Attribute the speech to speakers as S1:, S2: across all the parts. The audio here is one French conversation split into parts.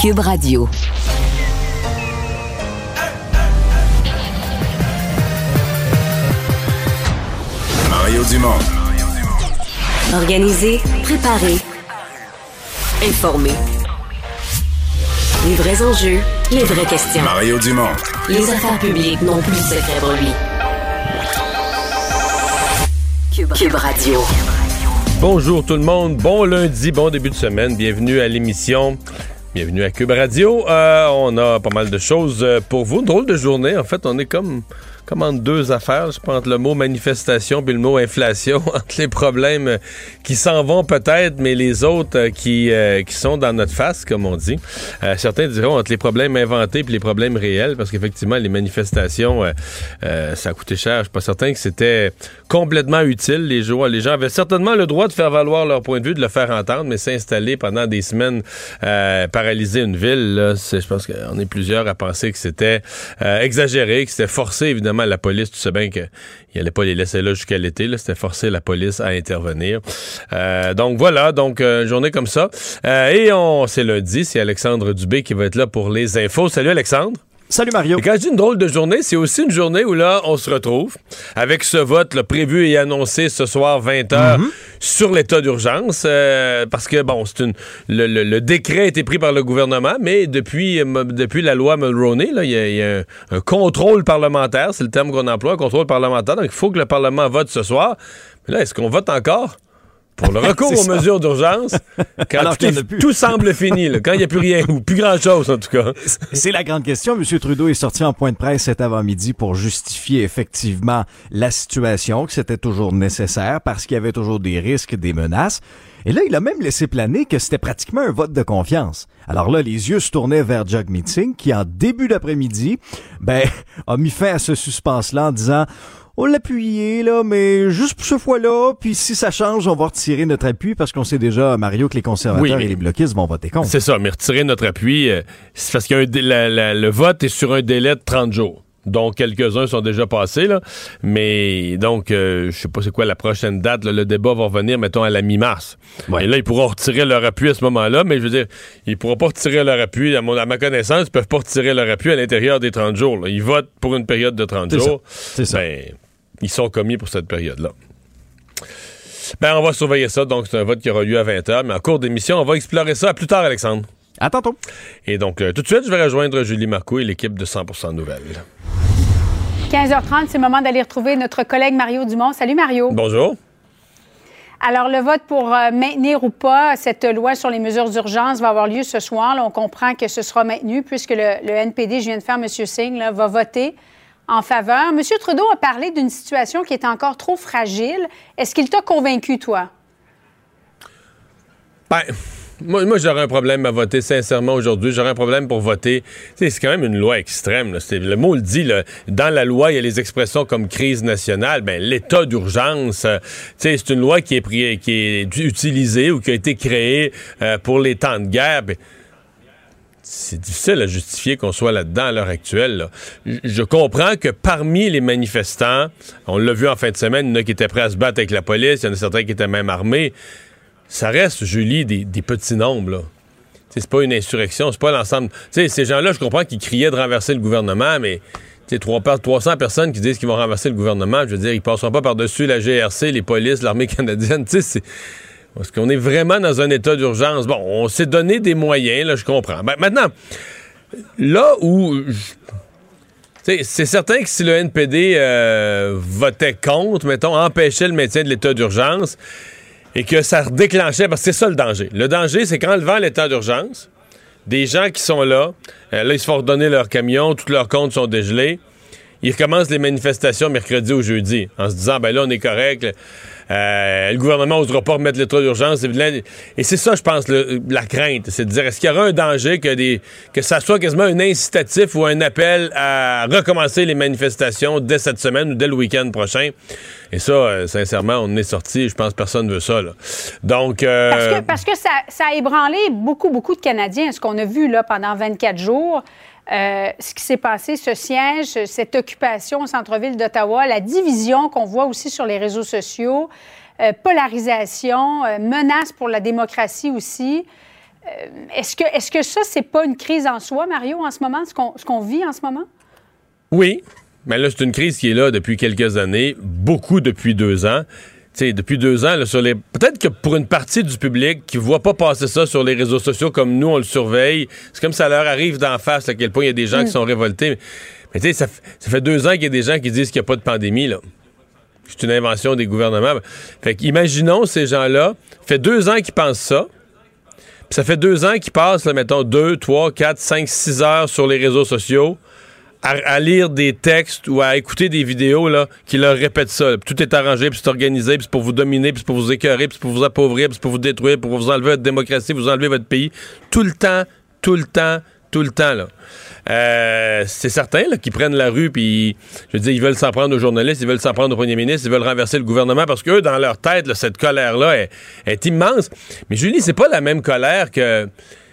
S1: Cube Radio.
S2: Mario Dumont.
S3: Organiser, préparer, informer. Les vrais enjeux, les vraies questions.
S2: Mario Dumont.
S3: Les affaires publiques n'ont plus de secret pour lui. Cube, Cube Radio.
S4: Bonjour tout le monde, bon lundi, bon début de semaine, bienvenue à l'émission. Bienvenue à Cube Radio. Euh, on a pas mal de choses euh, pour vous. Une drôle de journée. En fait, on est comme comme entre deux affaires. Je pense le mot manifestation puis le mot inflation, entre les problèmes qui s'en vont peut-être, mais les autres euh, qui, euh, qui sont dans notre face, comme on dit. Euh, certains diront entre les problèmes inventés puis les problèmes réels, parce qu'effectivement, les manifestations, ça a coûté cher. Je suis pas certain que c'était complètement utile. Les gens, les gens avaient certainement le droit de faire valoir leur point de vue, de le faire entendre, mais s'installer pendant des semaines, paralyser une ville, là, je pense qu'on est plusieurs à penser que c'était exagéré, que c'était forcé, évidemment la police, tu sais bien qu'il n'allait pas les laisser là jusqu'à l'été. C'était forcer la police à intervenir. Euh, donc voilà, donc euh, une journée comme ça. Euh, et on c'est lundi, c'est Alexandre Dubé qui va être là pour les infos. Salut Alexandre.
S5: Salut Mario.
S4: Et quand je dis une drôle de journée, c'est aussi une journée où là, on se retrouve avec ce vote là, prévu et annoncé ce soir 20h mhm. sur l'état d'urgence. Euh, parce que, bon, c'est une le, décret a été pris par le gouvernement, mais depuis, euh, depuis la loi Mulroney, il y a, un, contrôle parlementaire, c'est le terme qu'on emploie, un contrôle parlementaire. Donc, il faut que le Parlement vote ce soir. Mais là, est-ce qu'on vote encore? Pour le recours aux mesures d'urgence, quand tout, semble fini, quand il n'y a plus rien, ou plus grand-chose en tout cas.
S5: C'est la grande question. M. Trudeau est sorti en point de presse cet avant-midi pour justifier effectivement la situation, que c'était toujours nécessaire parce qu'il y avait toujours des risques, des menaces. Et là, il a même laissé planer que c'était pratiquement un vote de confiance. Alors là, les yeux se tournaient vers Jug Meeting, qui en début d'après-midi, ben, a mis fin à ce suspense-là en disant on l'appuyait, là, mais juste pour ce fois-là, puis si ça change, on va retirer notre appui parce qu'on sait déjà, Mario, que les conservateurs et les bloquistes vont voter contre.
S4: C'est ça, mais retirer notre appui, euh, c'est parce que le vote est sur un délai de 30 jours dont quelques-uns sont déjà passés. Là. Mais donc, euh, je sais pas c'est quoi la prochaine date. le débat va revenir, mettons, à la mi-mars. Et là, ils pourront retirer leur appui à ce moment-là, mais je veux dire, ils pourront pas retirer leur appui. À, mon, à ma connaissance, ils peuvent pas retirer leur appui à l'intérieur des 30 jours. Ils votent pour une période de 30 jours.
S5: C'est ça. Ben,
S4: ils sont commis pour cette période-là. Ben, on va surveiller ça. Donc, c'est un vote qui aura lieu à 20h. Mais en cours d'émission, on va explorer ça plus tard, Alexandre.
S5: À tantôt.
S4: Et donc, euh, tout de suite, je vais rejoindre Julie Marcoux et l'équipe de 100% Nouvelles.
S6: 15h30, c'est le moment d'aller retrouver notre collègue Mario Dumont. Salut, Mario.
S4: Bonjour.
S6: Alors, le vote pour euh, maintenir ou pas cette loi sur les mesures d'urgence va avoir lieu ce soir. on comprend que ce sera maintenu puisque le, NPD, je viens de faire, M. Singh, va voter en faveur. M. Trudeau a parlé d'une situation qui est encore trop fragile. Est-ce qu'il t'a convaincu, toi?
S4: Ben, moi, j'aurais un problème à voter sincèrement aujourd'hui. J'aurais un problème pour voter. C'est quand même une loi extrême. Le mot le dit. Dans la loi, il y a les expressions comme crise nationale. Ben, l'état d'urgence, euh, c'est une loi qui est, qui est utilisée ou qui a été créée euh, pour les temps de guerre. Ben, c'est difficile à justifier qu'on soit là-dedans à l'heure actuelle. Je comprends que parmi les manifestants, on l'a vu en fin de semaine, il y en a qui étaient prêts à se battre avec la police, il y en a certains qui étaient même armés. Ça reste, Julie, des, petits nombres. C'est pas une insurrection, c'est pas l'ensemble. Ces gens-là, je comprends qu'ils criaient de renverser le gouvernement, mais 300 personnes qui disent qu'ils vont renverser le gouvernement, je veux dire, ils passeront pas par-dessus la GRC, les polices, l'armée canadienne. C'est est-ce qu'on est vraiment dans un état d'urgence? Bon, on s'est donné des moyens, là, je comprends. Ben, maintenant, là où. C'est certain que si le NPD euh, votait contre, mettons, empêchait le maintien de l'état d'urgence et que ça redéclenchait, parce que c'est ça le danger. Le danger, c'est qu'en levant l'état d'urgence, des gens qui sont là, euh, là, ils se font redonner leur camion, tous leurs comptes sont dégelés. Ils recommencent les manifestations mercredi ou jeudi en se disant, ben là, on est correct. Euh, le gouvernement n'osera pas remettre l'état d'urgence. Et c'est ça, je pense, la crainte. C'est de dire, est-ce qu'il y aura un danger que, des, que ça soit quasiment un incitatif ou un appel à recommencer les manifestations dès cette semaine ou dès le week-end prochain? Et ça, euh, sincèrement, on est sorti. Je pense que personne ne veut ça. Donc,
S6: euh, Parce que, ça, ça, a ébranlé beaucoup, beaucoup de Canadiens. Ce qu'on a vu là, pendant 24 jours, euh, ce qui s'est passé, ce siège, cette occupation au centre-ville d'Ottawa, la division qu'on voit aussi sur les réseaux sociaux, euh, polarisation, euh, menace pour la démocratie aussi. est-ce, que, est-ce que ça, c'est pas une crise en soi, Mario, en ce moment, ce qu'on, ce qu'on vit en ce moment?
S4: Oui, mais là, c'est une crise qui est là depuis quelques années, beaucoup depuis deux ans depuis deux ans, sur les. Peut-être que pour une partie du public qui voit pas passer ça sur les réseaux sociaux comme nous, on le surveille, c'est comme ça leur arrive d'en face à quel point il y a des gens qui sont révoltés. Mais tu sais, ça, fait deux ans qu'il y a des gens qui disent qu'il n'y a pas de pandémie, là. C'est une invention des gouvernements. Fait qu'imaginons ces gens-là, fait deux ans qu'ils pensent ça. Puis ça fait deux ans qu'ils passent, mettons, deux, trois, quatre, cinq, six heures sur les réseaux sociaux à, lire des textes ou à écouter des vidéos là, qui leur répètent ça. Tout est arrangé, puis c'est organisé, puis c'est pour vous dominer, puis c'est pour vous écœurer, puis c'est pour vous appauvrir, puis c'est pour vous détruire, pour vous enlever votre démocratie, vous enlever votre pays. Tout le temps, tout le temps, tout le temps. Là. Euh, c'est certain qu'ils prennent la rue, puis je veux dire, ils veulent s'en prendre aux journalistes, ils veulent s'en prendre au premier ministre, ils veulent renverser le gouvernement, parce qu'eux, dans leur tête, cette colère-là est, est immense. Mais Julie, c'est pas la même colère que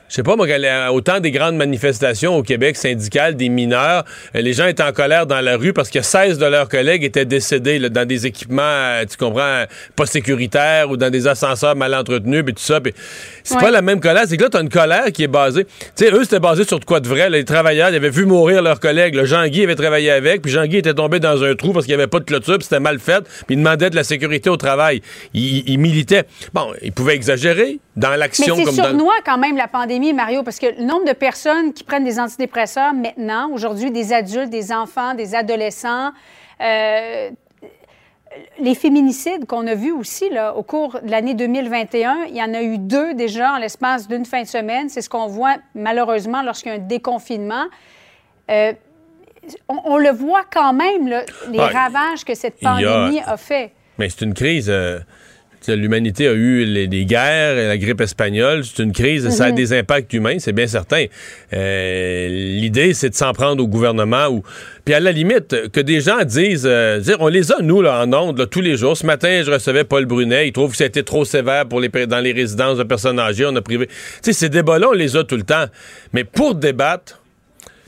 S4: je sais pas, moi, autant des grandes manifestations au Québec syndicales des mineurs, euh, les gens étaient en colère dans la rue parce que 16 de leurs collègues étaient décédés dans des équipements, euh, tu comprends, pas sécuritaires ou dans des ascenseurs mal entretenus, puis tout ça. c'est pas la même colère. C'est que là, t'as une colère qui est basée. Tu sais, eux, c'était basé sur de quoi de vrai. les travailleurs, ils avaient vu mourir leurs collègues. Le Jean-Guy avait travaillé avec, puis Jean-Guy était tombé dans un trou parce qu'il n'y avait pas de clôture, puis c'était mal fait, puis il demandait de la sécurité au travail. Il, il militait. Bon, il pouvait exagérer dans l'action
S6: comme dans... C'est quand même la pandémie Mario, parce que le nombre de personnes qui prennent des antidépresseurs maintenant, aujourd'hui, des adultes, des enfants, des adolescents, euh, les féminicides qu'on a vus aussi là, au cours de l'année 2021, il y en a eu deux déjà en l'espace d'une fin de semaine. C'est ce qu'on voit malheureusement lorsqu'il y a un déconfinement. Euh, on, le voit quand même, les ah, ravages que cette pandémie a, fait.
S4: Mais c'est une crise. Euh, L'humanité a eu les, guerres, la grippe espagnole, c'est une crise, ça a mhm. des impacts humains, c'est bien certain. Euh, l'idée, c'est de s'en prendre au gouvernement ou puis à la limite que des gens disent, euh, dire, on les a nous là en ondes tous les jours. Ce matin, je recevais Paul Brunet, il trouve que ça a été trop sévère pour les dans les résidences de personnes âgées, on a privé. Tu sais, ces débats-là, on les a tout le temps. Mais pour débattre,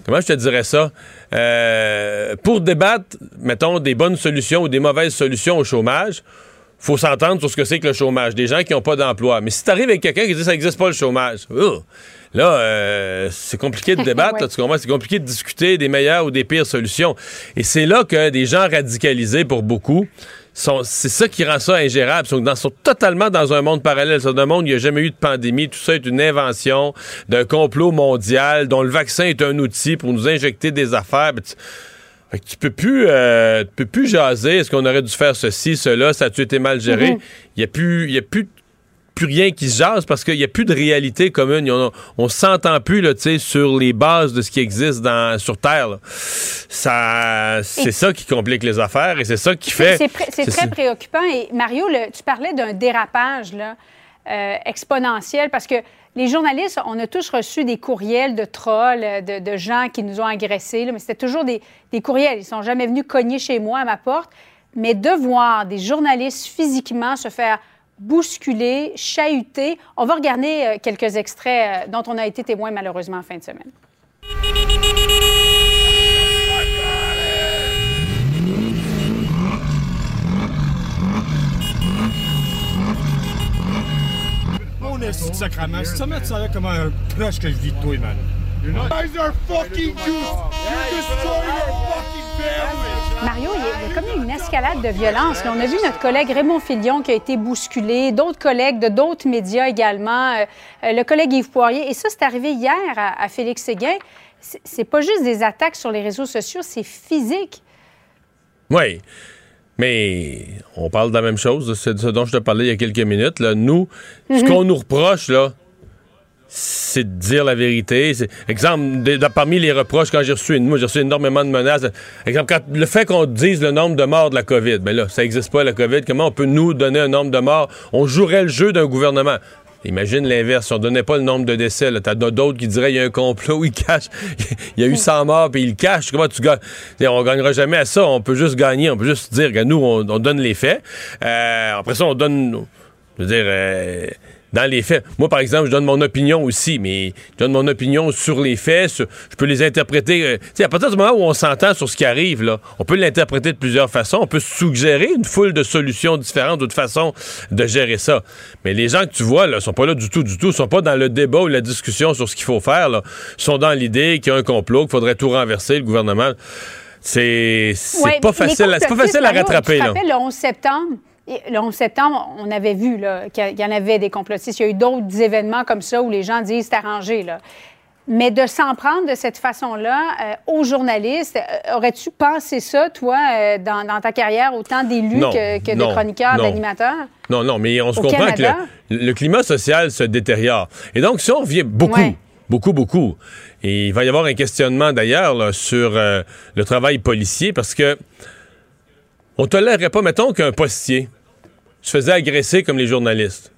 S4: comment je te dirais ça? Euh, pour débattre, mettons, des bonnes solutions ou des mauvaises solutions au chômage, faut s'entendre sur ce que c'est que le chômage. Des gens qui n'ont pas d'emploi. Mais si tu arrives avec quelqu'un qui dit que ça n'existe pas le chômage, oh, là, euh, c'est compliqué de débattre. C'est compliqué de discuter des meilleures ou des pires solutions. Et c'est là que des gens radicalisés, pour beaucoup, c'est ça qui rend ça ingérable. Ils sont, totalement dans un monde parallèle. C'est un monde où il n'y a jamais eu de pandémie. Tout ça est une invention d'un complot mondial dont le vaccin est un outil pour nous injecter des affaires. Fait que tu peux plus, euh, tu peux plus jaser. Est-ce qu'on aurait dû faire ceci, cela, ça a-tu été mal géré? Mm-hmm. Il n'y a plus, y a plus, plus rien qui se jase parce qu'il n'y a plus de réalité commune. On, on s'entend plus là, sur les bases de ce qui existe dans, sur Terre. Ça, c'est ça qui complique les affaires et c'est ça qui fait.
S6: C'est très préoccupant. Et Mario, tu parlais d'un dérapage là, euh, exponentiel parce que les journalistes, on a tous reçu des courriels de trolls, de, gens qui nous ont agressés, mais c'était toujours des, courriels. Ils sont jamais venus cogner chez moi à ma porte. Mais de voir des journalistes physiquement se faire bousculer, chahuter, on va regarder euh, quelques extraits euh, dont on a été témoin malheureusement en fin de semaine.
S7: Esti de sacrament. Si ça met ça là comme un proche que je vis de toi, man. You guys are fucking juice. You're destroying our fucking family.
S6: Mario, il y, a, comme une escalade de violence. Là, on a vu notre collègue Raymond Filion qui a été bousculé, d'autres collègues de d'autres médias également, euh, euh, le collègue Yves Poirier. Et ça, c'est arrivé hier à, à Félix Séguin. C'est pas juste des attaques sur les réseaux sociaux, c'est physique.
S4: Oui. Mais on parle de la même chose, c'est ce dont je te parlais il y a quelques minutes. Là. Nous, ce mhm. qu'on nous reproche, là, c'est de dire la vérité. Exemple, de- de- parmi les reproches, quand j'ai reçu, une- moi, j'ai reçu énormément de menaces. Exemple, quand, le fait qu'on dise le nombre de morts de la COVID, ben là, ça n'existe pas, la COVID. Comment on peut nous donner un nombre de morts? On jouerait le jeu d'un gouvernement. Imagine l'inverse, si on donnait pas le nombre de décès, t'as d'autres qui diraient il y a un complot, il cache, il y a eu 100 morts, puis il cache. Comment tu gagnes? On gagnera jamais à ça, on peut juste gagner, on peut juste dire, que nous, on, on donne les faits. Euh, après ça, on donne, je veux dire, euh, dans les faits. Moi, par exemple, je donne mon opinion aussi, mais je donne mon opinion sur les faits. sur- je peux les interpréter. euh, sais, à partir du moment où on s'entend sur ce qui arrive, là, on peut l'interpréter de plusieurs façons. On peut suggérer une foule de solutions différentes ou de façons de gérer ça. Mais les gens que tu vois, là, sont pas là du tout, du tout. sont pas dans le débat ou la discussion sur ce qu'il faut faire. Là. Ils sont dans l'idée qu'il y a un complot, qu'il faudrait tout renverser, le gouvernement. C'est c'est
S6: Ouais,
S4: pas facile, c'est pas facile à rattraper. Là.
S6: rappelles, le 11 septembre, le 11 septembre, on avait vu qu'il y en avait des complotistes. Il y a eu d'autres événements comme ça où les gens disent c'est arrangé. Là. Mais de s'en prendre de cette façon-là euh, aux journalistes, euh, aurais-tu pensé ça, toi, euh, dans, dans ta carrière, autant d'élus
S4: Non,
S6: que, que
S4: non,
S6: de chroniqueurs,
S4: non.
S6: d'animateurs?
S4: Non, non, mais on se comprend que le, le climat social se détériore. Et donc, si on revient beaucoup,
S6: Ouais.
S4: beaucoup, beaucoup, et il va y avoir un questionnement d'ailleurs sur le travail policier parce que on tolérerait pas, mettons, qu'un postier se faisait agresser comme les journalistes.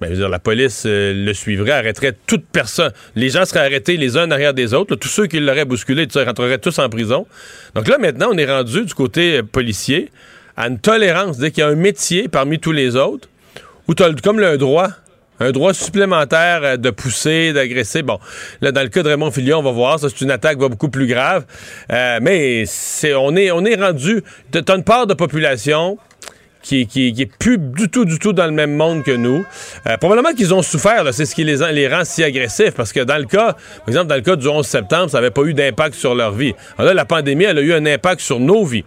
S4: Ben, dire, la police euh, le suivrait, arrêterait toute personne. Les gens seraient arrêtés les uns derrière des autres. tous ceux qui l'auraient bousculé sais, rentreraient tous en prison. Donc là, maintenant, on est rendu du côté euh, policier à une tolérance. Dès qu'il y a un métier parmi tous les autres, où tu as comme le droit, un droit supplémentaire euh, de pousser, d'agresser. Bon, là, dans le cas de Raymond Filion, on va voir, ça, c'est une attaque beaucoup plus grave. Mais c'est, on, est, on est rendu... Tu as une part de population qui, qui, est plus du tout, du tout dans le même monde que nous. Euh, probablement qu'ils ont souffert, c'est ce qui les, les rend si agressifs, parce que dans le cas, par exemple, dans le cas du 11 septembre, ça n'avait pas eu d'impact sur leur vie. Alors là, la pandémie, elle a eu un impact sur nos vies.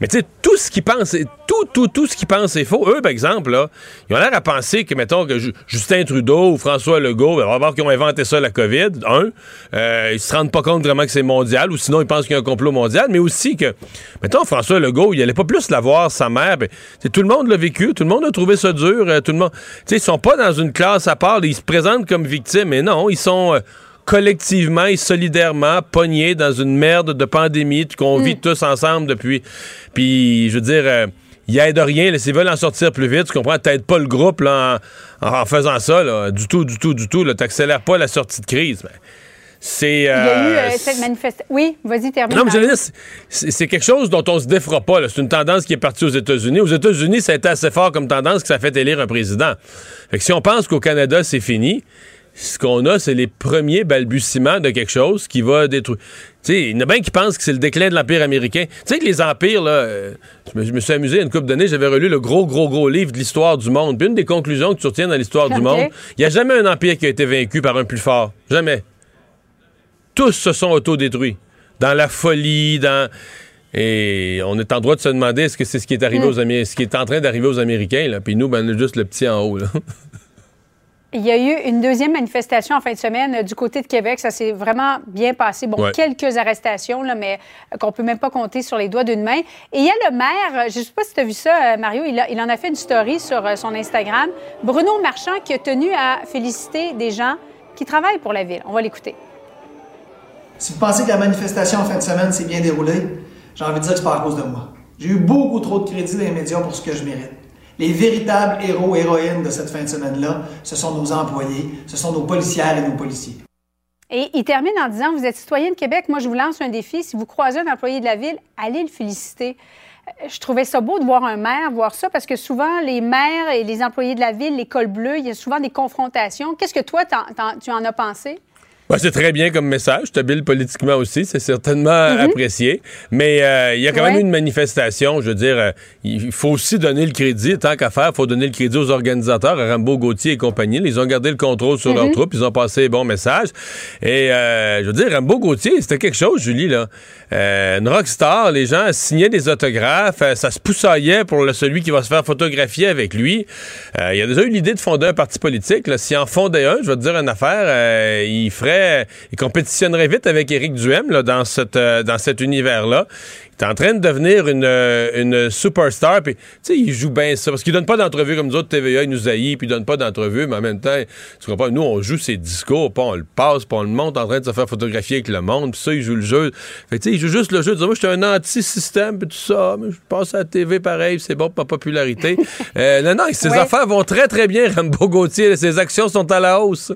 S4: Mais tu sais, tout ce qu'ils pensent, tout, tout, tout ce qu'ils pensent est faux. Eux, par exemple, ils ont l'air à penser que, mettons, que Ju- Justin Trudeau ou François Legault, ben, on va voir qu'ils ont inventé ça, la COVID, un. Euh, ils se rendent pas compte vraiment que c'est mondial, ou sinon ils pensent qu'il y a un complot mondial, mais aussi que, mettons, François Legault, il allait pas plus la voir, sa mère. Ben, tout le monde l'a vécu, tout le monde a trouvé ça dur, euh, tout le monde. Tu sais, ils sont pas dans une classe à part, ils se présentent comme victimes, mais non, ils sont. euh, collectivement et solidairement pognés dans une merde de pandémie qu'on vit tous ensemble depuis. Puis, je veux dire, euh, ils aident rien. S'ils veulent en sortir plus vite, tu comprends, t'aides pas le groupe là, en, en- faisant ça, là, du tout, du tout, du tout. T'accélères pas la sortie de crise. Ben, c'est...
S6: Il y a eu
S4: euh,
S6: euh, cette manifestation. Oui, vas-y, termine.
S4: non, mais dire, c'est quelque chose dont on se défera pas. C'est une tendance qui est partie aux États-Unis. Aux États-Unis, ça a été assez fort comme tendance que ça fait élire un président. Fait que si on pense qu'au Canada, c'est fini, ce qu'on a, c'est les premiers balbutiements de quelque chose qui va détruire. Tu sais, il y en a bien qui pensent que c'est le déclin de l'Empire américain. Tu sais que les empires, là, euh, je, me, je me suis amusé une couple d'années, j'avais relu le gros, gros, gros livre de l'histoire du monde. Puis une des conclusions que tu retiens dans l'histoire du monde, il n'y a jamais un empire qui a été vaincu par un plus fort. Jamais tous se sont autodétruits. Dans la folie, dans. Et on est en droit de se demander est-ce que c'est ce qui est arrivé aux Américains, ce qui est en train d'arriver aux Américains, là? Puis nous, ben, on a juste le petit en haut, là.
S6: Il y a eu une deuxième manifestation en fin de semaine euh, du côté de Québec. Ça s'est vraiment bien passé. Bon,
S4: Ouais.
S6: quelques arrestations, là, mais euh, qu'on peut même pas compter sur les doigts d'une main. Et il y a le maire, euh, je ne sais pas si tu as vu ça, Mario, il, a- il en a fait une story sur son Instagram. Bruno Marchand qui a tenu à féliciter des gens qui travaillent pour la ville. On va l'écouter.
S8: Si vous pensez que la manifestation en fin de semaine s'est bien déroulée, j'ai envie de dire que c'est pas à cause de moi. J'ai eu beaucoup trop de crédit dans les médias pour ce que je mérite. Les véritables héros, héroïnes de cette fin de semaine-là, ce sont nos employés, ce sont nos policières et nos policiers.
S6: Et il termine en disant Vous êtes citoyen de Québec, moi je vous lance un défi. Si vous croisez un employé de la ville, allez le féliciter. Euh, Je trouvais ça beau de voir un maire voir ça parce que souvent, les maires et les employés de la ville, l'école bleue, il y a souvent des confrontations. Qu'est-ce que toi, tu en as pensé?
S4: Ouais, c'est très bien comme message. C'est habile politiquement aussi. C'est certainement apprécié. Mais euh, il y a quand
S6: Ouais.
S4: même eu une manifestation. Je veux dire, euh, il faut aussi donner le crédit. Tant qu'à faire, il faut donner le crédit aux organisateurs, à Rambo, Gauthier et compagnie. Ils ont gardé le contrôle sur leurs troupes. Ils ont passé les bons messages. Et euh, je veux dire, Rambo, Gauthier, c'était quelque chose, Julie, là. Une rockstar, les gens signaient des autographes. ça se poussaillait pour le- celui qui va se faire photographier avec lui. Il a déjà eu l'idée de fonder un parti politique. S'il en fondait un, je vais te dire une affaire, il ferait très, il compétitionnerait vite avec Éric Duhem là, dans cette, euh, dans cet univers-là. Il est en train de devenir une, euh, une superstar. Puis, tu sais, il joue bien ça. Parce qu'il donne pas d'entrevue comme nous autres, TVA, il nous haït, puis il donne pas d'entrevue. Mais en même temps, tu comprends, nous, on joue ses discours, puis on le passe, puis on le monte en train de se faire photographier avec le monde. Puis ça, il joue le jeu. Fait tu sais, il joue juste le jeu. Moi, je suis un anti-système, puis tout ça. Mais je passe à la TV pareil, c'est bon pour ma popularité. euh, non, non, ses affaires vont très, très bien, Rambo Gauthier. Ses actions sont à la hausse.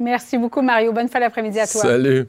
S6: Merci beaucoup, Mario. Bonne fin d'après-midi à toi.
S4: Salut.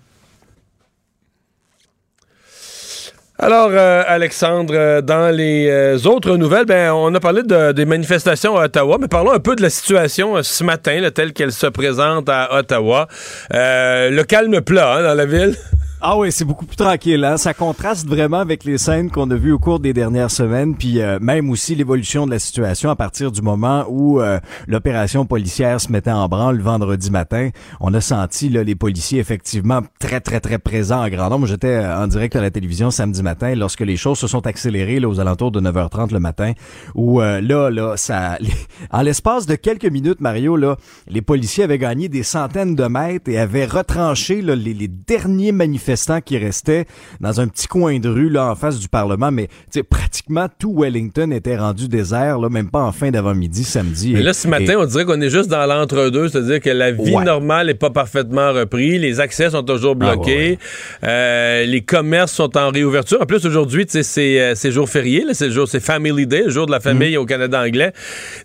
S4: Alors, euh, Alexandre, euh, dans les euh, autres nouvelles, ben, on a parlé de, des manifestations à Ottawa, mais parlons un peu de la situation ce matin, telle qu'elle se présente à Ottawa. Le calme plat hein, dans la ville.
S5: Ah oui, c'est beaucoup plus tranquille. Hein? Ça contraste vraiment avec les scènes qu'on a vues au cours des dernières semaines, puis euh, même aussi l'évolution de la situation à partir du moment où euh, l'opération policière se mettait en branle le vendredi matin. On a senti là, les policiers effectivement très très très présents en grand nombre. J'étais euh, en direct à la télévision samedi matin lorsque les choses se sont accélérées là, aux alentours de 9h30 le matin, où euh, là là ça, en l'espace de quelques minutes, Mario là, les policiers avaient gagné des centaines de mètres et avaient retranché là, les, les derniers manifestants qui restaient dans un petit coin de rue là en face du Parlement, mais pratiquement tout Wellington était rendu désert, là, même pas en fin d'avant-midi samedi.
S4: Mais là, ce matin,
S5: Et-
S4: on dirait qu'on est juste dans l'entre-deux, c'est-à-dire que la vie
S5: Ouais.
S4: normale n'est pas parfaitement reprise, les accès sont toujours
S5: Ah,
S4: bloqués,
S5: ouais,
S4: euh, les commerces sont en réouverture. En plus, aujourd'hui, c'est euh, jour férié, c'est le jour, c'est Family Day, le jour de la famille
S5: Mm.
S4: au Canada anglais.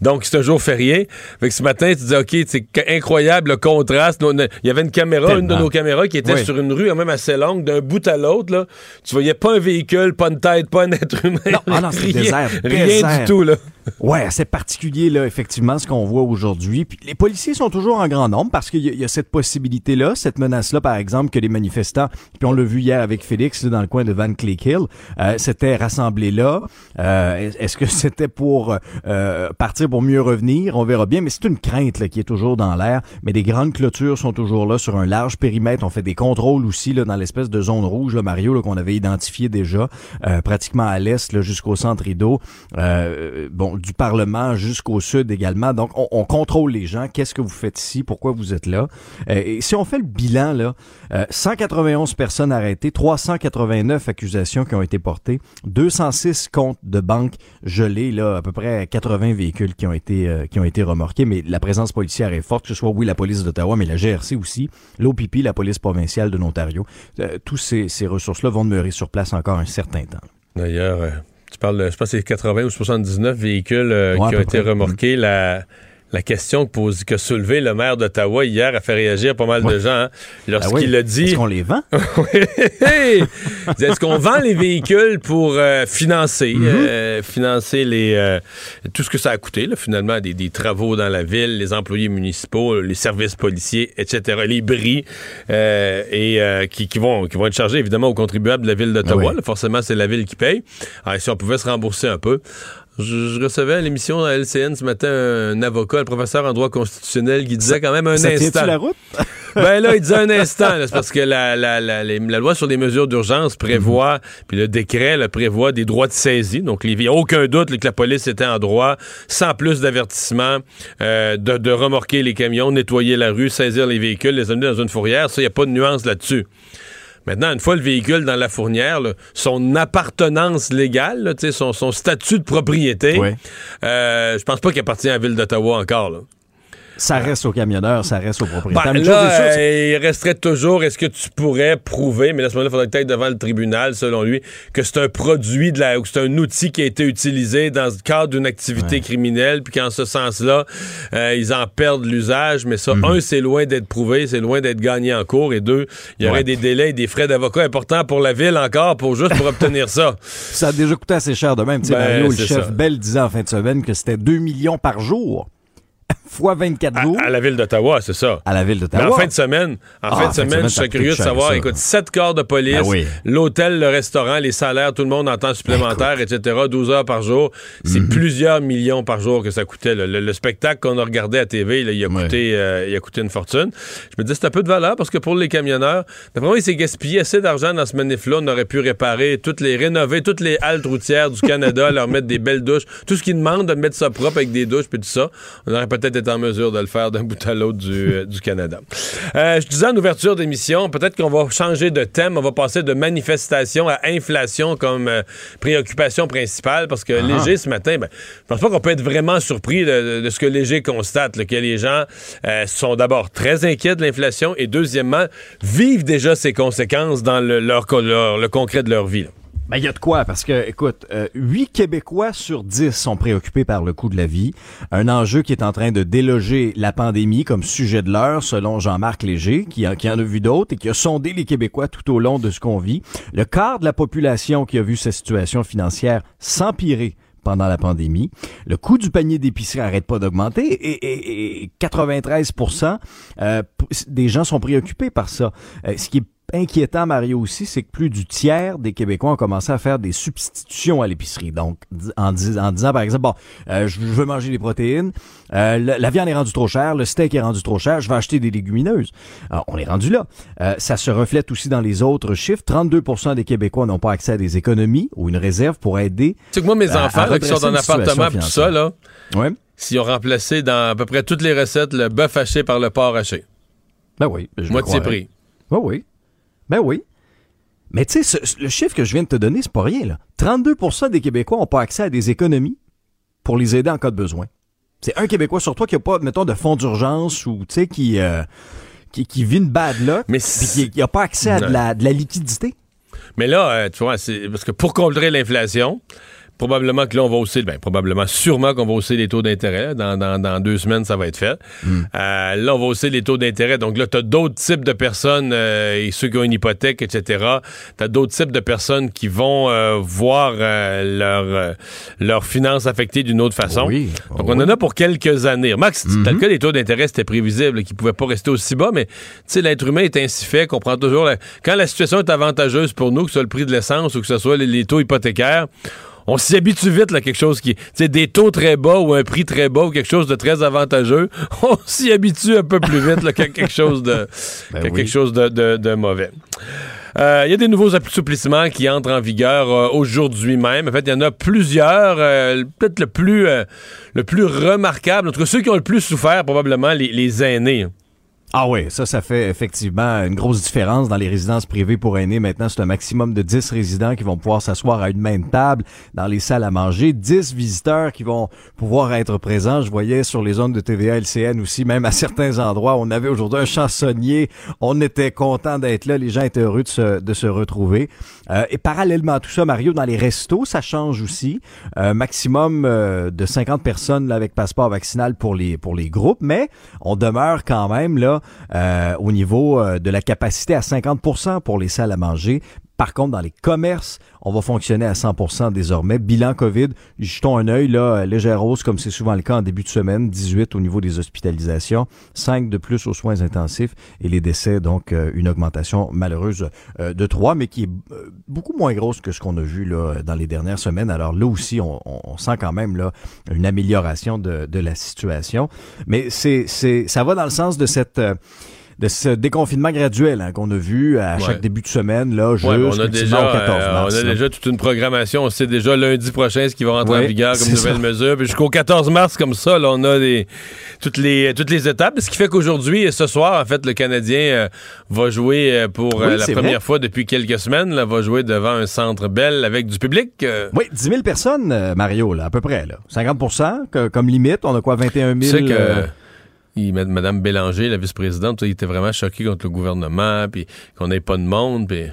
S4: Donc, c'est un jour férié. Fait que ce matin, tu dis, OK, c'est incroyable le contraste. Il y avait une caméra, une de nos caméras qui était
S5: Oui.
S4: sur une rue même assez longue, d'un bout à l'autre, là. Tu voyais pas un véhicule, pas une tête, pas un être humain.
S5: Non, ah non,
S4: rien,
S5: désert,
S4: rien
S5: désert.
S4: du tout, là.
S5: Ouais, assez particulier là, effectivement, ce qu'on voit aujourd'hui. Puis les policiers sont toujours en grand nombre parce qu'il y, y a cette possibilité-là, cette menace-là, par exemple, que les manifestants, puis on l'a vu hier avec Félix là, dans le coin de Van Cleek Hill, euh, s'étaient rassemblés là. Euh, Est-ce que c'était pour euh, partir pour mieux revenir? On verra bien, mais c'est une crainte là, qui est toujours dans l'air. Mais des grandes clôtures sont toujours là sur un large périmètre. On fait des contrôles aussi là, dans l'espèce de zone rouge, là, Mario, qu'on avait identifié déjà, euh, pratiquement à l'est jusqu'au centre rideau. Euh, bon, du Parlement jusqu'au sud également. Donc, on, on contrôle les gens. Qu'est-ce que vous faites ici? Pourquoi vous êtes là? Euh, et si on fait le bilan, là, euh, 191 personnes arrêtées, 389 accusations qui ont été portées, 206 comptes de banque gelés, là, à peu près 80 véhicules qui ont été euh, qui ont été remorqués. Mais la présence policière est forte, que ce soit, oui, la police d'Ottawa, mais la GRC aussi, l'OPP, la police provinciale de l'Ontario. Euh, tous ces, ces ressources-là vont demeurer sur place encore un certain temps.
S4: D'ailleurs, euh, tu parles, de, je pense que c'est 80 ou 79 véhicules euh,
S5: Ouais,
S4: qui ont été remorqués. La, la question que pose, que soulevé le maire d'Ottawa hier a fait réagir pas mal de gens hein,
S5: Ah
S4: lorsqu'il
S5: oui.
S4: a dit.
S5: Est-ce qu'on les vend?
S4: Est-ce qu'on vend les véhicules pour euh, financer,
S5: Mm-hmm.
S4: euh, financer les, euh, tout ce que ça a coûté, là, finalement, des, des travaux dans la ville, les employés municipaux, les services policiers, etc., les bris, et qui, qui vont, qui vont être chargés évidemment aux contribuables de la ville d'Ottawa.
S5: Oui.
S4: Forcément, c'est la ville qui paye. Alors, si on pouvait se rembourser un peu. Je, je recevais à l'émission à LCN ce matin un avocat, un professeur en droit constitutionnel, qui disait quand même un
S5: Ça
S4: instant.
S5: la route?
S4: Ben là, il disait un instant, c'est parce que la, la, la, la loi sur les mesures d'urgence prévoit, puis le décret là, prévoit des droits de saisie. Donc, il n'y a aucun doute là, que la police était en droit, sans plus d'avertissement, euh, de, de remorquer les camions, nettoyer la rue, saisir les véhicules, les amener dans une fourrière. Ça, il n'y a pas de nuance là-dessus. Maintenant, une fois le véhicule dans la fournière, là, son appartenance légale, là, son, son statut de propriété,
S5: Ouais.
S4: euh, je pense pas qu'il appartient à la ville d'Ottawa encore.
S5: Ça reste au camionneur, ça reste au propriétaire.
S4: Ben,
S5: chose
S4: là, euh, il resterait toujours, est-ce que tu pourrais prouver, mais à ce moment-là, il faudrait tu devant le tribunal, selon lui, que c'est un produit de la, ou que c'est un outil qui a été utilisé dans le cadre d'une activité criminelle, puis qu'en ce sens-là, euh, ils en perdent l'usage. Mais ça,
S5: Mhm.
S4: un, c'est loin d'être prouvé, c'est loin d'être gagné en cours, et deux, il y aurait
S5: Ouais.
S4: des délais et des frais d'avocat importants pour la ville encore, pour juste pour obtenir ça.
S5: ça a déjà coûté assez cher de même.
S4: Ben,
S5: Mario, le chef
S4: ça.
S5: Bell disait en fin de semaine que c'était 2 millions par jour, fois 24
S4: À,
S5: jours,
S4: à la ville d'Ottawa, c'est ça.
S5: à la ville d'Ottawa.
S4: en fin de semaine, en
S5: Ah,
S4: fin de semaine, je serais curieux de savoir,
S5: ça.
S4: écoute, 7 corps de police,
S5: Ben oui.
S4: l'hôtel, le restaurant, les salaires, tout le monde en temps supplémentaire, etc., 12 heures par jour. C'est
S5: Mhm.
S4: plusieurs millions par jour que ça coûtait. Le, le spectacle qu'on a regardé à TV, là, il, a
S5: Ouais.
S4: coûté, euh, il a coûté une fortune. Je me dis, c'est un peu de valeur parce que pour les camionneurs, d'après moi, il s'est gaspillé assez d'argent dans ce manif-là. On aurait pu réparer toutes les, rénover toutes les haltes routières du Canada, leur mettre des belles douches. Tout ce qu'ils demandent, de mettre ça propre avec des douches puis tout ça. On aurait peut-être est en mesure de le faire d'un bout à l'autre du, euh, du Canada. Euh, je disais en ouverture d'émission, peut-être qu'on va changer de thème. On va passer de manifestation à inflation comme euh, préoccupation principale parce que Léger, ce matin, ben, je pense pas qu'on peut être vraiment surpris de, de ce que Léger constate, là, que les gens euh, sont d'abord très inquiets de l'inflation et deuxièmement, vivent déjà ses conséquences dans le, leur, le concret de leur vie. là.
S5: Ben, il y a de quoi, parce que, écoute, euh, 8 Québécois sur 10 sont préoccupés par le coût de la vie. Un enjeu qui est en train de déloger la pandémie comme sujet de l'heure, selon Jean-Marc Léger, qui, en- qui a vu d'autres et qui a sondé les Québécois tout au long de ce qu'on vit. Le quart de la population qui a vu sa situation financière s'empirer pendant la pandémie. Le coût du panier d'épicerie arrête pas d'augmenter et, et- et 93 euh, des gens sont préoccupés par ça. Euh, ce qui est inquiétant, Mario, aussi, c'est que plus du tiers des Québécois ont commencé à faire des substitutions à l'épicerie. Donc, en, dis- en disant, par exemple, bon, euh, je veux manger des protéines, euh, la viande est rendue trop chère, le steak est rendu trop cher, je vais acheter des légumineuses. Alors, on est rendu là. Euh, ça se reflète aussi dans les autres chiffres. 32% des Québécois n'ont pas accès à des économies ou une réserve pour aider.
S4: Tu sais que moi, mes
S5: À-
S4: enfants
S5: à
S4: là, qui sont
S5: une situation
S4: appartement, tout ça, là,
S5: Ouais.
S4: s'ils ont remplacé dans à peu près toutes les recettes le bœuf haché par le porc haché.
S5: Ben oui. je
S4: Moitié prix.
S5: Ben oui. Ben oui. Mais tu sais, le chiffre que je viens de te donner, c'est pas rien, là. 32% des Québécois n'ont pas accès à des économies pour les aider en cas de besoin. C'est un Québécois sur toi qui n'a pas, mettons, de fonds d'urgence ou, tu sais, qui, euh, qui, qui vit une bad luck,
S4: Mais
S5: puis qui n'a pas accès à de la, de la liquidité.
S4: Mais là, euh, tu vois, c'est parce que pour contrer l'inflation, probablement que là, on va hausser, ben, probablement, sûrement qu'on va hausser les taux d'intérêt. Dans, dans- dans deux semaines, ça va être fait.
S5: Hmm.
S4: Euh, là, on va hausser les taux d'intérêt. Donc là, tu as d'autres types de personnes, euh, et ceux qui ont une hypothèque, etc. Tu as d'autres types de personnes qui vont euh, voir euh, leur, euh, leurs finances affectées d'une autre façon.
S5: Oui.
S4: Donc,
S5: Oui.
S4: on en a pour quelques années. Max,
S5: Mhm.
S4: dans le cas des taux d'intérêt, c'était prévisible, qu'ils pouvaient pas rester aussi bas, mais tu sais, l'être humain est ainsi fait qu'on prend toujours... la- Quand la situation est avantageuse pour nous, que ce soit le prix de l'essence ou que ce soit les, les taux hypothécaires, on s'y habitue vite à quelque chose qui... Tu des taux très bas ou un prix très bas ou quelque chose de très avantageux, on s'y habitue un peu plus vite là, qu'à quelque chose de,
S5: Ben oui.
S4: quelque chose de, de- de mauvais. Euh, Il y a des nouveaux assouplissements qui entrent en vigueur euh, aujourd'hui même. En fait, il y en a plusieurs. euh, Peut-être le plus euh, le plus remarquable, en tout cas ceux qui ont le plus souffert, probablement les, les aînés.
S5: Ah oui, ça, ça fait effectivement une grosse différence dans les résidences privées pour aînés. Maintenant, c'est un maximum de 10 résidents qui vont pouvoir s'asseoir à une même table dans les salles à manger, 10 visiteurs qui vont pouvoir être présents. Je voyais sur les zones de TVA LCN aussi, même à certains endroits, on avait aujourd'hui un chansonnier. On était content d'être là. Les gens étaient heureux de se, de se retrouver. Euh, et parallèlement à tout ça, Mario, dans les restos, ça change aussi. Euh, maximum euh, de 50 personnes avec passeport vaccinal pour les, pour les groupes, mais on demeure quand même là au niveau euh, de la capacité à 50% pour les salles à manger. Par contre, dans les commerces, on va fonctionner à 100% désormais. Bilan COVID, jetons un œil, là, euh, légère hausse, comme c'est souvent le cas en début de semaine, 18 au niveau des hospitalisations, 5 de plus aux soins intensifs et les décès, donc euh, une augmentation malheureuse euh, de 3, mais qui est beaucoup moins grosse que ce qu'on a vu là, dans les dernières semaines. Alors là aussi, on, sent quand même là, une amélioration de, la situation. Mais c'est, ça va dans le sens de cette... de ce déconfinement graduel hein, qu'on a vu à
S4: Ouais.
S5: chaque début de semaine, là,
S4: Ouais, mais on a
S5: jusqu'au
S4: déjà,
S5: 14
S4: euh,
S5: mars.
S4: on a
S5: là.
S4: déjà toute une programmation. On sait déjà lundi prochain ce qui va rentrer en
S5: Ouais,
S4: vigueur comme nouvelle
S5: ça.
S4: mesure. Puis jusqu'au 14 mars, comme ça, là, on a toutes, les, toutes les étapes. Ce qui fait qu'aujourd'hui et ce soir, en fait, le Canadien euh, va jouer euh, pour
S5: Oui,
S4: la première
S5: vrai.
S4: fois depuis quelques semaines. Là, va jouer devant un centre belle avec du public.
S5: Oui, 10 000 personnes, Mario, là, à peu près. Là. 50 que- comme limite. On a quoi, 21 000?
S4: Tu sais que il- Mme Bélanger, la vice-présidente, il était vraiment choqué contre le gouvernement, puis qu'on n'ait pas de monde. Puis...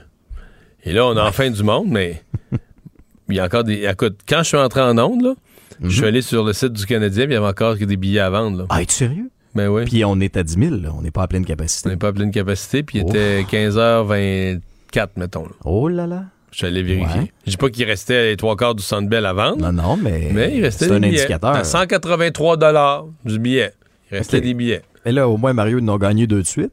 S4: Et là, on a enfin du monde, mais il y a encore des. Écoute, quand je suis entré en onde, là, je suis allé sur le site du Canadien, puis il y avait encore des billets à vendre. Là.
S5: Ah, es-tu sérieux?
S4: Ben oui.
S5: Puis on est à 10 000, là. on n'est pas à pleine
S4: On
S5: capacité.
S4: n'est pas à pleine capacité, puis il était 15h24, mettons. Là.
S5: Oh là là.
S4: Je suis allé vérifier.
S5: Ouais.
S4: Je dis pas qu'il restait les trois quarts du centre belle à vendre,
S5: Non, non, mais,
S4: mais il restait
S5: c'est un
S4: billets.
S5: indicateur.
S4: À 183 du billet. Il restait
S5: Ok.
S4: des billets.
S5: Et là, au moins, Mario, ils en ont gagné deux de suite.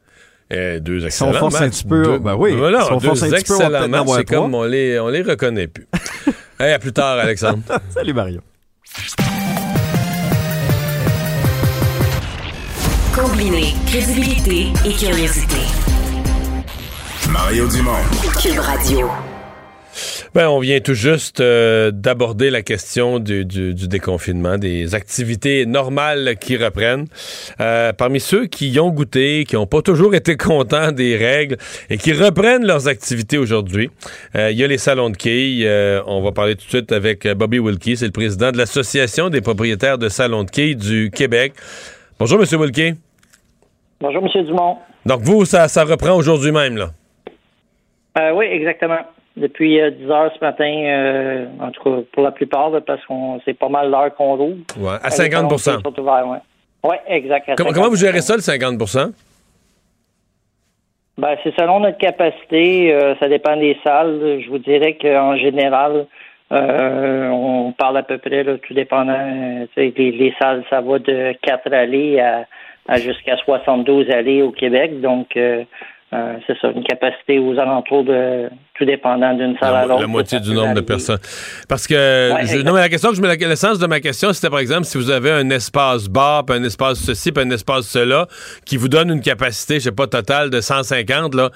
S4: Euh, deux
S5: Si on
S4: excellents
S5: force un petit peu,
S4: Deux-
S5: ben oui,
S4: Voilà,
S5: si on
S4: deux
S5: force un petit peu, on va
S4: excellents matchs, c'est comme on les, on les reconnaît plus. Hey, à plus tard, Alexandre.
S5: Salut, Mario.
S3: Combiner crédibilité et curiosité.
S2: Mario Dumont.
S3: Cube Radio.
S4: Ben, on vient tout juste euh, d'aborder la question du, du, du, déconfinement, des activités normales qui reprennent. Euh, parmi ceux qui y ont goûté, qui n'ont pas toujours été contents des règles et qui reprennent leurs activités aujourd'hui, euh, il y a les salons de quilles. Euh, on va parler tout de suite avec Bobby Wilkie, c'est le président de l'Association des propriétaires de salons de quilles du Québec. Bonjour, M. Wilkie.
S9: Bonjour, M. Dumont.
S4: Donc, vous, ça, ça reprend aujourd'hui même, là?
S9: oui, exactement depuis 10 euh, heures ce matin, euh, en tout cas pour la plupart, parce qu'on c'est pas mal l'heure qu'on roule.
S4: Ouais, à 50%
S9: Oui, ouais, exact.
S4: Comment, vous gérez ça, le 50%
S9: ben, c'est selon notre capacité, euh, ça dépend des salles. Je vous dirais qu'en général, on parle à peu près, tout dépendant. Les, les, salles, ça va de 4 allées à, à jusqu'à 72 allées au Québec. Donc, euh, c'est ça, une capacité aux alentours de tout dépendant d'une salle à l'autre.
S4: La moitié du nombre de personnes. Parce que non, mais la question que je mets le sens de ma question, c'était par exemple si vous avez un espace bar, puis un espace ceci, puis un espace cela, qui vous donne une capacité, je sais pas, totale de 150, là.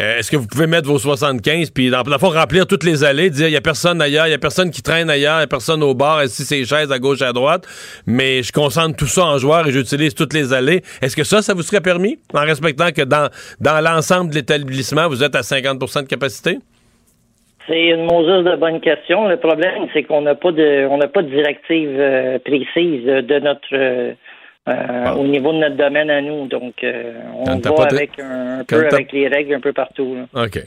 S4: Euh, est-ce que vous pouvez mettre vos 75 puis dans le fond remplir toutes les allées, dire il y a personne ailleurs, il y a personne qui traîne ailleurs, il y a personne au bar, assis ses chaises à gauche à droite, mais je concentre tout ça en joueur et j'utilise toutes les allées. Est-ce que ça ça vous serait permis? En respectant que dans dans l'ensemble de l'établissement, vous êtes à 50% de capacité?
S9: C'est une Moses de bonne question. Le problème, c'est qu'on n'a pas de, on n'a pas de directive euh, précise de notre, euh, euh, au niveau de notre domaine à nous. Donc, euh, on va avec un, peu avec les règles un peu partout.
S4: OK.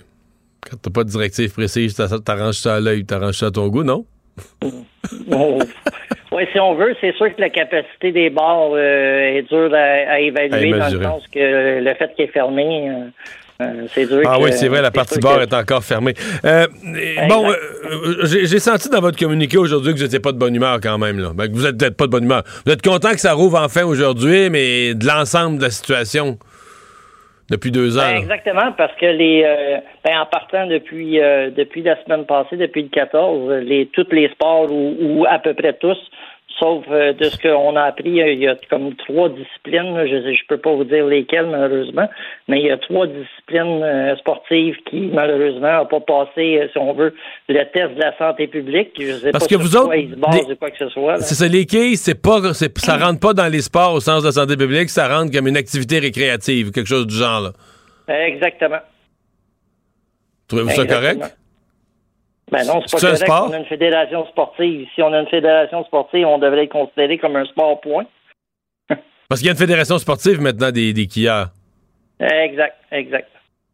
S4: Quand t'as pas de directive précise, t'arranges ça à l'œil, t'arranges ça à ton goût, non?
S9: oui, si on veut, c'est sûr que la capacité des bars euh, est dure à, évaluer dans le sens que le fait qu'il est fermé, euh,
S4: ah oui, c'est vrai, la partie bar est encore fermée. Euh, bon, euh, j'ai senti dans votre communiqué aujourd'hui que vous n'étiez pas de bonne humeur quand même. Là. Ben, vous n'êtes peut-être pas de bonne humeur. Vous êtes content que ça rouvre enfin aujourd'hui, mais de l'ensemble de la situation depuis deux ans. Ben,
S9: exactement, parce que les ben, en partant depuis depuis la semaine passée, depuis le 14, les tous les sports ou à peu près tous Sauf euh, de ce qu'on a appris, il y a comme trois disciplines. Je ne peux pas vous dire lesquelles, malheureusement, mais il y a trois disciplines euh, sportives qui, malheureusement, n'ont pas passé, euh, si on veut, le test de la santé publique. Je sais
S4: Parce
S9: pas
S4: que vous autres,
S9: quoi que ce soit.
S4: C'est ça, les quilles, c'est pas, ça rentre pas dans les sports au sens de la santé publique, ça rentre comme une activité récréative, quelque chose du genre. Là.
S9: Exactement.
S4: Trouvez-vous ça correct?
S9: Ben non, c'est pas correct. On a une fédération sportive. Si on a une fédération sportive, on devrait être considéré comme un sport point.
S4: Parce qu'il y a une fédération sportive maintenant des, des
S9: Exact, exact.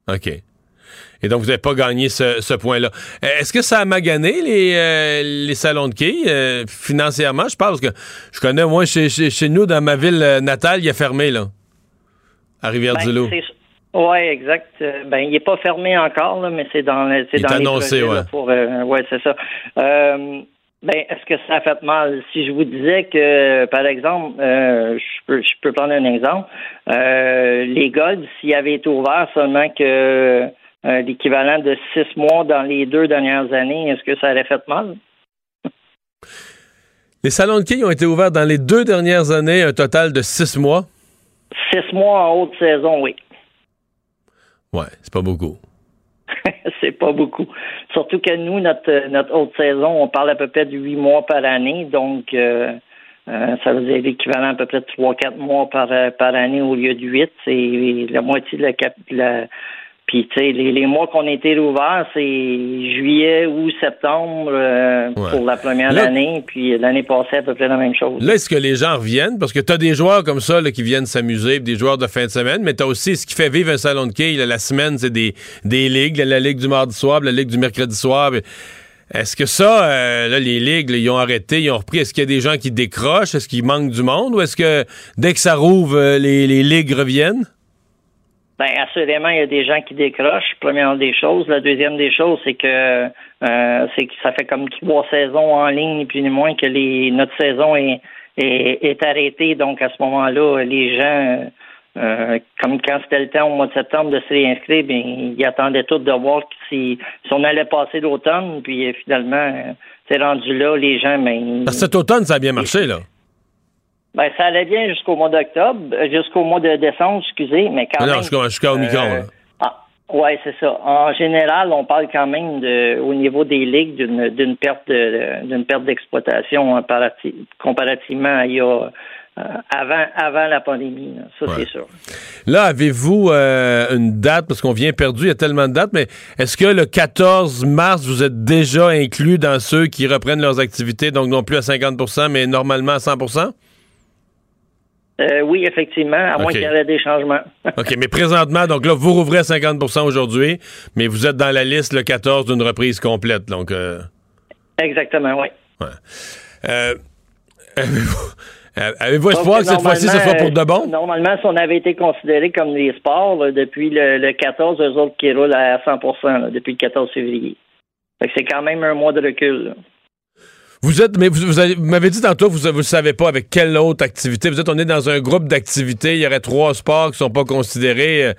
S4: OK. Et donc, vous n'avez pas gagné ce, point-là. Est-ce que ça a magané les, euh, les salons de quilles? Euh, financièrement? Je pense que je connais, moi, chez, chez, nous, dans ma ville euh, natale, il a fermé, là, à Rivière-du-Loup.
S9: Ben, oui, exact. Euh, ben, il n'est pas fermé encore, là, mais c'est dans, c'est dans
S4: annoncé,
S9: ouais. Pour, euh, ouais, c'est ça. Euh, ben, est-ce que ça a fait mal? Si je vous disais que, par exemple, je, peux, je peux prendre un exemple, les Golds, s'ils avaient été ouverts seulement que l'équivalent de six mois dans les deux dernières années, est-ce que ça aurait fait mal?
S4: Les salons de quilles ont été ouverts dans les deux dernières années, un total de six mois?
S9: Six mois en haute saison, oui.
S4: Ouais, c'est pas beaucoup.
S9: c'est pas beaucoup. Surtout que nous, notre, notre haute saison, on parle à peu près de huit mois par année, donc euh, euh, ça veut dire l'équivalent à peu près de trois, quatre mois par, par année au lieu de huit. C'est la moitié de la, la, puis, tu sais, les, mois qu'on a été rouverts, c'est juillet ou septembre euh, pour la première année. Puis l'année passée, à peu près la même chose.
S4: Là, est-ce que les gens reviennent? Parce que tu as des joueurs comme ça qui viennent s'amuser, des joueurs de fin de semaine, mais tu as aussi ce qui fait vivre un salon de quilles. la semaine, c'est des, des ligues, la ligue du mardi soir, la ligue du mercredi soir. Est-ce que ça, euh, là, les ligues, ils ont arrêté, ils ont repris? Est-ce qu'il y a des gens qui décrochent? Est-ce qu'il manque du monde? Ou est-ce que dès que ça rouvre, euh, les, les ligues reviennent?
S9: Ben, assurément, il y a des gens qui décrochent, première des choses. La deuxième des choses, c'est que euh, c'est que ça fait comme trois saisons en ligne, plus ni moins que les notre saison est, est, arrêtée. Donc à ce moment-là, les gens euh, comme quand c'était le temps au mois de septembre de se réinscrire, ben, ils attendaient tous de voir si, si on allait passer l'automne, puis finalement, c'est rendu là, les gens, ben,
S4: cet automne, ça a bien marché, là.
S9: Ben, ça allait bien jusqu'au mois d'octobre, euh, jusqu'au mois de décembre, excusez, mais quand
S4: non,
S9: même.
S4: jusqu'au Omicron. Euh,
S9: ah, Oui, c'est ça. En général, on parle quand même de, au niveau des ligues d'une, d'une perte de, d'une perte d'exploitation hein, comparativement à il y a euh, avant, avant la pandémie. Ça, c'est sûr.
S4: Là, avez-vous euh, une date, parce qu'on vient perdu, il y a tellement de dates, mais est-ce que le 14 mars, vous êtes déjà inclus dans ceux qui reprennent leurs activités, donc non plus à 50% mais normalement à 100
S9: euh, oui, effectivement, à moins qu'il y ait des changements.
S4: OK, mais présentement, donc là, vous rouvrez à 50% aujourd'hui, mais vous êtes dans la liste le 14 d'une reprise complète, donc...
S9: Exactement, oui.
S4: Ouais. Euh, avez-vous espoir que cette fois-ci, ce soit pour de bon?
S9: Normalement, si on avait été considéré comme des sports, depuis le, 14, eux autres qui roulent à 100% depuis le 14 février. c'est quand même un mois de recul.
S4: Vous êtes, mais vous, m'avez dit tantôt, vous ne savez pas avec quelle autre activité. Vous êtes, on est dans un groupe d'activités. Il y aurait trois sports qui ne sont pas considérés. Euh,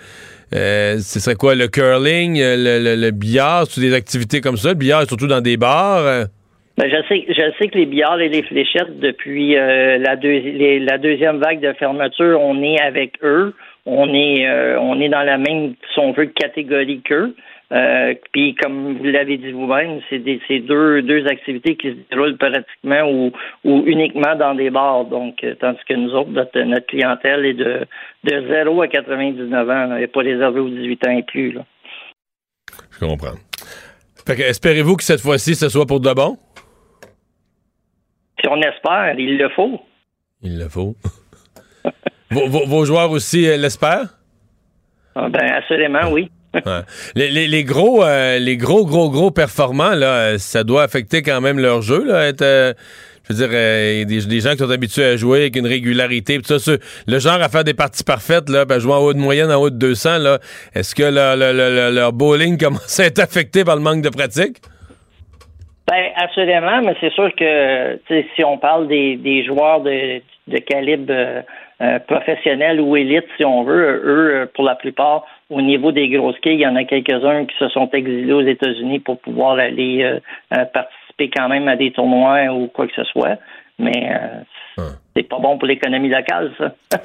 S4: euh, ce serait quoi, le curling, le, le, billard, c'est des activités comme ça. Le billard, surtout dans des bars.
S9: Ben, je sais, je sais que les billards et les fléchettes, depuis euh, la, la deuxième vague de fermeture, on est avec eux. On est, euh, on est dans la même, si on veut, catégorie qu'eux. Euh, puis, comme vous l'avez dit vous-même, c'est deux, deux activités qui se déroulent pratiquement ou, ou uniquement dans des bars. Donc, tandis que nous autres, notre, clientèle est de, de 0 à 99 ans. Elle n'est pas réservée aux 18 ans et plus. Là.
S4: Je comprends. Espérez-vous que cette fois-ci, ce soit pour de bon?
S9: Si on espère, il le faut.
S4: Il le faut. vos, joueurs aussi euh, l'espèrent?
S9: Ah, ben, assurément, oui.
S4: Les, gros, euh, les gros, gros, gros performants, là, ça doit affecter quand même leur jeu, là, être, euh, je veux dire, des, des, gens qui sont habitués à jouer avec une régularité, ça, le genre à faire des parties parfaites, là, ben, jouer en haut de moyenne, en haut de 200, là, est-ce que leur bowling commence à être affecté par le manque de pratique?
S9: Ben, absolument, mais c'est sûr que si on parle des, des joueurs de, de calibre euh, euh, professionnel ou élite, si on veut, eux, euh, pour la plupart, au niveau des grosses quilles, il y en a quelques-uns qui se sont exilés aux États-Unis pour pouvoir aller participer quand même à des tournois ou quoi que ce soit. Mais c'est pas bon pour l'économie locale, ça.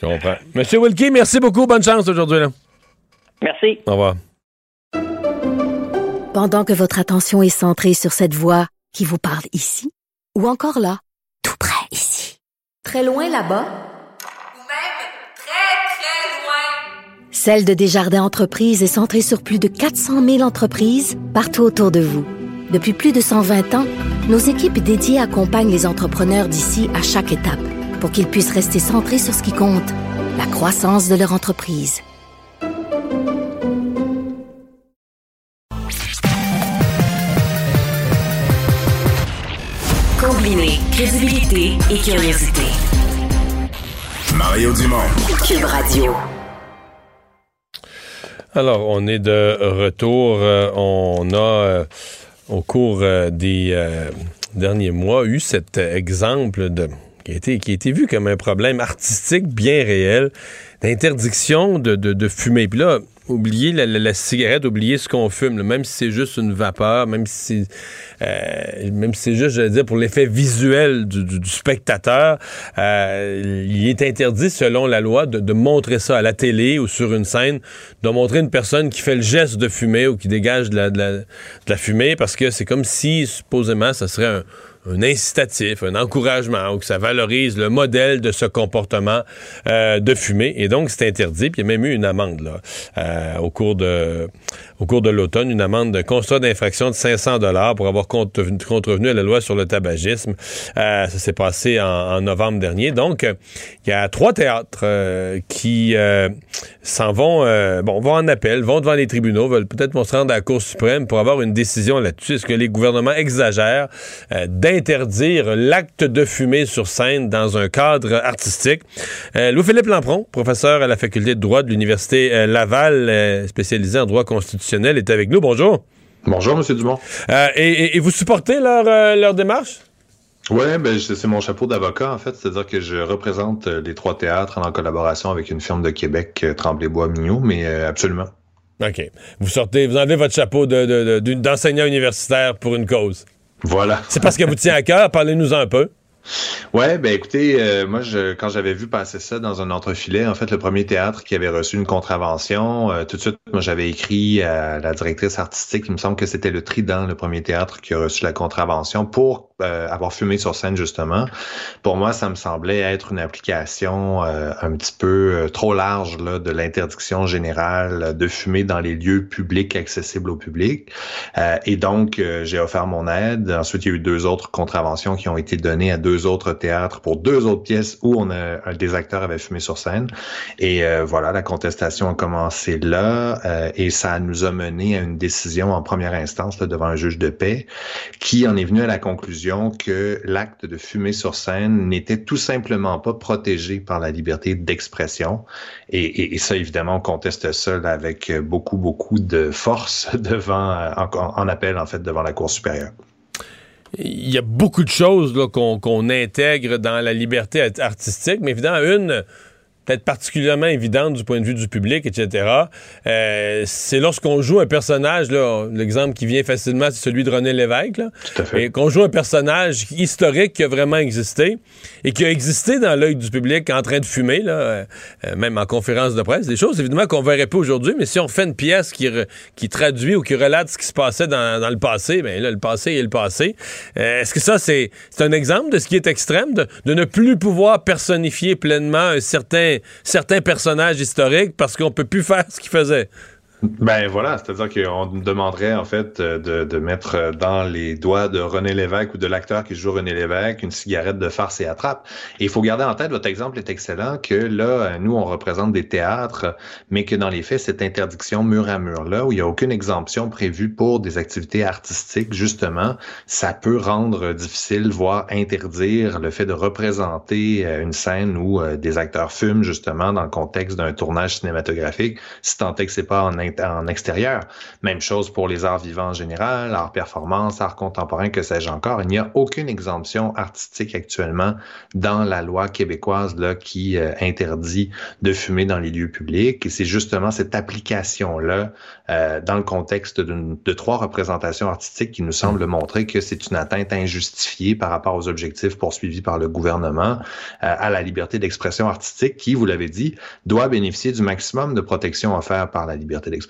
S4: Je comprends. Monsieur Wilkie, merci beaucoup. Bonne chance aujourd'hui.
S9: Merci.
S4: Au revoir.
S1: Pendant que votre attention est centrée sur cette voix qui vous parle ici, ou encore là, tout près ici, très loin là-bas, ou même très, très loin, Celle de Desjardins Entreprises est centrée sur plus de 400 000 entreprises partout autour de vous. Depuis plus de 120 ans, nos équipes dédiées accompagnent les entrepreneurs d'ici à chaque étape pour qu'ils puissent rester centrés sur ce qui compte, la croissance de leur entreprise.
S3: Combiner crédibilité et curiosité.
S2: Mario Dumont.
S3: Cube Radio.
S4: Alors, on est de retour. Euh, on a, euh, au cours euh, des derniers mois, eu cet exemple qui a, été, qui a été vu comme un problème artistique bien réel d'interdiction de, de, de fumer. Puis là, oublier la, cigarette, oublier ce qu'on fume, même si c'est juste une vapeur, même si euh, même si c'est juste, je veux dire, pour l'effet visuel du, spectateur, euh, il est interdit, selon la loi, de, montrer ça à la télé ou sur une scène, de montrer une personne qui fait le geste de fumer ou qui dégage de la, de la fumée, parce que c'est comme si, supposément, ça serait un un incitatif, un encouragement, ou que ça valorise le modèle de ce comportement euh, de fumer. Et donc, c'est interdit. Puis il y a même eu une amende là, euh, au cours de au cours de l'automne, une amende de constat d'infraction de 500 dollars pour avoir contrevenu à la loi sur le tabagisme. Euh, ça s'est passé en, novembre dernier. Donc, il y a trois théâtres qui s'en vont, bon, vont en appel, vont devant les tribunaux, veulent peut-être vont se rendre à la Cour suprême pour avoir une décision là-dessus. Est-ce que les gouvernements exagèrent interdire l'acte de fumer sur scène dans un cadre artistique. Euh, Louis-Philippe Lampron, professeur à la faculté de droit de l'Université euh, Laval, euh, spécialisé en droit constitutionnel, est avec nous. Bonjour.
S10: Bonjour, M. Dumont.
S4: Et, vous supportez leur, leur démarche?
S10: Oui, ben, c'est mon chapeau d'avocat, en fait. C'est-à-dire que je représente les trois théâtres en collaboration avec une firme de Québec, Tremblay-Bois-Mignot, mais absolument.
S4: OK. Vous sortez, vous enlevez votre chapeau d'enseignant universitaire pour une cause.
S10: Voilà.
S4: C'est parce que vous tient à cœur. Parlez-nous un peu.
S10: Ouais, ben écoutez, euh, moi, je, quand j'avais vu passer ça dans un entrefilet, en fait, le premier théâtre qui avait reçu une contravention, euh, tout de suite, moi, j'avais écrit à la directrice artistique, il me semble que c'était le Trident, le premier théâtre qui a reçu la contravention pour euh, avoir fumé sur scène, justement. Pour moi, ça me semblait être une application un petit peu trop large là, de l'interdiction générale de fumer dans les lieux publics accessibles au public. et donc, j'ai offert mon aide. Ensuite, il y a eu deux autres contraventions qui ont été données à deux autres théâtres pour deux autres pièces où on a des acteurs avaient fumé sur scène. Et euh, voilà, la contestation a commencé là euh, et ça nous a mené à une décision en première instance devant un juge de paix qui en est venu à la conclusion que l'acte de fumer sur scène n'était tout simplement pas protégé par la liberté d'expression. Et, ça, évidemment, on conteste ça avec beaucoup, beaucoup de force devant, en appel, en fait, devant la Cour supérieure
S4: il y a beaucoup de choses qu'on intègre dans la liberté artistique, mais évidemment, une peut-être particulièrement évidente du point de vue du public, etc. Euh, c'est lorsqu'on joue un personnage, l'exemple qui vient facilement, c'est celui de René Lévesque, là, et qu'on joue un personnage historique qui a vraiment existé et qui a existé dans l'œil du public en train de fumer, là, euh, euh, même en conférence de presse, des choses évidemment qu'on verrait pas aujourd'hui, mais si on fait une pièce qui, qui traduit ou qui relate ce qui se passait dans, dans le passé, ben là, le passé est le passé. Est-ce que ça, c'est un exemple de ce qui est extrême, de, de ne plus pouvoir personnifier pleinement un certain certains personnages historiques parce qu'on peut plus faire ce qu'ils faisaient.
S10: Ben voilà, c'est-à-dire qu'on demanderait en fait euh, de, de, mettre dans les doigts de René Lévesque ou de l'acteur qui joue René Lévesque une cigarette de farce et attrape. Et il faut garder en tête, votre exemple est excellent, que là, nous, on représente des théâtres, mais que dans les faits, cette interdiction mur à mur là, où il n'y a aucune exemption prévue pour des activités artistiques, justement, ça peut rendre difficile, voire interdire le fait de représenter euh, une scène où euh, des acteurs fument, justement, dans le contexte d'un tournage cinématographique, si tant est que c'est pas en en extérieur. Même chose pour les arts vivants en général, art performance, art contemporain, que sais-je encore. Il n'y a aucune exemption artistique actuellement dans la loi québécoise là, qui euh, interdit de fumer dans les lieux publics. Et c'est justement cette application-là, euh, dans le contexte de trois représentations artistiques, qui nous semble montrer que c'est une atteinte injustifiée par rapport aux objectifs poursuivis par le gouvernement euh, à la liberté d'expression artistique, qui, vous l'avez dit, doit bénéficier du maximum de protection offerte par la liberté d'expression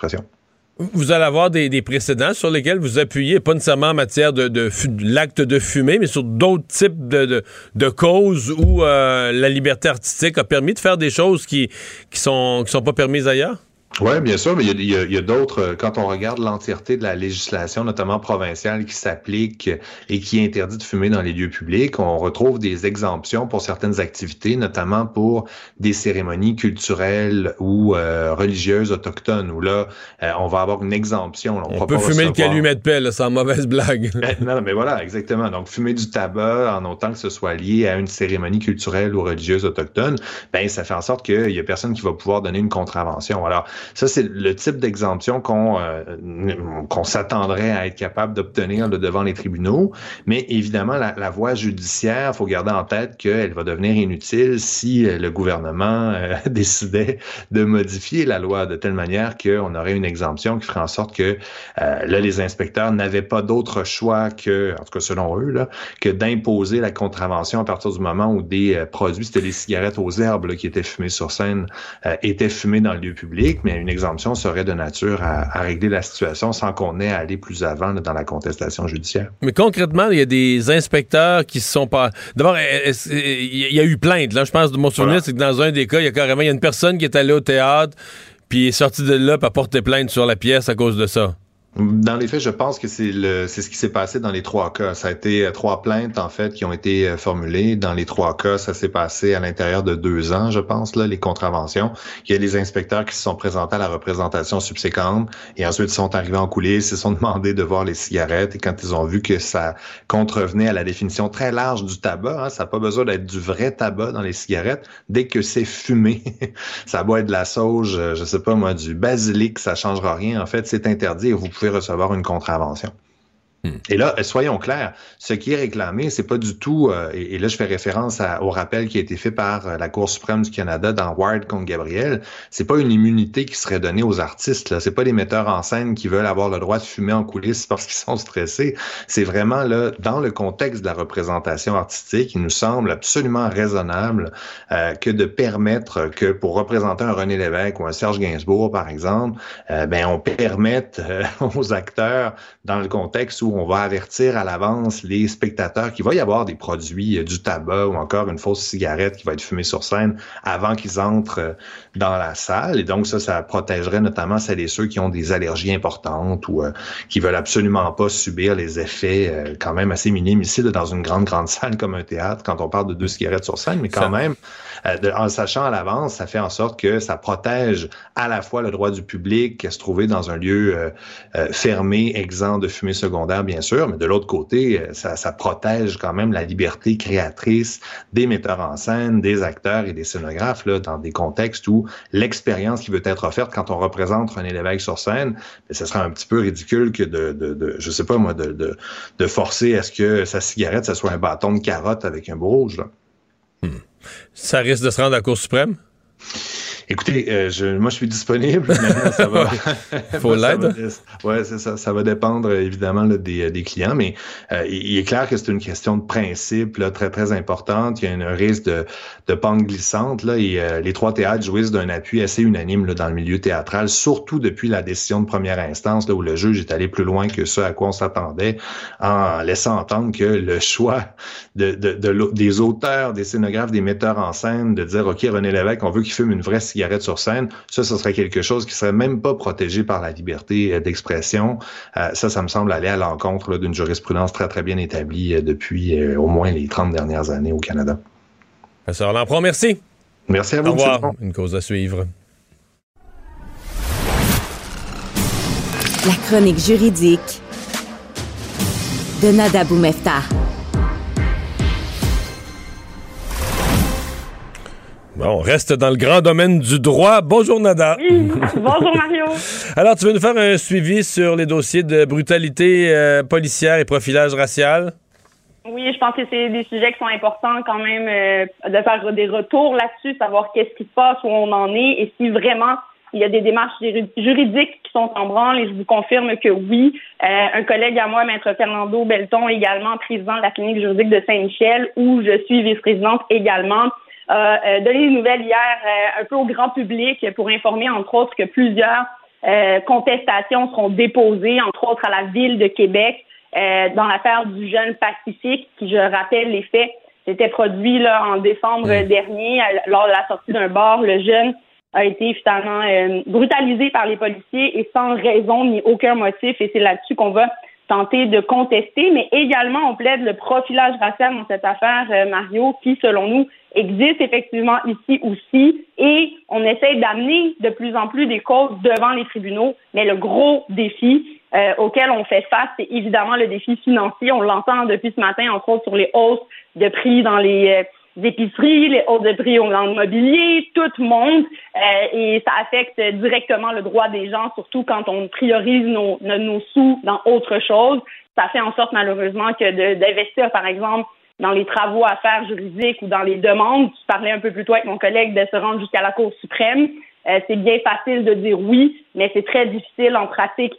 S4: vous allez avoir des, précédents sur lesquels vous appuyez, pas nécessairement en matière de, l'acte de fumée, mais sur d'autres types de, causes où euh, la liberté artistique a permis de faire des choses qui, qui sont, qui sont pas permises ailleurs?
S10: Oui, bien sûr, mais il y a, d'autres, euh, quand on regarde l'entièreté de la législation, notamment provinciale, qui s'applique et qui interdit de fumer dans les lieux publics, on retrouve des exemptions pour certaines activités, notamment pour des cérémonies culturelles ou euh, religieuses autochtones, où là, euh, on va avoir une exemption.
S4: on, peut fumer le calumet de paix, sans mauvaise blague.
S10: Ben, non, mais voilà, exactement. Donc, fumer du tabac en autant que ce soit lié à une cérémonie culturelle ou religieuse autochtone, ben ça fait en sorte qu'il y a personne qui va pouvoir donner une contravention. Alors, ça, c'est le type d'exemption qu'on euh, s'attendrait à être capable d'obtenir devant les tribunaux. Mais évidemment, la, la voie judiciaire, il faut garder en tête qu'elle va devenir inutile si euh, le gouvernement euh, décidait de modifier la loi de telle manière qu'on aurait une exemption qui ferait en sorte que là, les inspecteurs n'avaient pas d'autre choix que, en tout cas selon eux, là, que d'imposer la contravention à partir du moment où des produits, c'était les cigarettes aux herbes qui étaient fumées sur scène, étaient fumés dans le lieu public. Mais une exemption serait de nature à, régler la situation sans qu'on ait à aller plus avant dans la contestation judiciaire.
S4: Mais concrètement, il y a des inspecteurs qui se sont pas. D'abord, il y a eu plainte. Là, je pense de mon souvenir, c'est que dans un des cas, il y a carrément il y a une personne qui est allée au théâtre, puis est sortie de là, pour porter plainte sur la pièce à cause de ça.
S10: Dans les faits, je pense que c'est le c'est ce qui s'est passé dans les trois cas. Ça a été euh, trois plaintes en fait qui ont été euh, formulées. Dans les trois cas, ça s'est passé à l'intérieur de deux ans, je pense là, les contraventions. Il y a les inspecteurs qui se sont présentés à la représentation subséquente et ensuite ils sont arrivés en coulisses, ils se sont demandé de voir les cigarettes et quand ils ont vu que ça contrevenait à la définition très large du tabac, hein, ça n'a pas besoin d'être du vrai tabac dans les cigarettes. Dès que c'est fumé, ça doit être de la sauge, euh, je sais pas moi, du basilic, ça changera rien. En fait, c'est interdit vous pouvez recevoir une contravention. Et là, soyons clairs, ce qui est réclamé, c'est pas du tout, euh, et, là je fais référence au rappel qui a été fait par euh, la Cour suprême du Canada dans Ward contre Gabriel, c'est pas une immunité qui serait donnée aux artistes, là, c'est pas les metteurs en scène qui veulent avoir le droit de fumer en coulisses parce qu'ils sont stressés, c'est vraiment là dans le contexte de la représentation artistique, il nous semble absolument raisonnable euh, que de permettre que pour représenter un René Lévesque ou un Serge Gainsbourg par exemple, ben on permette aux acteurs dans le contexte où on va avertir à l'avance les spectateurs qu'il va y avoir des produits, euh, du tabac ou encore une fausse cigarette qui va être fumée sur scène avant qu'ils entrent euh, dans la salle. Et donc ça, ça protégerait notamment celles et ceux qui ont des allergies importantes ou euh, qui veulent absolument pas subir les effets quand même assez minimes ici dans une grande, grande salle comme un théâtre quand on parle de deux cigarettes sur scène, mais quand même, en sachant à l'avance, ça fait en sorte que ça protège à la fois le droit du public à se trouver dans un lieu fermé, exempt de fumée secondaire, bien sûr, mais de l'autre côté, euh, ça, protège quand même la liberté créatrice des metteurs en scène, des acteurs et des scénographes dans des contextes où l'expérience qui veut être offerte quand on représente René Lévesque sur scène, ben, ce serait un petit peu ridicule que de, sais pas moi, de, forcer à ce que sa cigarette, soit un bâton de carotte avec un beau rouge.
S4: Hmm. Ça risque de se rendre à la Cour suprême?
S10: Écoutez, euh, je, moi, je suis disponible. ça va.
S4: Faut l'aide.
S10: Ouais, c'est ça. Ça va dépendre évidemment des, des, clients, mais euh, il est clair que c'est une question de principe là, très très importante. Il y a un risque de, de pente glissante là. Et euh, les trois théâtres jouissent d'un appui assez unanime là, dans le milieu théâtral, surtout depuis la décision de première instance là, où le juge est allé plus loin que ce à quoi on s'attendait, en laissant entendre que le choix de, de, de, des auteurs, des scénographes, des metteurs en scène, de dire ok René Lévesque, on veut qu'il fume une vraie cigarette sur scène, ça, ce serait quelque chose qui serait même pas protégé par la liberté euh, d'expression. Euh, ça, ça me semble aller à l'encontre d'une jurisprudence très, très bien établie euh, depuis au moins les 30 dernières années au Canada.
S4: Professeur Lampron, merci.
S10: Merci à vous.
S4: Au revoir. Une cause à suivre.
S3: La chronique juridique de Nada Boumefta.
S4: On reste dans le grand domaine du droit. Bonjour Nada.
S11: Oui, bonjour Mario.
S4: Alors, tu veux nous faire un suivi sur les dossiers de brutalité euh, policière et profilage racial?
S11: Oui, je pense que c'est des sujets qui sont importants quand même euh, de faire des retours là-dessus, savoir qu'est-ce qui se passe, où on en est et si vraiment il y a des démarches juridiques qui sont en branle et je vous confirme que oui. Euh, un collègue à moi, Maître Fernando Belton, également président de la clinique juridique de Saint-Michel, où je suis vice-présidente également, a euh, donné des nouvelles hier euh, un peu au grand public pour informer, entre autres, que plusieurs euh, contestations seront déposées, entre autres à la ville de Québec, dans l'affaire du jeune Pacifique, qui, je rappelle les faits, s'était produit là, en décembre mmh. dernier lors de la sortie d'un bar. Le jeune a été finalement brutalisé par les policiers et sans raison ni aucun motif. Et c'est là-dessus qu'on va tenter de contester, mais également on plaide le profilage racial dans cette affaire, Mario, qui, selon nous, existe effectivement ici aussi et on essaie d'amener de plus en plus des causes devant les tribunaux. Mais le gros défi euh, auquel on fait face, c'est évidemment le défi financier. On l'entend depuis ce matin, entre autres sur les hausses de prix dans les euh, épiceries, les hausses de prix au mobilier, tout le monde. Euh, et ça affecte directement le droit des gens, surtout quand on priorise nos, nos sous dans autre chose. Ça fait en sorte malheureusement que d'investir, par exemple, dans les travaux à faire juridiques ou dans les demandes. Tu parlais un peu plus tôt avec mon collègue de se rendre jusqu'à la Cour suprême. Euh, c'est bien facile de dire oui, mais c'est très difficile en pratique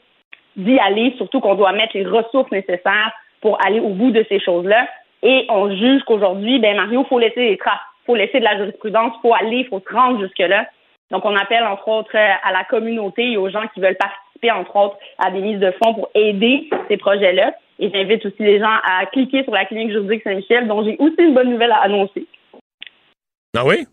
S11: d'y aller, surtout qu'on doit mettre les ressources nécessaires pour aller au bout de ces choses-là. Et on juge qu'aujourd'hui, ben Mario, faut laisser les traces, faut laisser de la jurisprudence, faut aller, faut se rendre jusque-là. Donc, on appelle entre autres à la communauté et aux gens qui veulent participer, entre autres, à des mises de fonds pour aider ces projets-là. Et j'invite aussi les gens à cliquer sur la clinique juridique Saint-Michel, dont j'ai aussi une bonne nouvelle à annoncer.
S4: Ah oui?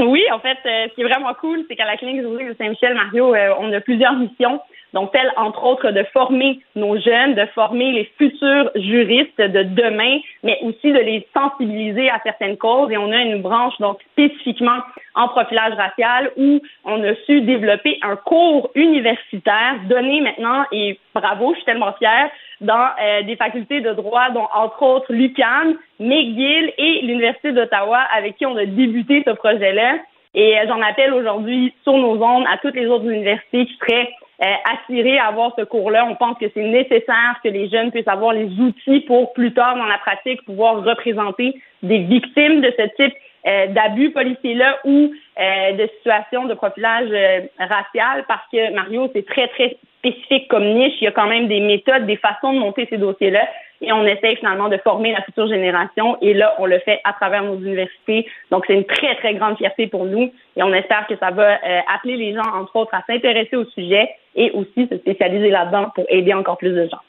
S11: Oui, en fait, euh, ce qui est vraiment cool, c'est qu'à la clinique juridique de Saint-Michel, Mario, euh, on a plusieurs missions. Donc, telle, entre autres, de former nos jeunes, de former les futurs juristes de demain, mais aussi de les sensibiliser à certaines causes. Et on a une branche, donc, spécifiquement en profilage racial où on a su développer un cours universitaire donné maintenant, et bravo, je suis tellement fière, dans euh, des facultés de droit, dont entre autres l'UQAM, McGill et l'Université d'Ottawa, avec qui on a débuté ce projet-là. Et euh, j'en appelle aujourd'hui sur nos ondes à toutes les autres universités qui seraient aspirer à avoir ce cours-là. On pense que c'est nécessaire que les jeunes puissent avoir les outils pour plus tard dans la pratique pouvoir représenter des victimes de ce type euh, d'abus policiers-là ou euh, de situations de profilage euh, racial parce que Mario, c'est très, très spécifique comme niche. Il y a quand même des méthodes, des façons de monter ces dossiers-là et on essaie finalement de former la future génération et là, on le fait à travers nos universités. Donc, c'est une très, très grande fierté pour nous et on espère que ça va appeler les gens, entre autres, à s'intéresser au sujet et aussi se spécialiser là-dedans pour aider encore plus de gens.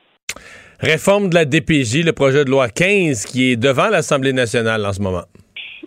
S4: Réforme de la DPJ, le projet de loi 15 qui est devant l'Assemblée nationale en ce moment.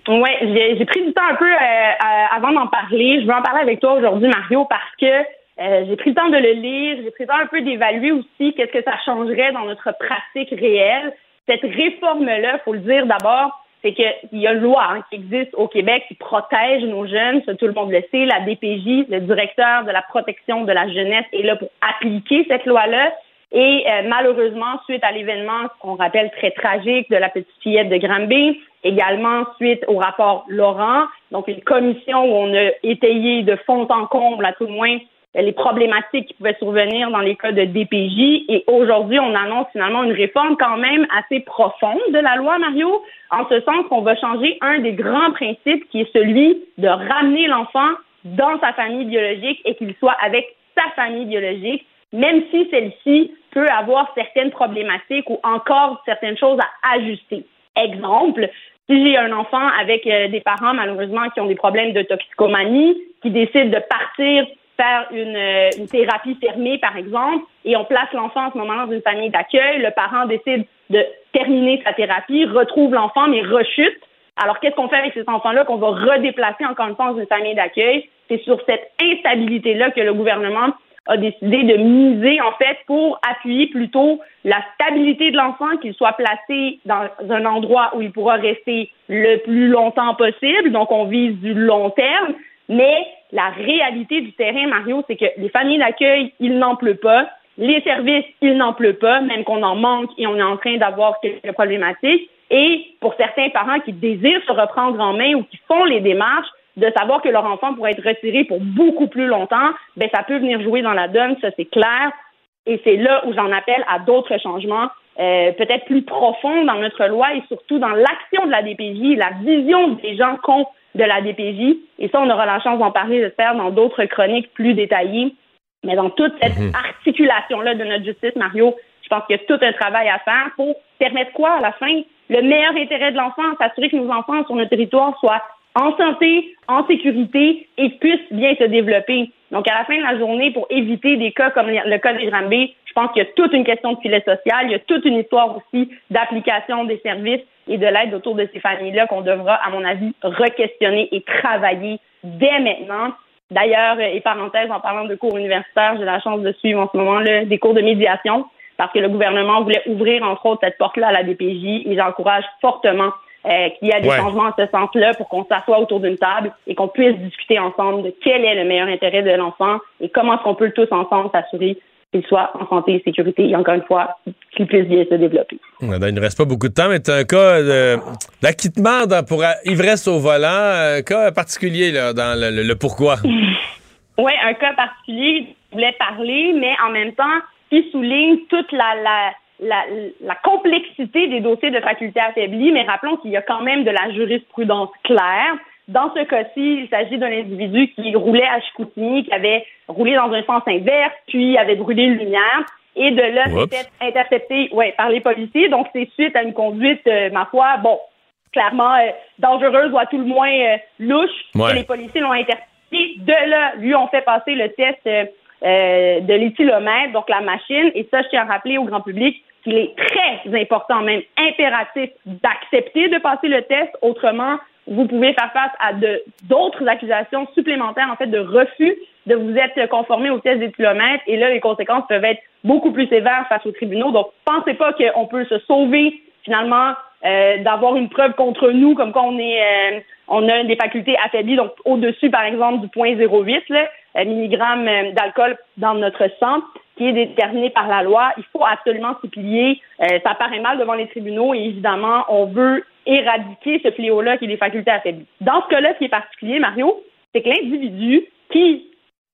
S11: Oui, j'ai pris du temps un peu euh, avant d'en parler. Je veux en parler avec toi aujourd'hui, Mario, parce que euh, j'ai pris le temps de le lire, j'ai pris le temps un peu d'évaluer aussi qu'est-ce que ça changerait dans notre pratique réelle. Cette réforme-là, faut le dire d'abord, c'est qu'il y a une loi hein, qui existe au Québec qui protège nos jeunes, ça tout le monde le sait. La DPJ, le directeur de la protection de la jeunesse, est là pour appliquer cette loi-là. Et malheureusement, suite à l'événement qu'on rappelle très tragique de la petite fillette de Granby, Également, suite au rapport Laurent, donc une commission où on a étayé de fond en comble, à tout le moins, les problématiques qui pouvaient survenir dans les cas de DPJ. Et aujourd'hui, on annonce finalement une réforme quand même assez profonde de la loi, Mario, en ce sens qu'on va changer un des grands principes qui est celui de ramener l'enfant dans sa famille biologique et qu'il soit avec sa famille biologique, même si celle-ci peut avoir certaines problématiques ou encore certaines choses à ajuster. Exemple, si j'ai un enfant avec euh, des parents malheureusement qui ont des problèmes de toxicomanie, qui décident de partir faire une, euh, une thérapie fermée, par exemple, et on place l'enfant en ce moment dans une famille d'accueil, le parent décide de terminer sa thérapie, retrouve l'enfant, mais rechute. Alors, qu'est-ce qu'on fait avec ces enfants-là qu'on va redéplacer encore une fois dans une famille d'accueil? C'est sur cette instabilité-là que le gouvernement a décidé de miser en fait pour appuyer plutôt la stabilité de l'enfant, qu'il soit placé dans un endroit où il pourra rester le plus longtemps possible. Donc on vise du long terme, mais la réalité du terrain, Mario, c'est que les familles d'accueil, il n'en pleut pas. Les services, il n'en pleut pas, même qu'on en manque et on est en train d'avoir quelques problématiques. Et pour certains parents qui désirent se reprendre en main ou qui font les démarches, de savoir que leur enfant pourrait être retiré pour beaucoup plus longtemps, ben ça peut venir jouer dans la donne, ça c'est clair. Et c'est là où j'en appelle à d'autres changements, euh, peut-être plus profonds dans notre loi et surtout dans l'action de la DPJ, la vision des gens qu'ont de la DPJ. Et ça, on aura la chance d'en parler, j'espère, dans d'autres chroniques plus détaillées. Mais dans toute cette mhm. articulation-là de notre justice, Mario, je pense qu'il y a tout un travail à faire pour permettre quoi à la fin? Le meilleur intérêt de l'enfant, s'assurer que nos enfants sur notre territoire soient en santé, en sécurité et puissent bien se développer. Donc, à la fin de la journée, pour éviter des cas comme le cas des Granby, je pense qu'il y a toute une question de filet social, il y a toute une histoire aussi d'application des services et de l'aide autour de ces familles-là qu'on devra, à mon avis, re-questionner et travailler dès maintenant. D'ailleurs, et parenthèse, en parlant de cours universitaires, j'ai la chance de suivre en ce moment là, des cours de médiation parce que le gouvernement voulait ouvrir, entre autres, cette porte-là à la DPJ et j'encourage fortement euh, qu'il y a des changements en ce sens-là pour qu'on s'assoie autour d'une table et qu'on puisse discuter ensemble de quel est le meilleur intérêt de l'enfant et comment est-ce qu'on peut tous ensemble s'assurer qu'il soit en santé et sécurité et encore une fois, qu'il puisse bien se développer.
S4: il ne reste pas beaucoup de temps, mais as un cas d'acquittement pour ivresse au volant, un cas particulier là, dans le, pourquoi?
S11: oui, un cas particulier, je voulais parler, mais en même temps, qui souligne toute la, la la, la, complexité des dossiers de faculté affaiblie, mais rappelons qu'il y a quand même de la jurisprudence claire. Dans ce cas-ci, il s'agit d'un individu qui roulait à Chicoutimi, qui avait roulé dans un sens inverse, puis avait brûlé une lumière, et de là, c'était intercepté ouais, par les policiers. Donc, c'est suite à une conduite, euh, ma foi, bon, clairement euh, dangereuse ou à tout le moins euh, louche, que les policiers l'ont intercepté. De là, lui, on fait passer le test de l'éthylomètre, donc la machine, et ça, je tiens à rappeler au grand public, il est très important, même impératif, d'accepter de passer le test. Autrement, vous pouvez faire face à d'autres accusations supplémentaires, en fait, de refus de vous être conformé au test des kilomètres. Et là, les conséquences peuvent être beaucoup plus sévères face aux tribunaux. Donc, pensez pas qu'on peut se sauver, finalement, euh, d'avoir une preuve contre nous, comme quand on est, euh, on a des facultés affaiblies, donc au-dessus, par exemple, du point 0,8 là, euh, milligrammes d'alcool dans notre sang qui est déterminé par la loi. Il faut absolument s'y plier. Euh, ça paraît mal devant les tribunaux et évidemment, on veut éradiquer ce fléau-là qui est les facultés affaiblies. Dans ce cas-là, ce qui est particulier, Mario, c'est que l'individu qui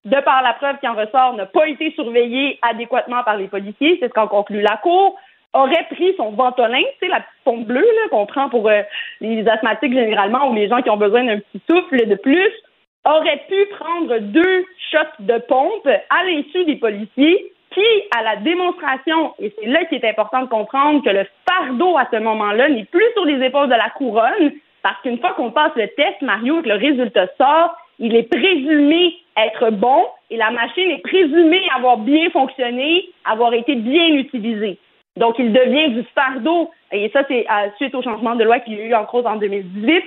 S11: de par la preuve qui en ressort, n'a pas été surveillé adéquatement par les policiers, c'est ce qu'en conclut la Cour, aurait pris son ventolin, tu sais, la petite pompe bleue qu'on prend pour euh, les asthmatiques généralement ou les gens qui ont besoin d'un petit souffle de plus, aurait pu prendre deux shots de pompe à l'insu des policiers qui, à la démonstration, et c'est là qu'il est important de comprendre que le fardeau à ce moment-là n'est plus sur les épaules de la couronne, parce qu'une fois qu'on passe le test, Mario, que le résultat sort, il est présumé être bon et la machine est présumée avoir bien fonctionné, avoir été bien utilisée. Donc, il devient du fardeau, et ça, c'est suite au changement de loi qu'il y a eu en cause en 2018,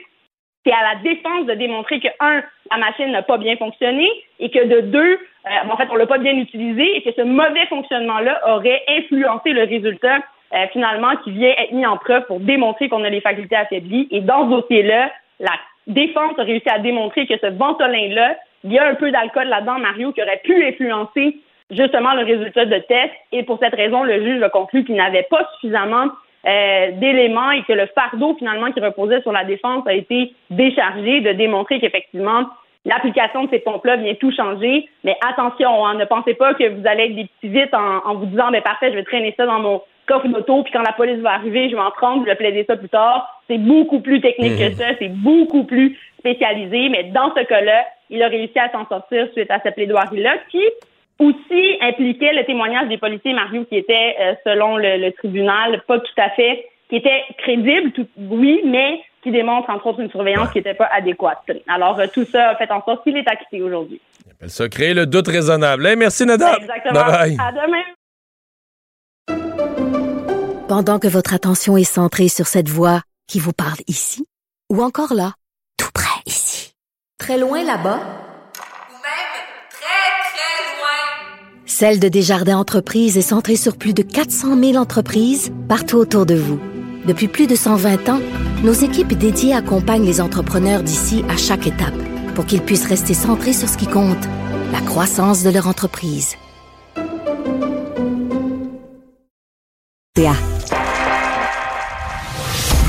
S11: c'est à la défense de démontrer que, un, la machine n'a pas bien fonctionné et que de deux, euh, en fait, on l'a pas bien utilisé et que ce mauvais fonctionnement-là aurait influencé le résultat euh, finalement qui vient être mis en preuve pour démontrer qu'on a les facultés affaiblies. Et dans ce dossier-là, la défense a réussi à démontrer que ce ventolin-là, il y a un peu d'alcool là-dedans, Mario, qui aurait pu influencer justement le résultat de test. Et pour cette raison, le juge a conclu qu'il n'avait pas suffisamment euh, d'éléments et que le fardeau finalement qui reposait sur la défense a été déchargé de démontrer qu'effectivement l'application de ces pompes-là vient tout changer. Mais attention, hein, ne pensez pas que vous allez être des petits vite en, vous disant mais parfait, je vais traîner ça dans mon coffre d'auto, puis quand la police va arriver, je vais en prendre, je vais plaider ça plus tard. C'est beaucoup plus technique que mhm. ça, c'est beaucoup plus spécialisé, mais dans ce cas-là, il a réussi à s'en sortir suite à cette plaidoirie-là, qui aussi impliquait le témoignage des policiers Mario qui était, euh, selon le, tribunal, pas tout à fait, qui était crédible, tout, oui, mais qui démontre entre autres une surveillance qui n'était pas adéquate. Alors euh, tout ça a fait en sorte qu'il est acquitté aujourd'hui.
S4: Ça crée le doute raisonnable. merci Nada.
S11: Exactement. À demain.
S1: Pendant que votre attention est centrée sur cette voix qui vous parle ici, ou encore là, tout près ici, très loin là-bas, Celle de Desjardins Entreprises est centrée sur plus de 400 000 entreprises partout autour de vous. Depuis plus de 120 ans, nos équipes dédiées accompagnent les entrepreneurs d'ici à chaque étape pour qu'ils puissent rester centrés sur ce qui compte, la croissance de leur entreprise.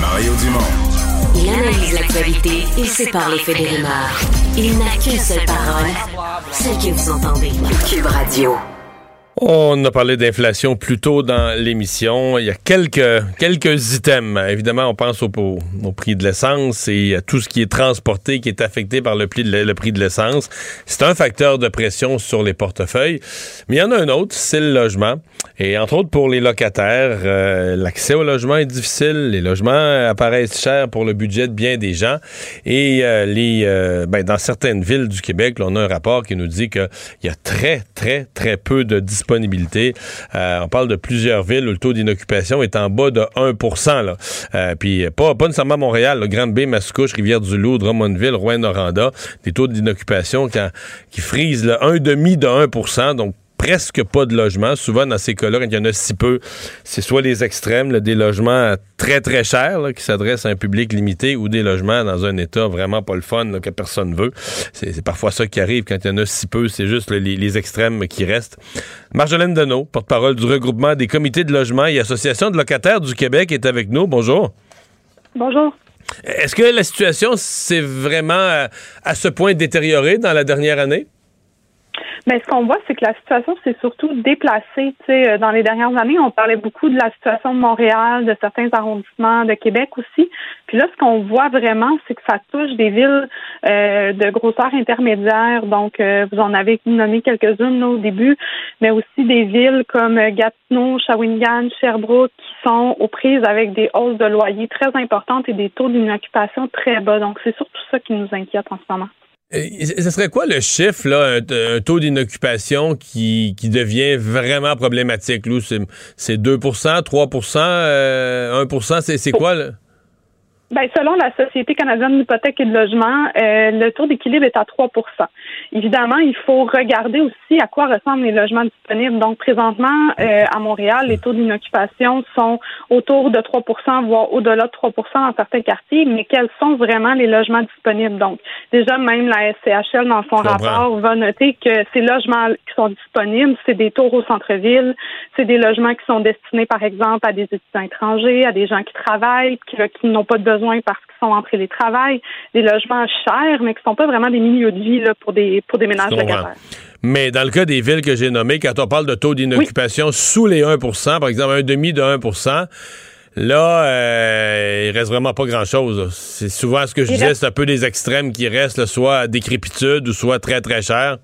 S2: Mario Dumont.
S1: Il analyse l'actualité et sépare les faits des rumeurs. Il n'a qu'une seule parole, celle que vous entendez. Cube Radio.
S4: On a parlé d'inflation plus tôt dans l'émission. Il y a quelques, quelques items. Évidemment, on pense au, prix de l'essence et à tout ce qui est transporté qui est affecté par le prix de, le prix de l'essence. C'est un facteur de pression sur les portefeuilles. Mais il y en a un autre, c'est le logement. Et entre autres pour les locataires, euh, l'accès au logement est difficile. Les logements apparaissent chers pour le budget de bien des gens. Et euh, les, euh, ben, dans certaines villes du Québec, on a un rapport qui nous dit qu'il y a très, très, très peu de disponibilité Euh, on parle de plusieurs villes où le taux d'inoccupation est en bas de 1 là. Euh, puis pas, pas nécessairement Montréal, Grande-Bay, Mascouche, Rivière-du-Loup, Drummondville, Rouen-Noranda, des taux d'inoccupation qui, qui frisent le 1,5 de 1% donc presque pas de logement. Souvent, dans ces cas-là, quand il y en a si peu, c'est soit les extrêmes, des logements très, très chers qui s'adressent à un public limité ou des logements dans un état vraiment pas le fun que personne veut. C'est parfois ça qui arrive quand il y en a si peu. C'est juste les, extrêmes qui restent. Marjolaine Deneau, porte-parole du regroupement des comités de logement et associations de locataires du Québec, est avec nous. Bonjour.
S12: Bonjour.
S4: Est-ce que la situation s'est vraiment à ce point détériorée dans la dernière année?
S12: Mais ce qu'on voit, c'est que la situation s'est surtout déplacée. Euh, dans les dernières années, on parlait beaucoup de la situation de Montréal, de certains arrondissements de Québec aussi. Puis là, ce qu'on voit vraiment, c'est que ça touche des villes euh, de grosseur intermédiaire. Donc, euh, vous en avez nommé quelques-unes au début, mais aussi des villes comme Gatineau, Shawinigan, Sherbrooke, qui sont aux prises avec des hausses de loyers très importantes et des taux d'inoccupation très bas. Donc, c'est surtout ça qui nous inquiète en ce moment.
S4: Ce serait quoi le chiffre, là, un, taux d'inoccupation qui, qui devient vraiment problématique? C'est 2% 3% 1% c'est quoi? Là?
S12: Ben, selon la Société canadienne d'hypothèque et de logement, euh, le taux d'équilibre est à 3% Évidemment, il faut regarder aussi à quoi ressemblent les logements disponibles. Donc, présentement, euh, à Montréal, les taux d'inoccupation sont autour de 3% voire au-delà de 3% dans certains quartiers, mais quels sont vraiment les logements disponibles? Donc, déjà, même la SCHL, dans son rapport, va noter que ces logements qui sont disponibles, c'est des tours au centre-ville, c'est des logements qui sont destinés, par exemple, à des étudiants étrangers, à des gens qui travaillent, qui, qui n'ont pas de besoin parce qu'ils sont entre les travails, des logements chers, mais qui ne sont pas vraiment des milieux de vie là, pour des pour des ménages locataires.
S4: Mais dans le cas des villes que j'ai nommées, quand on parle de taux d'inoccupation sous les 1% par exemple un demi de 1% Là, euh, il reste vraiment pas grand-chose. C'est souvent ce que je disais, c'est un peu des extrêmes qui restent, soit à décrépitude ou soit très, très cher.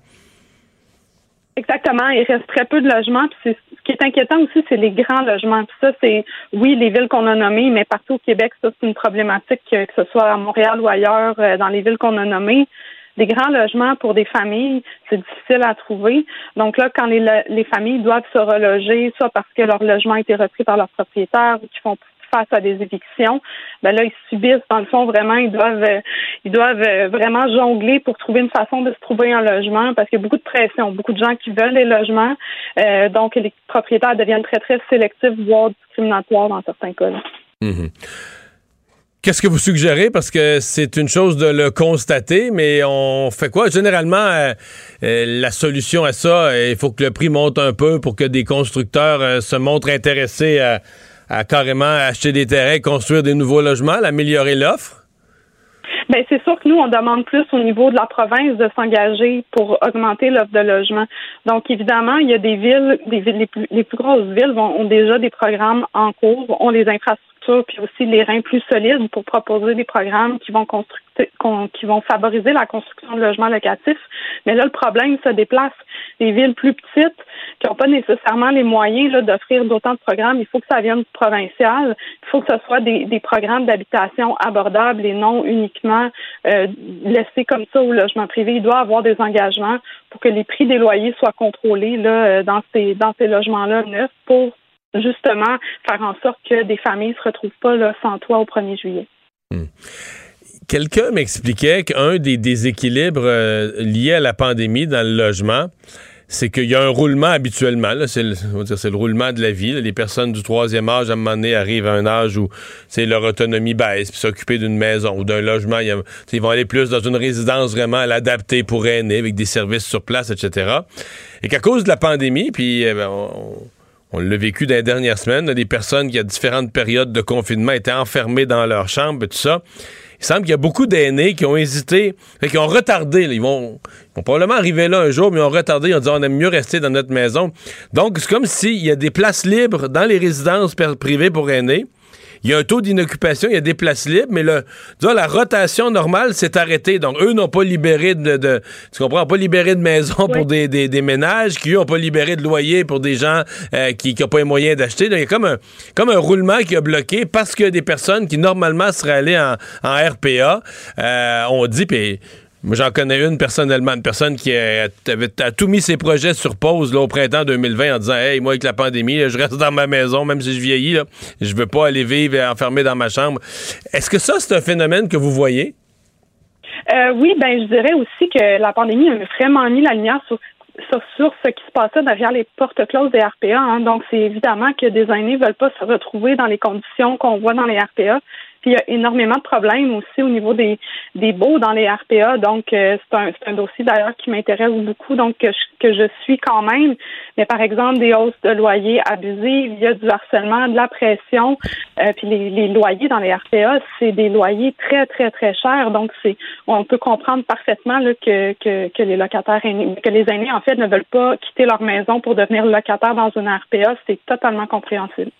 S12: Exactement. Il reste très peu de logements. Puis ce qui est inquiétant aussi, c'est les grands logements. Puis ça, c'est oui, les villes qu'on a nommées, mais partout au Québec, ça, c'est une problématique, que ce soit à Montréal ou ailleurs, euh, dans les villes qu'on a nommées. Des grands logements pour des familles, c'est difficile à trouver. Donc là, quand les, les familles doivent se reloger, soit parce que leur logement a été repris par leurs propriétaires ou qu'ils font face à des évictions, ben là, ils subissent, dans le fond, vraiment, ils doivent euh, ils doivent euh, vraiment jongler pour trouver une façon de se trouver un logement parce qu'il y a beaucoup de pression, beaucoup de gens qui veulent les logements. Euh, donc, les propriétaires deviennent très, très sélectifs, voire discriminatoires dans certains cas.
S4: Mhm. Qu'est-ce que vous suggérez? Parce que c'est une chose de le constater, mais on fait quoi? Généralement, la solution à ça, il faut que le prix monte un peu pour que des constructeurs se montrent intéressés à, carrément acheter des terrains, construire des nouveaux logements, améliorer l'offre?
S12: Bien, c'est sûr que nous, on demande plus au niveau de la province de s'engager pour augmenter l'offre de logement. Donc, évidemment, il y a des villes, des villes les, plus, les plus grosses villes vont, ont déjà des programmes en cours, ont les infrastructures puis aussi les reins plus solides pour proposer des programmes qui vont qui vont favoriser la construction de logements locatifs. Mais là, le problème se déplace. Les villes plus petites qui n'ont pas nécessairement les moyens d'offrir d'autant de programmes, il faut que ça vienne provincial. Il faut que ce soit des, programmes d'habitation abordables et non uniquement euh, laissés comme ça au logement privé. Il doit avoir des engagements pour que les prix des loyers soient contrôlés là, euh, dans ces, dans ces logements-là neufs pour justement faire en sorte que des familles ne se retrouvent pas là, sans toit au 1er juillet.
S4: Hmm. Quelqu'un m'expliquait qu'un des déséquilibres euh, liés à la pandémie dans le logement, c'est qu'il y a un roulement habituellement. C'est le, le, roulement de la vie. Les personnes du troisième âge, à un moment donné, arrivent à un âge où leur autonomie baisse, puis s'occuper d'une maison ou d'un logement. ils vont aller plus dans une résidence vraiment à l'adapter pour aînés, avec des services sur place, etc. Et qu'à cause de la pandémie, puis eh ben, on, on l'a vécu dans les dernières semaines, des personnes qui, à différentes périodes de confinement, étaient enfermées dans leur chambre tout ça. Il semble qu'il y a beaucoup d'aînés qui ont hésité, qui ont retardé. Ils, vont, ils, vont, probablement arriver là un jour, mais ils ont retardé. Ils ont dit on aime mieux rester dans notre maison. Donc, c'est comme s'il y a des places libres dans les résidences privées pour aînés il y a un taux d'inoccupation, il y a des places libres, mais le, la rotation normale s'est arrêtée. Donc, eux n'ont pas libéré de, tu comprends, pas libéré de maisons pour des, des, ménages, qui eux n'ont pas libéré de loyer pour des gens euh, qui n'ont pas les moyens d'acheter. Il y a comme un, comme un roulement qui a bloqué parce que des personnes qui normalement seraient allées en, en RPA euh, ont dit, puis moi, j'en connais une personnellement, une personne qui a, tout mis ses projets sur pause là, au printemps 2020 en disant Hey, moi, avec la pandémie, je reste dans ma maison, même si je vieillis, là, je veux pas aller vivre enfermé dans ma chambre. Est-ce que ça, c'est un phénomène que vous voyez?
S12: Euh, oui, ben je dirais aussi que la pandémie a vraiment mis la lumière sur sur, ce qui se passait derrière les portes closes des RPA. Hein. Donc, c'est évidemment que des aînés ne veulent pas se retrouver dans les conditions qu'on voit dans les RPA il y a énormément de problèmes aussi au niveau des, des baux dans les RPA. Donc, euh, c'est un, un, dossier d'ailleurs qui m'intéresse beaucoup, donc que je, que je suis quand même. Mais par exemple, des hausses de loyers abusives, il y a du harcèlement, de la pression. Euh, puis les, les, loyers dans les RPA, c'est des loyers très, très, très chers. Donc, c'est on peut comprendre parfaitement là, que, que, que les locataires aînés, que les aînés, en fait, ne veulent pas quitter leur maison pour devenir locataire dans une RPA. C'est totalement compréhensible.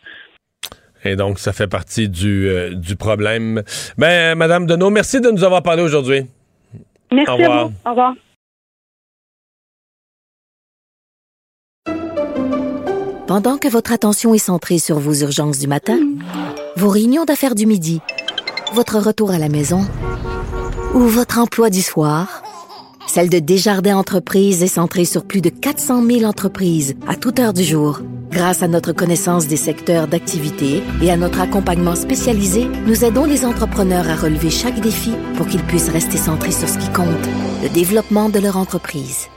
S4: Et donc, ça fait partie du, euh, du problème. Ben, Madame Deneau, merci de nous avoir parlé aujourd'hui.
S12: Merci Au revoir. Au revoir.
S1: Pendant que votre attention est centrée sur vos urgences du matin, vos réunions d'affaires du midi, votre retour à la maison ou votre emploi du soir, celle de Desjardins Entreprises est centrée sur plus de 400 000 entreprises à toute heure du jour. Grâce à notre connaissance des secteurs d'activité et à notre accompagnement spécialisé, nous aidons les entrepreneurs à relever chaque défi pour qu'ils puissent rester centrés sur ce qui compte, le développement de leur entreprise.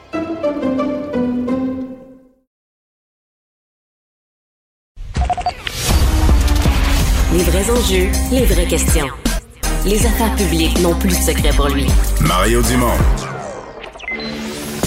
S3: Les vrais enjeux, les vraies questions. Les affaires publiques n'ont plus de secret pour lui.
S2: Mario Dumont.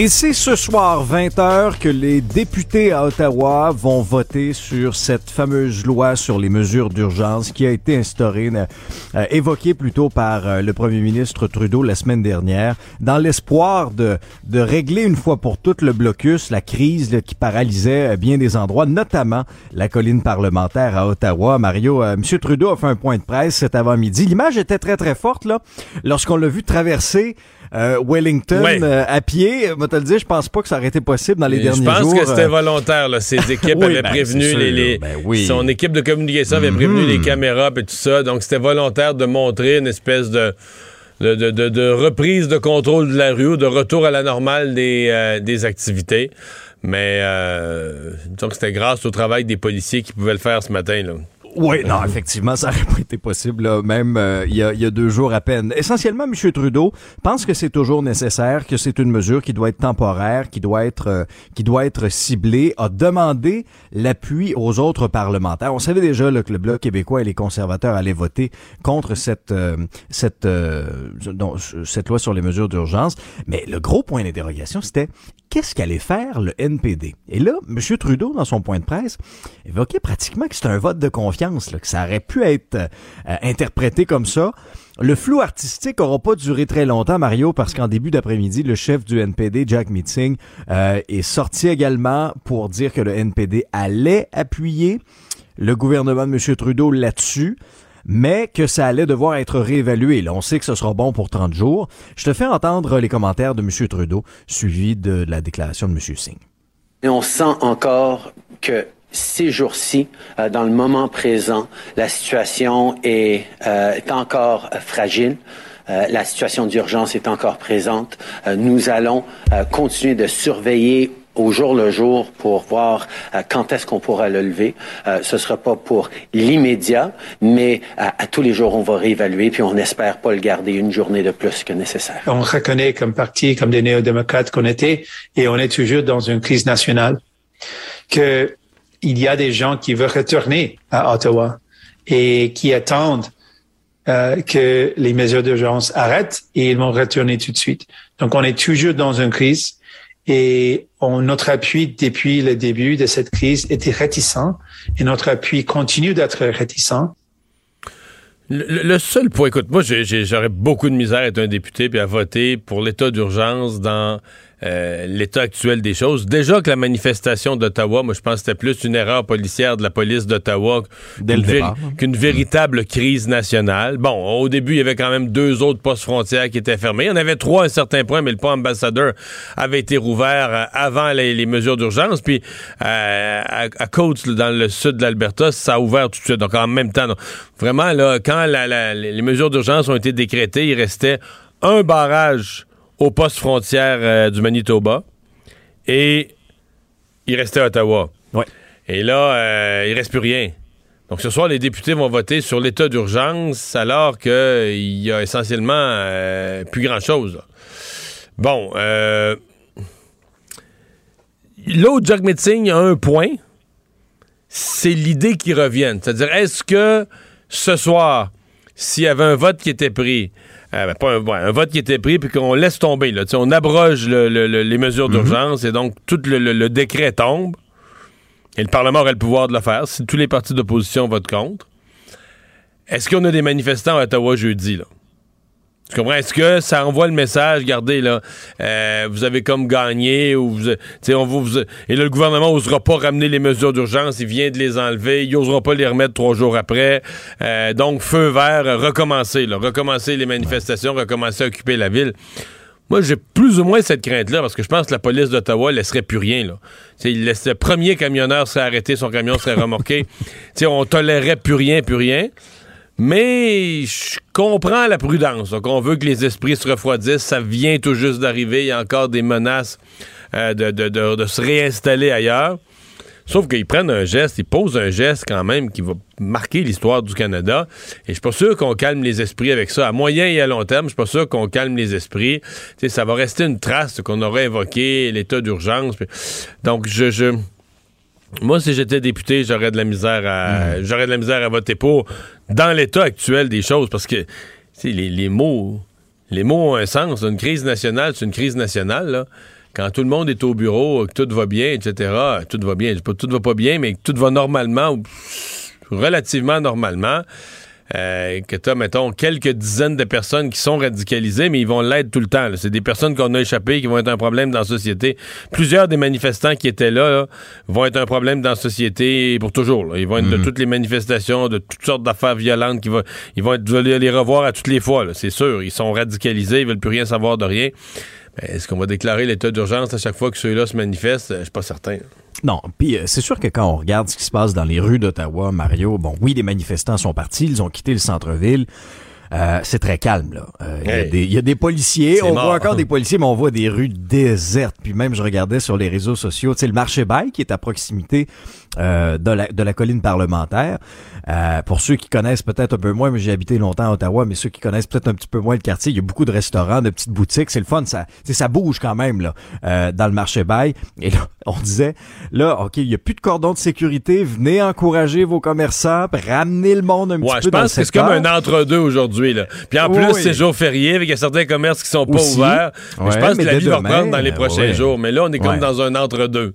S5: Et c'est ce soir, 20h, que les députés à Ottawa vont voter sur cette fameuse loi sur les mesures d'urgence qui a été instaurée, euh, évoquée plutôt par euh, le premier ministre Trudeau la semaine dernière, dans l'espoir de, de régler une fois pour toutes le blocus, la crise qui paralysait euh, bien des endroits, notamment la colline parlementaire à Ottawa. Mario, euh, M. Trudeau a fait un point de presse cet avant-midi. L'image était très, très forte là, lorsqu'on l'a vu traverser euh, Wellington
S4: Ouais.
S5: euh, à pied. Moi, te le dire, je pense pas que ça aurait été possible dans les
S4: Je
S5: derniers
S4: pense
S5: jours.
S4: que c'était
S5: euh,
S4: volontaire. Là. Ses équipes
S5: Oui,
S4: avaient
S5: ben,
S4: prévenu
S5: sûr.
S4: les, les-
S5: Ben oui.
S4: son équipe de communication avait prévenu les caméras et tout ça. Donc c'était volontaire de montrer une espèce de de, de- de- de reprise de contrôle de la rue, de retour à la normale des, euh, des activités. Mais euh, disons que c'était grâce au travail des policiers qui pouvaient le faire ce matin. Là.
S5: Oui, non, effectivement, ça n'aurait pas été possible, là, même euh, il y, a, y a deux jours à peine. Essentiellement, M. Trudeau pense que c'est toujours nécessaire, que c'est une mesure qui doit être temporaire, qui doit être, euh, qui doit être ciblée, a demandé l'appui aux autres parlementaires. On savait déjà là, que le Bloc québécois et les conservateurs allaient voter contre cette, euh, cette, euh, non, cette loi sur les mesures d'urgence, mais le gros point d'interrogation, c'était qu'est-ce qu'allait faire le NPD? Et là, M. Trudeau, dans son point de presse, évoquait pratiquement que c'était un vote de confiance, que ça aurait pu être euh, interprété comme ça. Le flou artistique aura pas duré très longtemps, Mario, parce qu'en début d'après-midi, le chef du NPD, Jack Meeting, euh, est sorti également pour dire que le NPD allait appuyer le gouvernement de M. Trudeau là-dessus mais que ça allait devoir être réévalué. On sait que ce sera bon pour 30 jours. Je te fais entendre les commentaires de M. Trudeau, suivi de la déclaration de M. Singh.
S13: Et on sent encore que ces jours-ci, euh, dans le moment présent, la situation est, euh, est encore fragile. Euh, la situation d'urgence est encore présente. Euh, nous allons euh, continuer de surveiller au jour le jour pour voir euh, quand est-ce qu'on pourra le lever. Euh, ce sera pas pour l'immédiat, mais euh, à tous les jours, on va réévaluer, puis on espère pas le garder une journée de plus que nécessaire.
S14: On reconnaît comme parti, comme des néo-démocrates qu'on était, et on est toujours dans une crise nationale, que il y a des gens qui veulent retourner à Ottawa et qui attendent euh, que les mesures d'urgence arrêtent et ils vont retourner tout de suite. Donc, on est toujours dans une crise et on, notre appui depuis le début de cette crise était réticent et notre appui continue d'être réticent.
S4: Le, seul point, écoute, moi, j'aurais beaucoup de misère à être un député puis à voter pour l'état d'urgence dans euh, l'état actuel des choses. Déjà que la manifestation d'Ottawa, moi, je pense que c'était plus une erreur policière de la police d'Ottawa
S5: le
S4: qu'une véritable crise nationale. Bon, au début, il y avait quand même deux autres postes frontières qui étaient fermés. Il y en avait trois à un certain point, mais le pont ambassadeur avait été rouvert euh, avant les, les mesures d'urgence. Puis euh, à, à Coates, dans le sud de l'Alberta, ça a ouvert tout de suite. Donc en même temps, donc, vraiment, là, quand la- la- les mesures d'urgence ont été décrétées, il restait un barrage au poste frontière euh, du Manitoba et il restait Ottawa. Et là, euh, il reste plus rien. Donc ce soir, les députés vont voter sur l'état d'urgence alors qu'il y a essentiellement euh, plus grand-chose. Bon, euh, où Jack Metzing a un point, c'est l'idée qui revienne. C'est-à-dire, est-ce que ce soir, s'il y avait un vote qui était pris, euh, ben, pas un, ouais, un vote qui était pris, puis qu'on laisse tomber, là, on abroge le- le- le- les mesures d'urgence et donc tout le décret tombe, et le Parlement aurait le pouvoir de le faire si tous les partis d'opposition votent contre. Est-ce qu'on a des manifestants à Ottawa jeudi, là? Tu comprends? Est-ce que ça envoie le message, regardez, là, euh, vous avez comme gagné, ou vous, on vous, vous- et là, le gouvernement n'osera pas ramener les mesures d'urgence, il vient de les enlever, il n'osera pas les remettre trois jours après. Euh, donc, feu vert, recommencer, là, recommencer les manifestations, recommencer à occuper la ville. Moi, j'ai plus ou moins cette crainte-là, parce que je pense que la police d'Ottawa laisserait plus rien, là. Il laisse, le premier camionneur serait arrêté, son camion serait remorqué. On tolérerait plus rien, plus rien. Mais je comprends la prudence. Donc, on veut que les esprits se refroidissent. Ça vient tout juste d'arriver. Il y a encore des menaces euh, de, de- de- se réinstaller ailleurs. Sauf qu'ils prennent un geste, ils posent un geste quand même qui va marquer l'histoire du Canada. Et je suis pas sûr qu'on calme les esprits avec ça. À moyen et à long terme, je suis pas sûr qu'on calme les esprits. Ça va rester une trace qu'on aurait évoqué, l'état d'urgence. Donc, je... je moi, si j'étais député, j'aurais de la misère à j'aurais de la misère à voter pour dans l'état actuel des choses parce que les, les mots les mots ont un sens. Une crise nationale, c'est une crise nationale, là. Quand tout le monde est au bureau, que tout va bien, etc., tout va bien. Tout va pas bien, mais que tout va normalement, ou relativement normalement. Euh, que tu as, mettons, quelques dizaines de personnes qui sont radicalisées, mais ils vont l'être tout le temps. C'est des personnes qu'on a échappées qui vont être un problème dans la société. Plusieurs des manifestants qui étaient là, vont être un problème dans la société pour toujours. Ils vont être de
S5: Mhm.
S4: toutes les manifestations, de toutes sortes d'affaires violentes. Qui va, ils vont être, vous allez les revoir à toutes les fois. là, C'est sûr. Ils sont radicalisés, ils veulent plus rien savoir de rien. Mais Est-ce qu'on va déclarer l'état d'urgence à chaque fois que ceux-là se manifestent? Je suis pas certain.
S5: Non, puis euh, c'est sûr que quand on regarde ce qui se passe dans les rues d'Ottawa, Mario, bon, oui, les manifestants sont partis, ils ont quitté le centre-ville. Euh, c'est très calme là. Euh, Il y a
S4: Hey.
S5: des- il y, a des policiers, on
S4: mort.
S5: voit encore des policiers, mais on voit des rues désertes. Puis même, je regardais sur les réseaux sociaux, tu sais, le marché Bail qui est à proximité euh, de, la, de la colline parlementaire. Euh, pour ceux qui connaissent peut-être un peu moins, mais j'ai habité longtemps à Ottawa, mais ceux qui connaissent peut-être un petit peu moins le quartier, il y a beaucoup de restaurants, de petites boutiques, c'est le fun, ça, ça bouge quand même là euh, dans le marché Bail. Et là, on disait, là, ok, il y a plus de cordon de sécurité, venez encourager vos commerçants, ramenez le monde un petit peu
S4: je
S5: dans le
S4: pense que c'est comme un entre-deux aujourd'hui. Là. Puis en
S5: Oui,
S4: plus,
S5: oui.
S4: c'est jour férié, avec certains commerces qui sont pas
S5: Aussi.
S4: ouverts. Je pense que la vie va
S5: demain,
S4: reprendre dans les
S5: euh,
S4: prochains
S5: ouais.
S4: jours. Mais là, on est comme dans un entre-deux.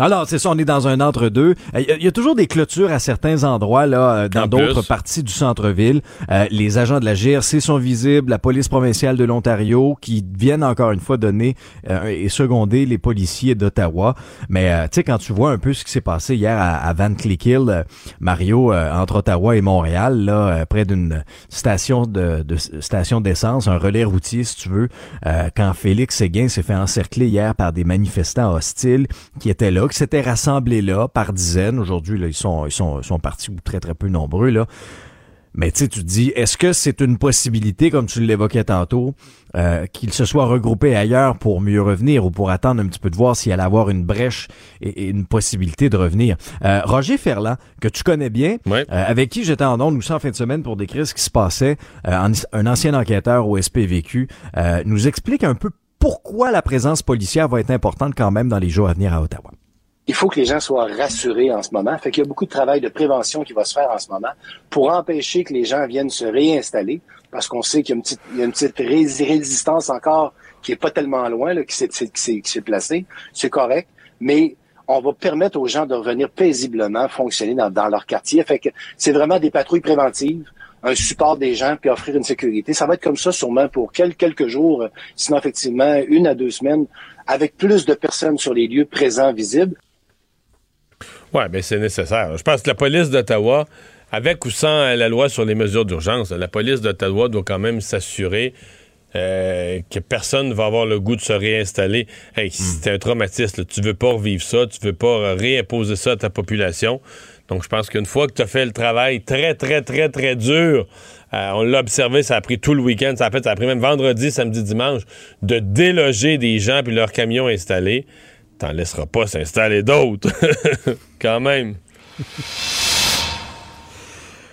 S5: Alors, c'est ça, on est dans un entre-deux. Euh, Il y, a- il y a toujours des clôtures à certains endroits, là, euh, dans d'autres parties du centre-ville. Euh, les agents de la GRC sont visibles, la police provinciale de l'Ontario, qui viennent encore une fois donner euh, et seconder les policiers d'Ottawa. Mais, euh, tu sais, quand tu vois un peu ce qui s'est passé hier à, à Van Cleek-Hill, euh, Mario, euh, entre Ottawa et Montréal, là, euh, près d'une station de, de station d'essence, un relais routier, si tu veux, euh, quand Félix Séguin s'est fait encercler hier par des manifestants hostiles qui étaient là, qui s'étaient rassemblés là par dizaines. Aujourd'hui, là, ils sont, ils sont, ils sont partis ou très, très peu nombreux, là. Mais tu sais, tu te dis, est-ce que c'est une possibilité, comme tu l'évoquais tantôt, euh, qu'ils se soient regroupés ailleurs pour mieux revenir ou pour attendre un petit peu de voir s'il allait avoir une brèche et, et une possibilité de revenir? Euh, Roger Ferland, que tu connais bien, euh, avec qui j'étais en ondes aussi en fin de semaine pour décrire ce qui se passait, euh, en- un ancien enquêteur au SPVQ, euh, nous explique un peu pourquoi la présence policière va être importante quand même dans les jours à venir à Ottawa.
S15: Il faut que les gens soient rassurés en ce moment. Fait qu'il y a beaucoup de travail de prévention qui va se faire en ce moment pour empêcher que les gens viennent se réinstaller parce qu'on sait qu'il y a une petite, il y a une petite rés- résistance encore qui est pas tellement loin, là, qui s'est, qui s'est- placée. C'est correct. Mais on va permettre aux gens de revenir paisiblement fonctionner dans, dans leur quartier. Fait que c'est vraiment des patrouilles préventives un support des gens puis offrir une sécurité. Ça va être comme ça sûrement pour quel- quelques jours, sinon effectivement une à deux semaines, avec plus de personnes sur les lieux présents, visibles.
S4: Oui, bien, c'est nécessaire. Je pense que la police d'Ottawa, avec ou sans la loi sur les mesures d'urgence, la police d'Ottawa doit quand même s'assurer euh, que personne ne va avoir le goût de se réinstaller. Hey, c'est un traumatisme. là. Tu veux pas revivre ça, tu veux pas réimposer ça à ta population. Donc, je pense qu'une fois que tu as fait le travail très, très, très, très dur, euh, on l'a observé, ça a pris tout le week-end, ça a, fait, ça a pris même vendredi, samedi, dimanche, de déloger des gens puis leurs camions installés. T'en laisseras pas s'installer d'autres. Quand même.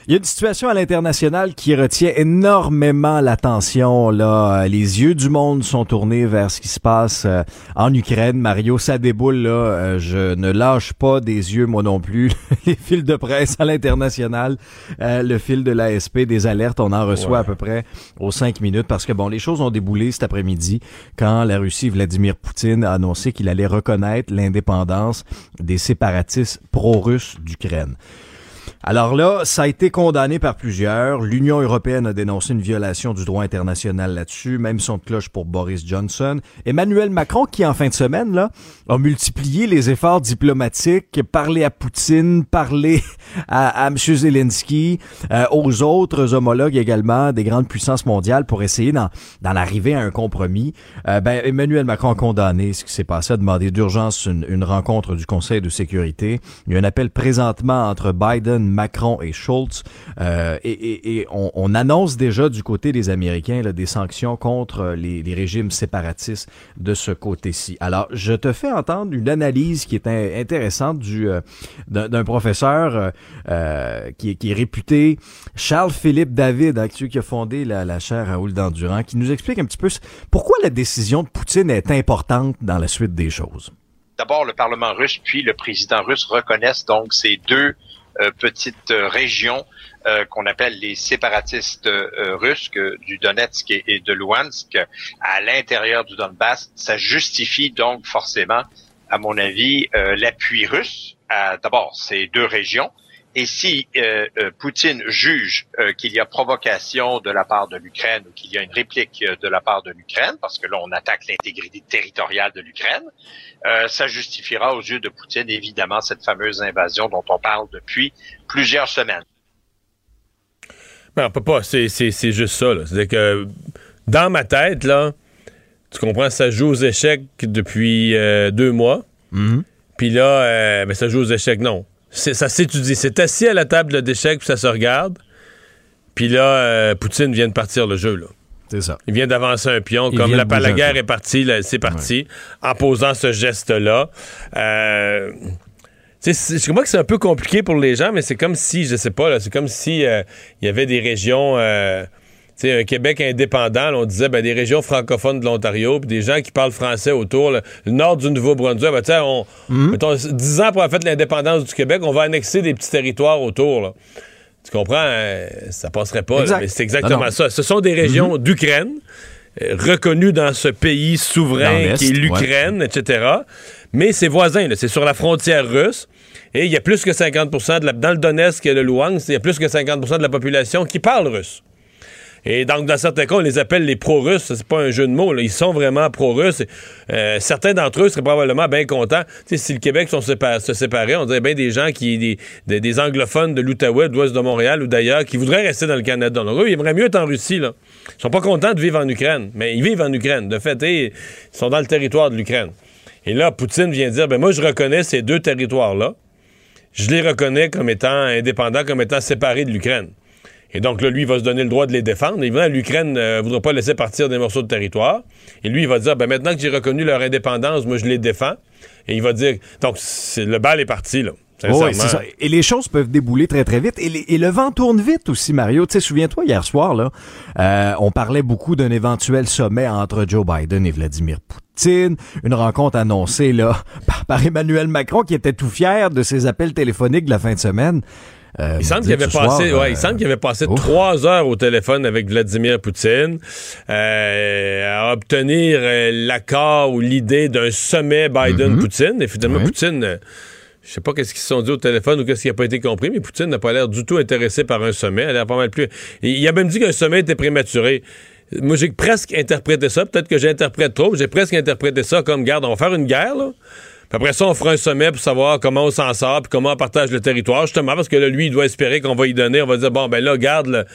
S5: Il y a une situation à l'international qui retient énormément l'attention. Là, les yeux du monde sont tournés vers ce qui se passe euh, en Ukraine. Mario, ça déboule là. Euh, je ne lâche pas des yeux moi non plus. les fils de presse à l'international, euh, le fil de l'ASP, des alertes, on en reçoit
S4: Ouais.
S5: à peu près aux cinq minutes parce que bon, les choses ont déboulé cet après-midi quand la Russie, Vladimir Poutine, a annoncé qu'il allait reconnaître l'indépendance des séparatistes pro-russes d'Ukraine. Alors là, ça a été condamné par plusieurs. L'Union européenne a dénoncé une violation du droit international là-dessus, même son de cloche pour Boris Johnson. Emmanuel Macron, qui en fin de semaine là, a multiplié les efforts diplomatiques, parlé à Poutine, parlé à, à M. Zelensky, euh, aux autres homologues également des grandes puissances mondiales pour essayer d'en, arriver à un compromis. Euh, ben, Emmanuel Macron a condamné ce qui s'est passé, a demandé d'urgence une, une rencontre du Conseil de sécurité. Il y a un appel présentement entre Biden, Macron et Schultz. Euh, et on, on annonce déjà du côté des Américains des sanctions contre les, les régimes séparatistes de ce côté-ci. Alors, je te fais entendre une analyse qui est in- intéressante du euh, d'un professeur euh, euh, qui, est- réputé, Charles-Philippe David, hein, qui a fondé la, la chaire Raoul Dandurand, qui nous explique un petit peu pourquoi la décision de Poutine est importante dans la suite des choses.
S16: D'abord, le Parlement russe puis le président russe reconnaissent donc ces deux euh, petites euh, régions euh, qu'on appelle les séparatistes euh, russes du Donetsk et, de Luhansk à l'intérieur du Donbass. Ça justifie donc forcément, à mon avis, euh, l'appui russe à d'abord ces deux régions. Et si euh, euh, Poutine juge euh, qu'il y a provocation de la part de l'Ukraine ou qu'il y a une réplique euh, de la part de l'Ukraine, parce que là on attaque l'intégrité territoriale de l'Ukraine, euh, ça justifiera aux yeux de Poutine évidemment cette fameuse invasion dont on parle depuis plusieurs semaines.
S4: Ben, on peut pas. C'est, c'est, c'est juste ça. C'est-à-dire que dans ma tête, là, tu comprends, ça joue aux échecs depuis euh, deux mois. Puis là, euh, ben, ça joue aux échecs. Non. Ça s'étudie. C'est assis à la table d'échecs, puis ça se regarde. Puis là, euh, Poutine vient de partir le jeu. Là.
S5: C'est ça.
S4: Il vient d'avancer un pion.
S5: Il
S4: comme la, la guerre est partie, c'est parti, en posant ce geste-là. Euh, tu sais, c'est- je comprends que c'est un peu compliqué pour les gens, mais c'est comme si, je sais pas, là, c'est comme si euh, il y avait des régions, euh, sais, un Québec indépendant, là, on disait ben, des régions francophones de l'Ontario, puis des gens qui parlent français autour, là, le nord du Nouveau-Brunswick, ben, tu sais, on, mettons, 10 ans pour avoir fait l'indépendance du Québec, on va annexer des petits territoires autour, là. Tu comprends? euh, ça passerait pas,
S5: Exact.
S4: mais c'est exactement
S5: Ah
S4: ça. Ce sont des régions d'Ukraine, euh, reconnues dans ce pays souverain qui est l'Ukraine, etc. Mais c'est voisin, là, c'est sur la frontière russe. Et il y a plus que 50 de la, dans le Donetsk et le Luhansk, il y a plus que 50% de la population qui parle russe. Et donc, dans certains cas, on les appelle les pro-russes. C'est pas un jeu de mots. là. Ils sont vraiment pro-russes. Euh, certains d'entre eux seraient probablement bien contents. Tu sais, si le Québec se séparait, on dirait bien des gens qui, des, anglophones de l'Outaouais, de l'ouest de Montréal ou d'ailleurs, qui voudraient rester dans le Canada. Donc, eux, ils aimeraient mieux être en Russie. Là. Ils sont pas contents de vivre en Ukraine, mais ils vivent en Ukraine. De fait, ils sont dans le territoire de l'Ukraine. Et là, Poutine vient dire, ben moi, je reconnais ces deux territoires-là. Je les reconnais comme étant indépendants, comme étant séparés de l'Ukraine. Et donc, là, lui, il va se donner le droit de les défendre. Évidemment, l'Ukraine ne voudra pas laisser partir des morceaux de territoire. Et lui, il va dire, ben, maintenant que j'ai reconnu leur indépendance, moi, je les défends. Et il va dire, donc, c'est- le bal est parti, là.
S5: Oh, oui, ça. Et les choses peuvent débouler très, très vite. Et, les- et le vent tourne vite aussi, Mario. Tu sais, souviens-toi, hier soir, là, euh, on parlait beaucoup d'un éventuel sommet entre Joe Biden et Vladimir Poutine. Une rencontre annoncée, là, par, par Emmanuel Macron, qui était tout fier de ses appels téléphoniques de la fin de semaine. Euh,
S4: Il semble
S5: me
S4: qu'il avait passé,
S5: soir,
S4: ouais,
S5: euh,
S4: il semble qu'il avait passé
S5: ouf.
S4: trois heures au téléphone avec Vladimir Poutine euh, à obtenir euh, l'accord ou l'idée d'un sommet Biden-Poutine. Et finalement,
S5: Oui.
S4: Poutine, euh, je sais pas qu'est-ce qu'ils se sont dit au téléphone ou qu'est-ce qui n'a pas été compris, mais Poutine n'a pas l'air du tout intéressé par un sommet. Elle a l'air pas mal plus. Il a même dit qu'un sommet était prématuré. Moi, j'ai presque interprété ça. Peut-être que j'interprète trop, mais j'ai presque interprété ça comme, garde, on va faire une guerre, là. Puis après ça, on fera un sommet pour savoir comment on s'en sort, puis comment on partage le territoire, justement, parce que là, lui, il doit espérer qu'on va y donner. On va dire, bon, ben là, garde le-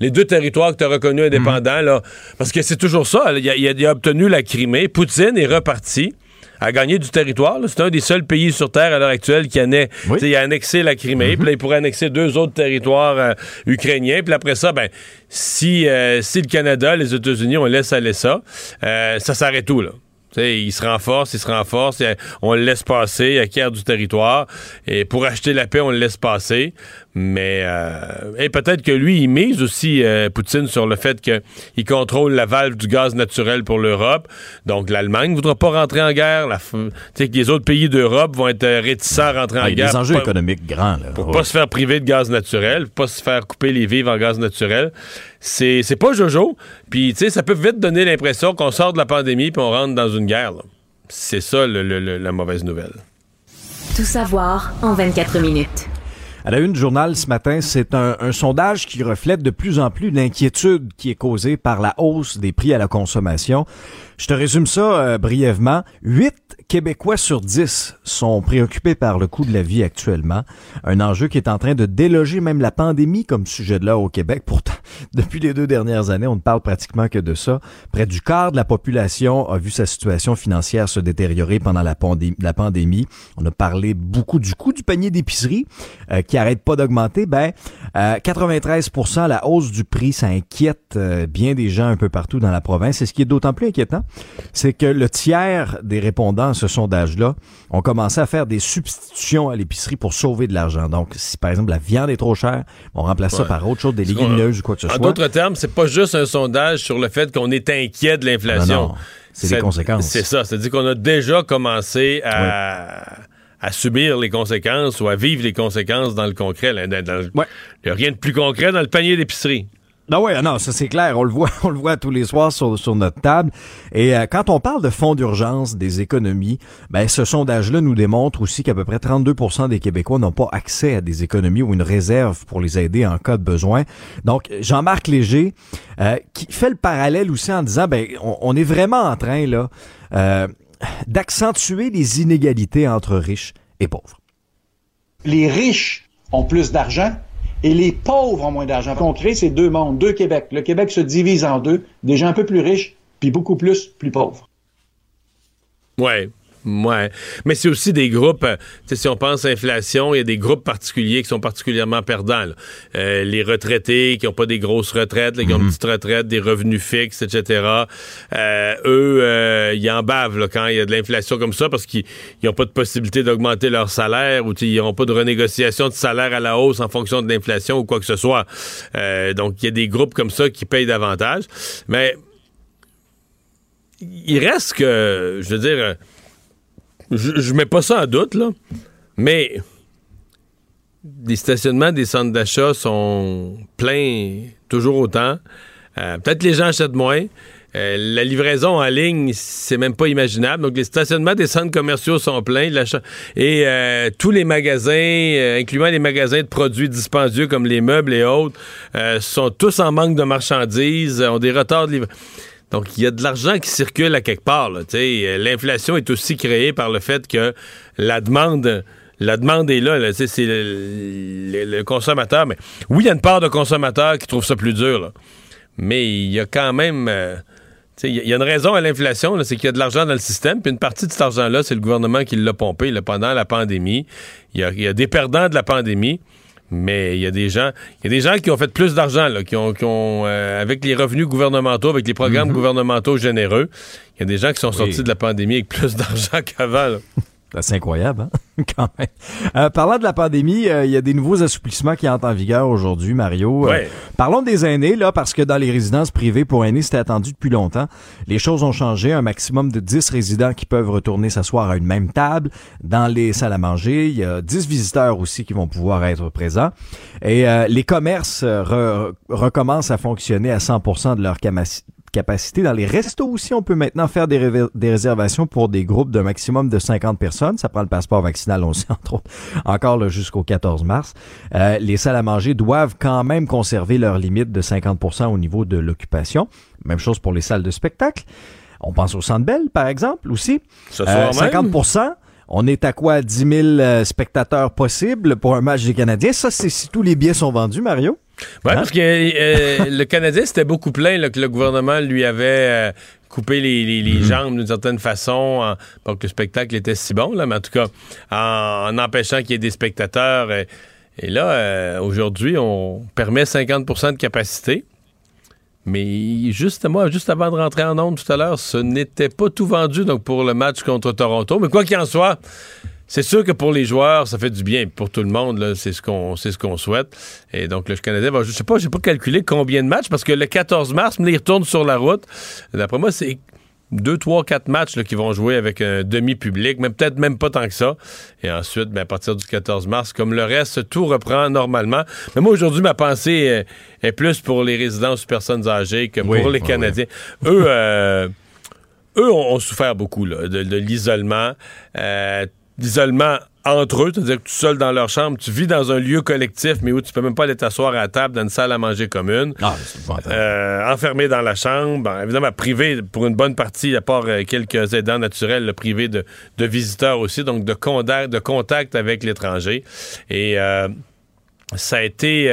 S4: les deux territoires que tu as reconnus indépendants, là. Parce que c'est toujours ça. là. Il a, il a- il a obtenu la Crimée. Poutine est reparti à gagner du territoire. C'est un des seuls pays sur Terre à l'heure actuelle qui annexe, il a annexé la Crimée. Puis là, il pourrait annexer deux autres territoires euh, ukrainiens. Puis après ça, ben, si, euh, si le Canada, les États-Unis, on laisse aller ça, euh, ça s'arrête tout, là? Il se renforce, il se renforce, on le laisse passer, il acquiert du territoire. Et pour acheter la paix, on le laisse passer. Mais euh, et peut-être que lui, il mise aussi, euh, Poutine, sur le fait qu'il contrôle la valve du gaz naturel pour l'Europe. Donc l'Allemagne ne voudra pas rentrer en guerre. La, f- tu sais, que les autres pays d'Europe vont être euh, réticents à rentrer en
S5: Ah, il y a
S4: guerre.
S5: des enjeux
S4: Pas-
S5: économiques grands, là.
S4: pour
S5: Ouais.
S4: pas se faire priver de gaz naturel, pour pas se faire couper les vivres en gaz naturel. C'est c'est pas jojo. Puis, tu sais, ça peut vite donner l'impression qu'on sort de la pandémie puis on rentre dans une guerre. là. C'est ça le- le- le- la mauvaise nouvelle.
S3: Tout savoir en 24 minutes.
S5: À la une journal ce matin, c'est un sondage qui reflète de plus en plus l'inquiétude qui est causée par la hausse des prix à la consommation. Je te résume ça euh, brièvement. 8 Québécois sur 10 sont préoccupés par le coût de la vie actuellement. Un enjeu qui est en train de déloger même la pandémie comme sujet de là au Québec. Pourtant, depuis les deux dernières années, on ne parle pratiquement que de ça. Près du quart de la population a vu sa situation financière se détériorer pendant la pandémie. On a parlé beaucoup du coût du panier d'épicerie euh, qui arrête pas d'augmenter. Ben, euh, 93% la hausse du prix, ça inquiète euh, bien des gens un peu partout dans la province. Et ce qui est d'autant plus inquiétant, c'est que le tiers des répondants à ce sondage-là ont commencé à faire des substitutions à l'épicerie pour sauver de l'argent. Donc, si par exemple la viande est trop chère, on remplace ça par autre chose, des légumineuses ou quoi que ce
S4: En
S5: soit.
S4: d'autres termes, c'est pas juste un sondage sur le fait qu'on est inquiet de l'inflation.
S5: C'est les conséquences.
S4: C'est ça. C'est-à-dire qu'on a déjà commencé à, à subir les conséquences ou à vivre les conséquences dans le concret. Il n'y a rien de plus concret dans le panier d'épicerie.
S5: Non, ouais, non, ça c'est clair. On le voit, on le voit tous les soirs sur, sur notre table. Et euh, quand on parle de fonds d'urgence, des économies, ben ce sondage-là nous démontre aussi qu'à peu près 32% des Québécois n'ont pas accès à des économies ou une réserve pour les aider en cas de besoin. Donc, Jean-Marc Léger, euh, qui fait le parallèle aussi en disant, ben, on, est vraiment en train là euh, d'accentuer les inégalités entre riches et pauvres.
S17: Les riches ont plus d'argent et les pauvres ont moins d'argent. On crée ces deux mondes, deux Québec. Le Québec se divise en deux, des gens un peu plus riches, puis beaucoup plus plus pauvres.
S4: Ouais. Ouais. Mais c'est aussi des groupes, euh, si on pense à l'inflation, il y a des groupes particuliers qui sont particulièrement perdants. Euh, les retraités qui n'ont pas des grosses retraites, qui ont une mhm. petite retraite, des revenus fixes, etc. Euh, eux, ils en bavent quand il y a de l'inflation comme ça parce qu'ils n'ont pas de possibilité d'augmenter leur salaire ou ils n'ont pas de renégociation de salaire à la hausse en fonction de l'inflation ou quoi que ce soit. donc, il y a des groupes comme ça qui payent davantage. Mais il reste que, je veux dire je, mets pas ça en doute, là, mais les stationnements des centres d'achat sont pleins toujours autant. Euh, peut-être les gens achètent moins. Euh, la livraison en ligne, c'est même pas imaginable. Donc, les stationnements des centres commerciaux sont pleins. Et euh, tous les magasins, incluant les magasins de produits dispendieux comme les meubles et autres, sont tous en manque de marchandises, ont des retards de livraison. Donc, il y a de l'argent qui circule à quelque part. Euh, l'inflation est aussi créée par le fait que la demande... La demande est là, c'est le, consommateur. Mais oui, il y a une part de consommateurs qui trouvent ça plus dur. Mais il y a quand même. Euh, il y a une raison à l'inflation, c'est qu'il y a de l'argent dans le système, puis une partie de cet argent-là, c'est le gouvernement qui l'a pompé pendant la pandémie. Il y, y, a, des perdants de la pandémie. Mais il y a des gens, il y a des gens qui ont fait plus d'argent, qui ont, qui ont euh, avec les revenus gouvernementaux, avec les programmes mhm. gouvernementaux généreux. Il y a des gens qui sont sortis de la pandémie avec plus d'argent qu'avant.
S5: C'est incroyable, hein? quand même. Euh, parlant de la pandémie, euh, il y a des nouveaux assouplissements qui entrent en vigueur aujourd'hui, Mario. Euh, parlons des aînés, là, parce que dans les résidences privées pour aînés, c'était attendu depuis longtemps. Les choses ont changé. Un maximum de 10 résidents qui peuvent retourner s'asseoir à une même table. Dans les salles à manger, il y a 10 visiteurs aussi qui vont pouvoir être présents. Et les commerces recommencent à fonctionner à 100% de leur capacité. Dans les restos aussi, on peut maintenant faire des, des réservations pour des groupes d'un maximum de 50 personnes. Ça prend le passeport vaccinal, on sait entre autres, encore jusqu'au 14 mars. Euh, les salles à manger doivent quand même conserver leur limite de 50 au niveau de l'occupation. Même chose pour les salles de spectacle. On pense au Centre Bell, par exemple, aussi.
S4: Euh,
S5: 50 on est à quoi? 10 000 euh, spectateurs possibles pour un match des Canadiens. Ça, c'est si tous les billets sont vendus, Mario?
S4: Oui, hein? parce que euh, le Canadien, c'était beaucoup plein que le gouvernement lui avait euh, coupé les, mm-hmm. jambes d'une certaine façon pour que le spectacle était si bon, là, mais en tout cas, en, empêchant qu'il y ait des spectateurs. et là, aujourd'hui, on permet 50% de capacité. Mais justement, juste avant de rentrer en onde tout à l'heure, ce n'était pas tout vendu donc pour le match contre Toronto. Mais quoi qu'il en soit, c'est sûr que pour les joueurs, ça fait du bien. Pour tout le monde, c'est ce qu'on ce qu'on souhaite. Et donc, le Canadien va, je sais pas, j'ai pas calculé combien de matchs parce que le 14 mars, il retourne sur la route. D'après moi, c'est deux, trois, quatre matchs qui vont jouer avec un demi-public, mais peut-être même pas tant que ça. Et ensuite, ben, à partir du 14 mars, comme le reste, tout reprend normalement. Mais moi, aujourd'hui, ma pensée est, plus pour les résidences ou personnes âgées que pour les Canadiens. Eux, euh, eux ont, souffert beaucoup de, de l'isolement. Euh, l'isolement entre eux, c'est-à-dire que tu seul dans leur chambre, tu vis dans un lieu collectif, mais où tu peux même pas aller t'asseoir à la table dans une salle à manger commune.
S5: Ah,
S4: euh, enfermé dans la chambre, évidemment privé pour une bonne partie, à part euh, quelques aidants naturels, privé de, visiteurs aussi, donc de contact, de contact avec l'étranger. Et euh, ça a été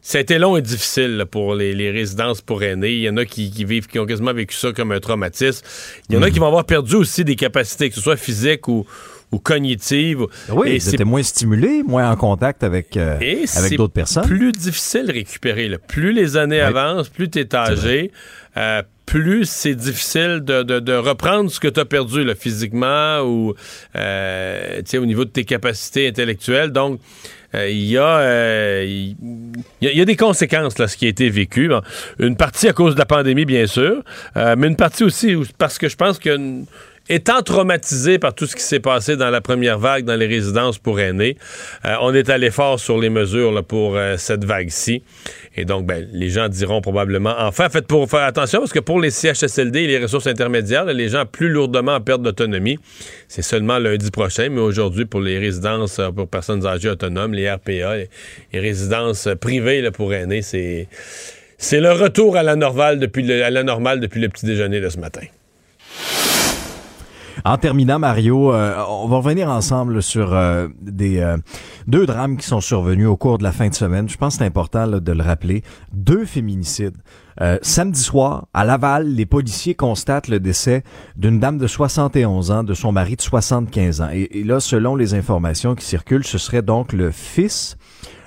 S4: ça a été long et difficile pour les, résidences pour aînés. Il y en a qui, vivent, qui ont quasiment vécu ça comme un traumatisme. Il y en a mm. qui vont avoir perdu aussi des capacités, que ce soit physiques ou, ou cognitive.
S5: Oui, et c'était moins stimulé, moins en contact avec, euh, avec d'autres personnes.
S4: plus difficile de récupérer. Plus les années avancent, plus tu es âgé, euh, plus c'est difficile de, de, reprendre ce que tu as perdu là, physiquement ou euh, au niveau de tes capacités intellectuelles. Donc, euh, il y, a, il y, a des conséquences là, ce qui a été vécu. Une partie à cause de la pandémie, bien sûr, mais une partie aussi parce que je pense que étant traumatisé par tout ce qui s'est passé dans la première vague dans les résidences pour aînés, euh, on est allé fort sur les mesures là, pour euh, cette vague-ci. Et donc, ben, les gens diront probablement, enfin, faites pour faire attention, parce que pour les CHSLD et les ressources intermédiaires, là, les gens plus lourdement en perte d'autonomie, c'est seulement lundi prochain, mais aujourd'hui, pour les résidences euh, pour personnes âgées autonomes, les RPA, les résidences privées là, pour aînés, c'est, c'est le retour à la depuis le, à la normale depuis le petit déjeuner de ce matin.
S5: En terminant, Mario, euh, on va revenir ensemble sur euh, des euh, deux drames qui sont survenus au cours de la fin de semaine. Je pense que c'est important de le rappeler. Deux féminicides. samedi soir, à Laval, les policiers constatent le décès d'une dame de 71 ans, de son mari de 75 ans. Et là, selon les informations qui circulent, ce serait donc le fils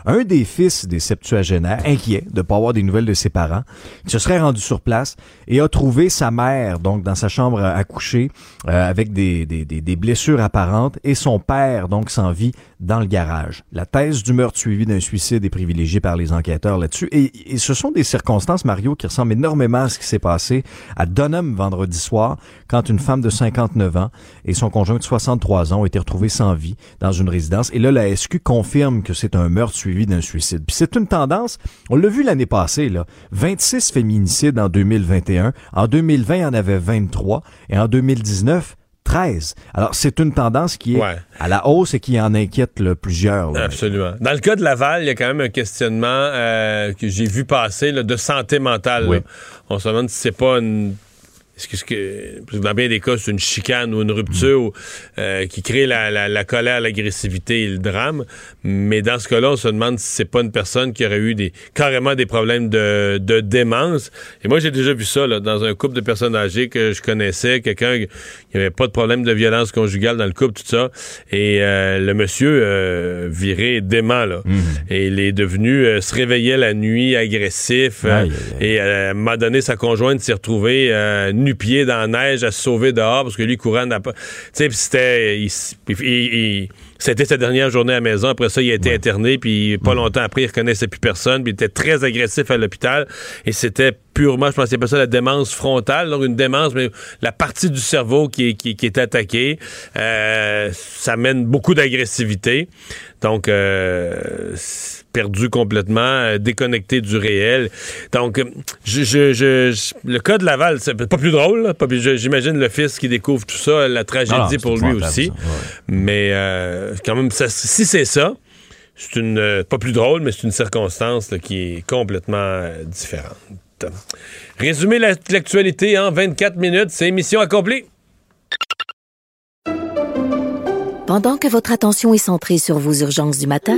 S5: un des fils des septuagénaires, inquiet de ne pas avoir des nouvelles de ses parents, se serait rendu sur place et a trouvé sa mère, donc dans sa chambre à coucher, euh, avec des, des, des, blessures apparentes, et son père, donc sans vie, dans le garage. La thèse du meurtre suivi d'un suicide est privilégiée par les enquêteurs là-dessus. Et, et, ce sont des circonstances, Mario, qui ressemblent énormément à ce qui s'est passé à Dunham vendredi soir, quand une femme de 59 ans et son conjoint de 63 ans ont été retrouvés sans vie dans une résidence. Et là, la SQ confirme que c'est un meurtre suivi d'un suicide. Puis c'est une tendance, on l'a vu l'année passée, là, 26 féminicides en 2021, en 2020, il y en avait 23, et en 2019, 13. Alors, c'est une tendance qui est à la hausse et qui en inquiète le plusieurs.
S4: Absolument. Dans le cas de Laval, il y a quand même un questionnement euh, que j'ai vu passer là, de santé mentale. On se demande si c'est pas une est-ce que, dans bien des cas, c'est une chicane ou une rupture euh, qui crée la, la, colère, l'agressivité et le drame. Mais dans ce cas-là, on se demande si c'est pas une personne qui aurait eu des, carrément des problèmes de, de démence. Et moi, j'ai déjà vu ça là, dans un couple de personnes âgées que je connaissais, quelqu'un qui avait pas de problème de violence conjugale dans le couple, tout ça. Et euh, le monsieur euh, viré dément, là. Mm. Et il est devenu, euh, se réveillait la nuit agressif. et m'a donné, sa conjointe s'est retrouvée nu pied dans la neige à se sauver dehors parce que lui courant n'a pas. Tu sais, c'était. C'était sa dernière journée à la maison. Après ça, il a été interné, puis pas longtemps après, il reconnaissait plus personne, puis il était très agressif à l'hôpital. Et c'était purement, je pense pas ça la démence frontale, donc une démence, mais la partie du cerveau qui est, qui, est attaquée. Euh, ça mène beaucoup d'agressivité. Donc, euh, perdu complètement, euh, déconnecté du réel. Donc, euh, je, je, le cas de Laval, c'est pas plus drôle. J'imagine le fils qui découvre tout ça, la tragédie pour lui aussi. Mais euh, quand même, si c'est ça, c'est une pas plus drôle, mais c'est une circonstance qui est complètement différente. Résumer l'actualité en 24 minutes, c'est mission accomplie.
S1: Pendant que votre attention est centrée sur vos urgences du matin,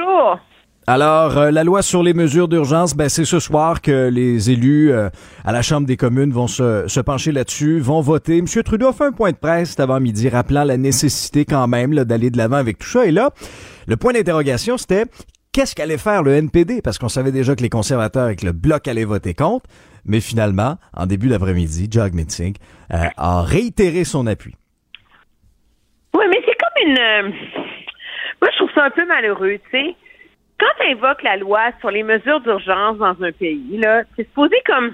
S5: Alors, euh, la loi sur les mesures d'urgence, ben, c'est ce soir que les élus euh, à la Chambre des communes vont se, pencher là-dessus, vont voter. M. Trudeau a fait un point de presse avant midi, rappelant la nécessité quand même d'aller de l'avant avec tout ça. Et là, le point d'interrogation, c'était qu'est-ce qu'allait faire le NPD? Parce qu'on savait déjà que les conservateurs et le Bloc allaient voter contre. Mais finalement, en début d'après-midi, Jog Metzing euh, a réitéré son appui.
S11: Oui, mais c'est comme une moi, je trouve ça un peu malheureux, tu sais. Quand tu invoques la loi sur les mesures d'urgence dans un pays, là, c'est supposé comme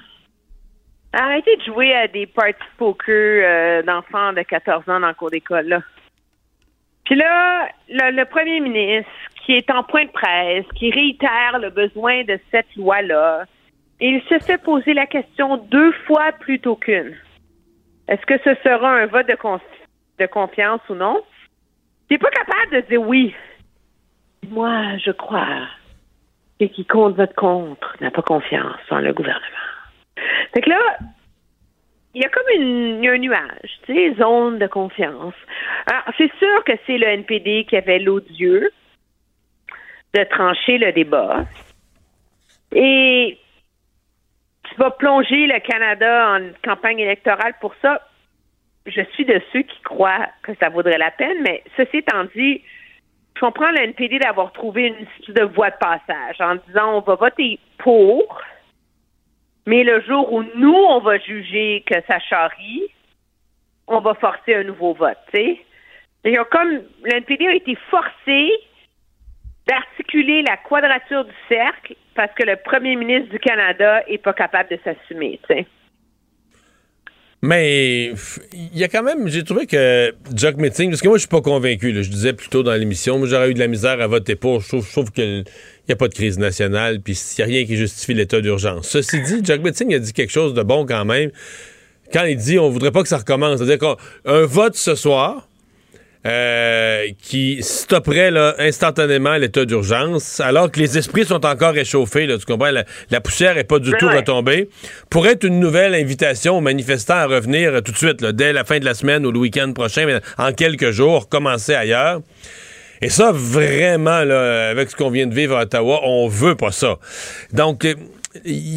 S11: arrêter de jouer à des parties poker euh, d'enfants de 14 ans dans le cours d'école, là. Puis là, le, premier ministre, qui est en point de presse, qui réitère le besoin de cette loi-là, il se fait poser la question deux fois plutôt qu'une. Est-ce que ce sera un vote de
S18: confiance ou non, t'es pas capable de dire oui. Moi, je crois que qui compte votre contre n'a pas confiance en le gouvernement. Fait que là, il y a comme une, un nuage, tu sais, zone de confiance. Alors, c'est sûr que c'est le NPD qui avait l'odieux de trancher le débat. Et tu vas plonger le Canada en campagne électorale pour ça. Je suis de ceux qui croient que ça vaudrait la peine, mais ceci étant dit, je comprends le NPD d'avoir trouvé une espèce de voie de passage en disant on va voter pour, mais le jour où nous, on va juger que ça charrie, on va forcer un nouveau vote, tu sais. Comme le NPD a été forcé d'articuler la quadrature du cercle parce que le premier ministre du Canada est pas capable de s'assumer, tu sais.
S4: Mais il y a quand même, j'ai trouvé que Jock Meeting, parce que moi je suis pas convaincu, je disais plus tôt dans l'émission, moi j'aurais eu de la misère à voter pour, je trouve, qu'il n'y a pas de crise nationale, puis il n'y a rien qui justifie l'état d'urgence. Ceci dit, Jock Meeting a dit quelque chose de bon quand même, quand il dit on voudrait pas que ça recommence, c'est-à-dire qu'un vote ce soir, euh, qui stopperait là, instantanément l'état d'urgence, alors que les esprits sont encore réchauffés. Là, tu comprends? La, poussière n'est pas du tout retombée. Pourrait être une nouvelle invitation aux manifestants à revenir tout de suite, dès la fin de la semaine ou le week-end prochain, mais en quelques jours, commencer ailleurs. Et ça, vraiment, là, avec ce qu'on vient de vivre à Ottawa, on veut pas ça. Donc, euh,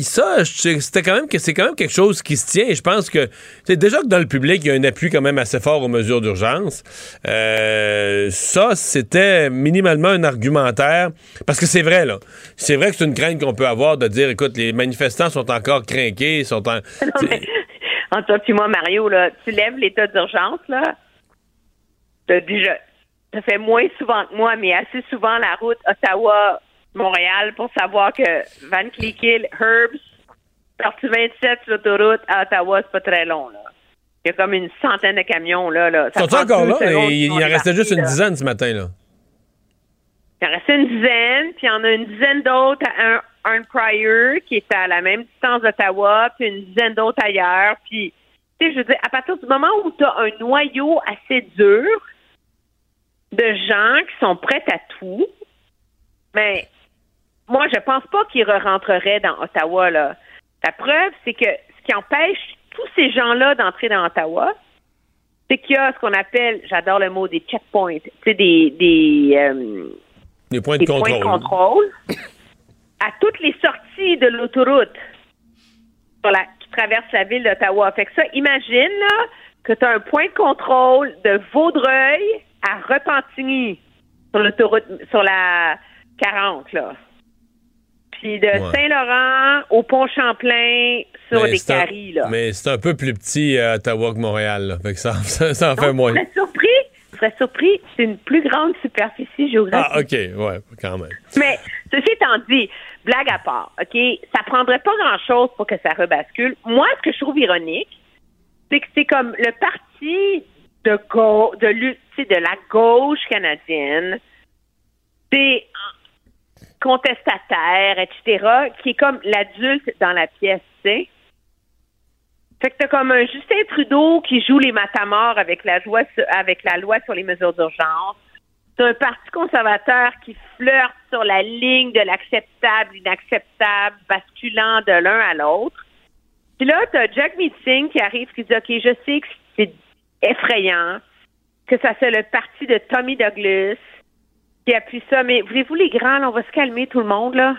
S4: ça, c'était quand même que c'est quand même quelque chose qui se tient. Je pense que déjà que dans le public, il y a un appui quand même assez fort aux mesures d'urgence. Euh, ça, c'était minimalement un argumentaire parce que c'est vrai là. C'est vrai que c'est une crainte qu'on peut avoir de dire, écoute, les manifestants sont encore craqués, sont en.
S18: en toi puis moi, Mario, là, tu lèves l'état d'urgence là. déjà, ça fait moins souvent que moi, mais assez souvent la route Ottawa Montréal pour savoir que Van Cleek Herbs, partie 27 sur l'autoroute à Ottawa, c'est pas très long, là. Il y a comme une centaine de camions, là. là.
S4: Sont encore là? Il, en restait juste une dizaine ce matin, là.
S18: Il en restait une dizaine, puis il y en a une dizaine d'autres à un, Prior, qui est à la même distance d'Ottawa, puis une dizaine d'autres ailleurs. Puis, tu sais, je veux dire, à partir du moment où tu as un noyau assez dur de gens qui sont prêts à tout, mais moi, je pense pas qu'ils re-rentreraient dans Ottawa. Là. La preuve, c'est que ce qui empêche tous ces gens-là d'entrer dans Ottawa, c'est qu'il y a ce qu'on appelle, j'adore le mot, des checkpoints, tu des des, euh,
S4: des points de contrôle.
S18: contrôle à toutes les sorties de l'autoroute qui traverse la ville d'Ottawa. Fait que ça, imagine là, que tu as un point de contrôle de Vaudreuil à Repentigny sur l'autoroute, sur la 40 là. Puis de Saint-Laurent au pont Champlain sur des caries. Là.
S4: Mais c'est un peu plus petit à Ottawa que Montréal. Là. Fait que ça, ça, en fait moins.
S18: Je serais surpris. Je serais surpris. C'est une plus grande superficie géographique.
S4: Ah, OK. Ouais, quand même.
S18: Mais ceci étant dit, blague à part, OK, ça prendrait pas grand-chose pour que ça rebascule. Moi, ce que je trouve ironique, c'est que c'est comme le parti de, go de, de la gauche canadienne, c'est contestataire, etc., qui est comme l'adulte dans la pièce, tu sais. Fait que t'as comme un Justin Trudeau qui joue les matamors avec la loi, avec la loi sur les mesures d'urgence. T'as un parti conservateur qui flirte sur la ligne de l'acceptable, l'inacceptable, basculant de l'un à l'autre. Puis là, t'as Jack Meeting qui arrive qui dit OK, je sais que c'est effrayant, que ça c'est le parti de Tommy Douglas, qui appuie ça. Mais voulez-vous, les grands, on va se calmer tout le monde, là?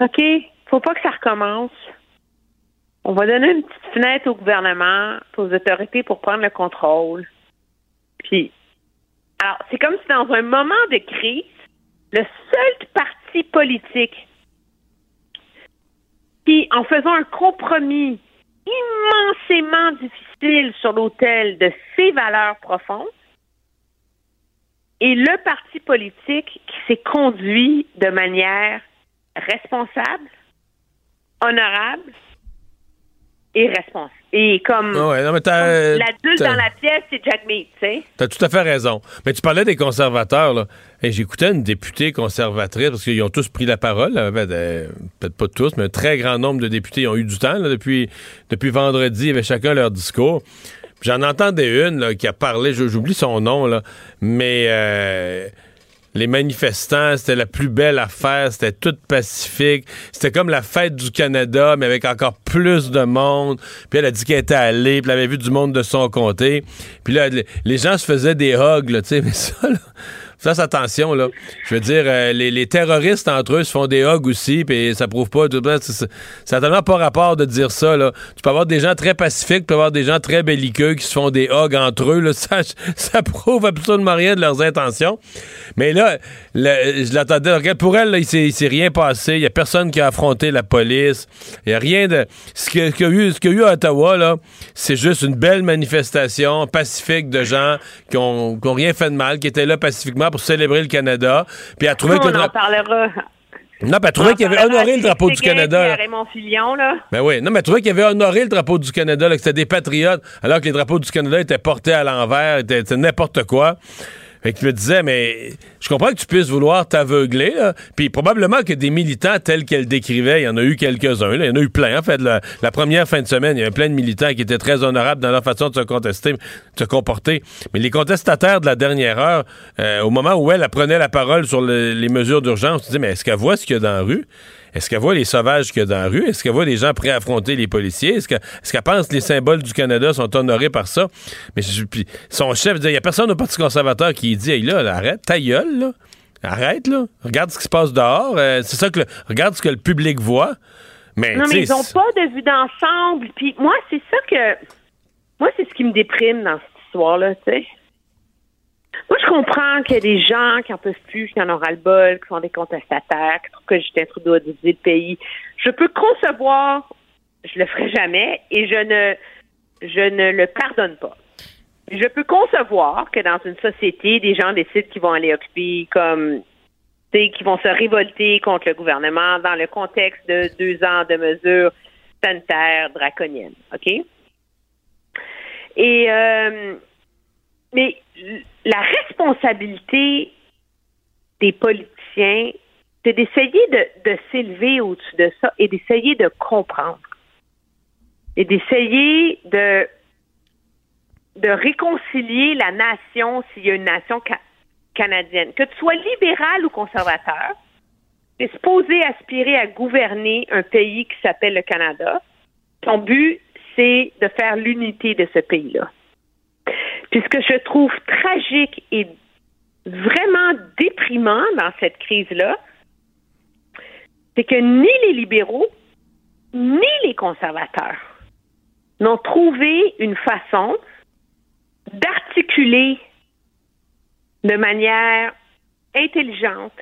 S18: OK? Faut pas que ça recommence. On va donner une petite fenêtre au gouvernement, aux autorités pour prendre le contrôle. Puis, alors, c'est comme si dans un moment de crise, le seul parti politique qui, en faisant un compromis immensément difficile sur l'autel de ses valeurs profondes, et le parti politique qui s'est conduit de manière responsable, honorable et responsable. Et comme,
S4: ah
S18: l'adulte dans la pièce, c'est Jack Mead, tu sais.
S4: T'as tout à fait raison. Mais tu parlais des conservateurs, là. Et j'écoutais une députée conservatrice, parce qu'ils ont tous pris la parole, peut-être pas tous, mais un très grand nombre de députés ont eu du temps, depuis, depuis vendredi, ils avaient chacun leur discours. J'en entendais une qui a parlé, j'oublie son nom, là, mais euh, les manifestants, c'était la plus belle affaire, c'était tout pacifique. C'était comme la fête du Canada, mais avec encore plus de monde. Puis elle a dit qu'elle était allée, puis elle avait vu du monde de son comté. Puis là, les- gens se faisaient des hugs, tu sais, mais ça, là... Fasse attention, là. Je veux dire, euh, les, terroristes entre eux se font des hugs aussi, puis ça prouve pas. tout ça, n'a tellement pas rapport de dire ça, là. Tu peux avoir des gens très pacifiques, tu peux avoir des gens très belliqueux qui se font des hugs entre eux, là. Ça, ça prouve absolument rien de leurs intentions. Mais là, je l'attendais. Pour elle, là, il s'est rien passé. Il n'y a personne qui a affronté la police. Il a rien de. Ce qu'il y, a eu- ce à Ottawa, là, c'est juste une belle manifestation pacifique de gens qui ont, qui rien fait de mal, qui étaient là pacifiquement célébrer le Canada. Puis elle trouvait que
S18: on
S4: le
S18: parlera.
S4: Non, puis elle trouvait qu'il avait honoré le drapeau du Canada.
S18: Raymond Filion, là.
S4: Ben oui, non, mais tu vois qu'il avait honoré le drapeau du Canada, là, que c'était des patriotes, alors que les drapeaux du Canada étaient portés à l'envers, c'était n'importe quoi. Fait que je me disais, mais je comprends que tu puisses vouloir t'aveugler. Puis probablement que des militants tels qu'elle décrivait, il y en a eu quelques-uns. Il y en a eu plein, en fait. La, première fin de semaine, il y avait plein de militants qui étaient très honorables dans leur façon de se contester, de se comporter. Mais les contestataires de la dernière heure, euh, au moment où elle, elle prenait la parole sur le- les mesures d'urgence, tu dis, mais est-ce qu'elle voit ce qu'il y a dans la rue? Est-ce qu'elle voit les sauvages qu'il y a dans la rue? Est-ce qu'elle voit des gens prêts à affronter les policiers? Est-ce que- est-ce qu'elle pense que les symboles du Canada sont honorés par ça? Mais je- puis son chef, il n'y a personne au Parti conservateur qui dit, hey, là, là, arrête, ta gueule, là. Arrête, là. Regarde ce qui se passe dehors. Euh, c'est ça que le- regarde ce que le public voit. Mais,
S18: non, mais ils n'ont pas de vue d'ensemble. Puis moi, c'est ça que. Moi, c'est ce qui me déprime dans cette histoire-là, tu sais. Moi, je comprends qu'il y a des gens qui en peuvent plus, qui en ont ras-le-bol, qui sont des contestataires, qui trouvent que Justin Trudeau a divisé pays. Je peux concevoir, je le ferai jamais, et je ne, je ne le pardonne pas. Je peux concevoir que dans une société, des gens décident qu'ils vont aller occuper comme qui vont se révolter contre le gouvernement dans le contexte de deux ans de mesures sanitaires draconiennes. OK? Et euh, mais la responsabilité des politiciens, c'est d'essayer de, s'élever au-dessus de ça et d'essayer de comprendre. Et d'essayer de de réconcilier la nation s'il y a une nation ca- canadienne. Que tu sois libéral ou conservateur, tu es supposé aspirer à gouverner un pays qui s'appelle le Canada. Ton but, c'est de faire l'unité de ce pays-là. Puis ce que je trouve tragique et vraiment déprimant dans cette crise-là, c'est que ni les libéraux, ni les conservateurs n'ont trouvé une façon d'articuler de manière intelligente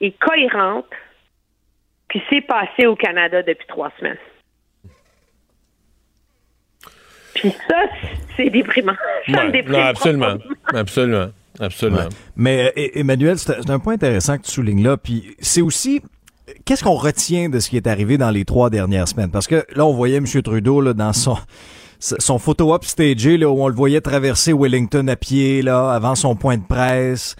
S18: et cohérente ce qui s'est passé au Canada depuis trois semaines. Puis ça, c'est déprimant. Ça me
S4: Ouais,
S18: déprime
S4: non, absolument. Absolument. Absolument.
S5: Ouais. Mais euh, Emmanuel, c'est un- c'est un point intéressant que tu soulignes là. Puis c'est aussi qu'est-ce qu'on retient de ce qui est arrivé dans les trois dernières semaines? Parce que là, on voyait M. Trudeau là, dans son son photo up stagé là où on le voyait traverser Wellington à pied là avant son point de presse.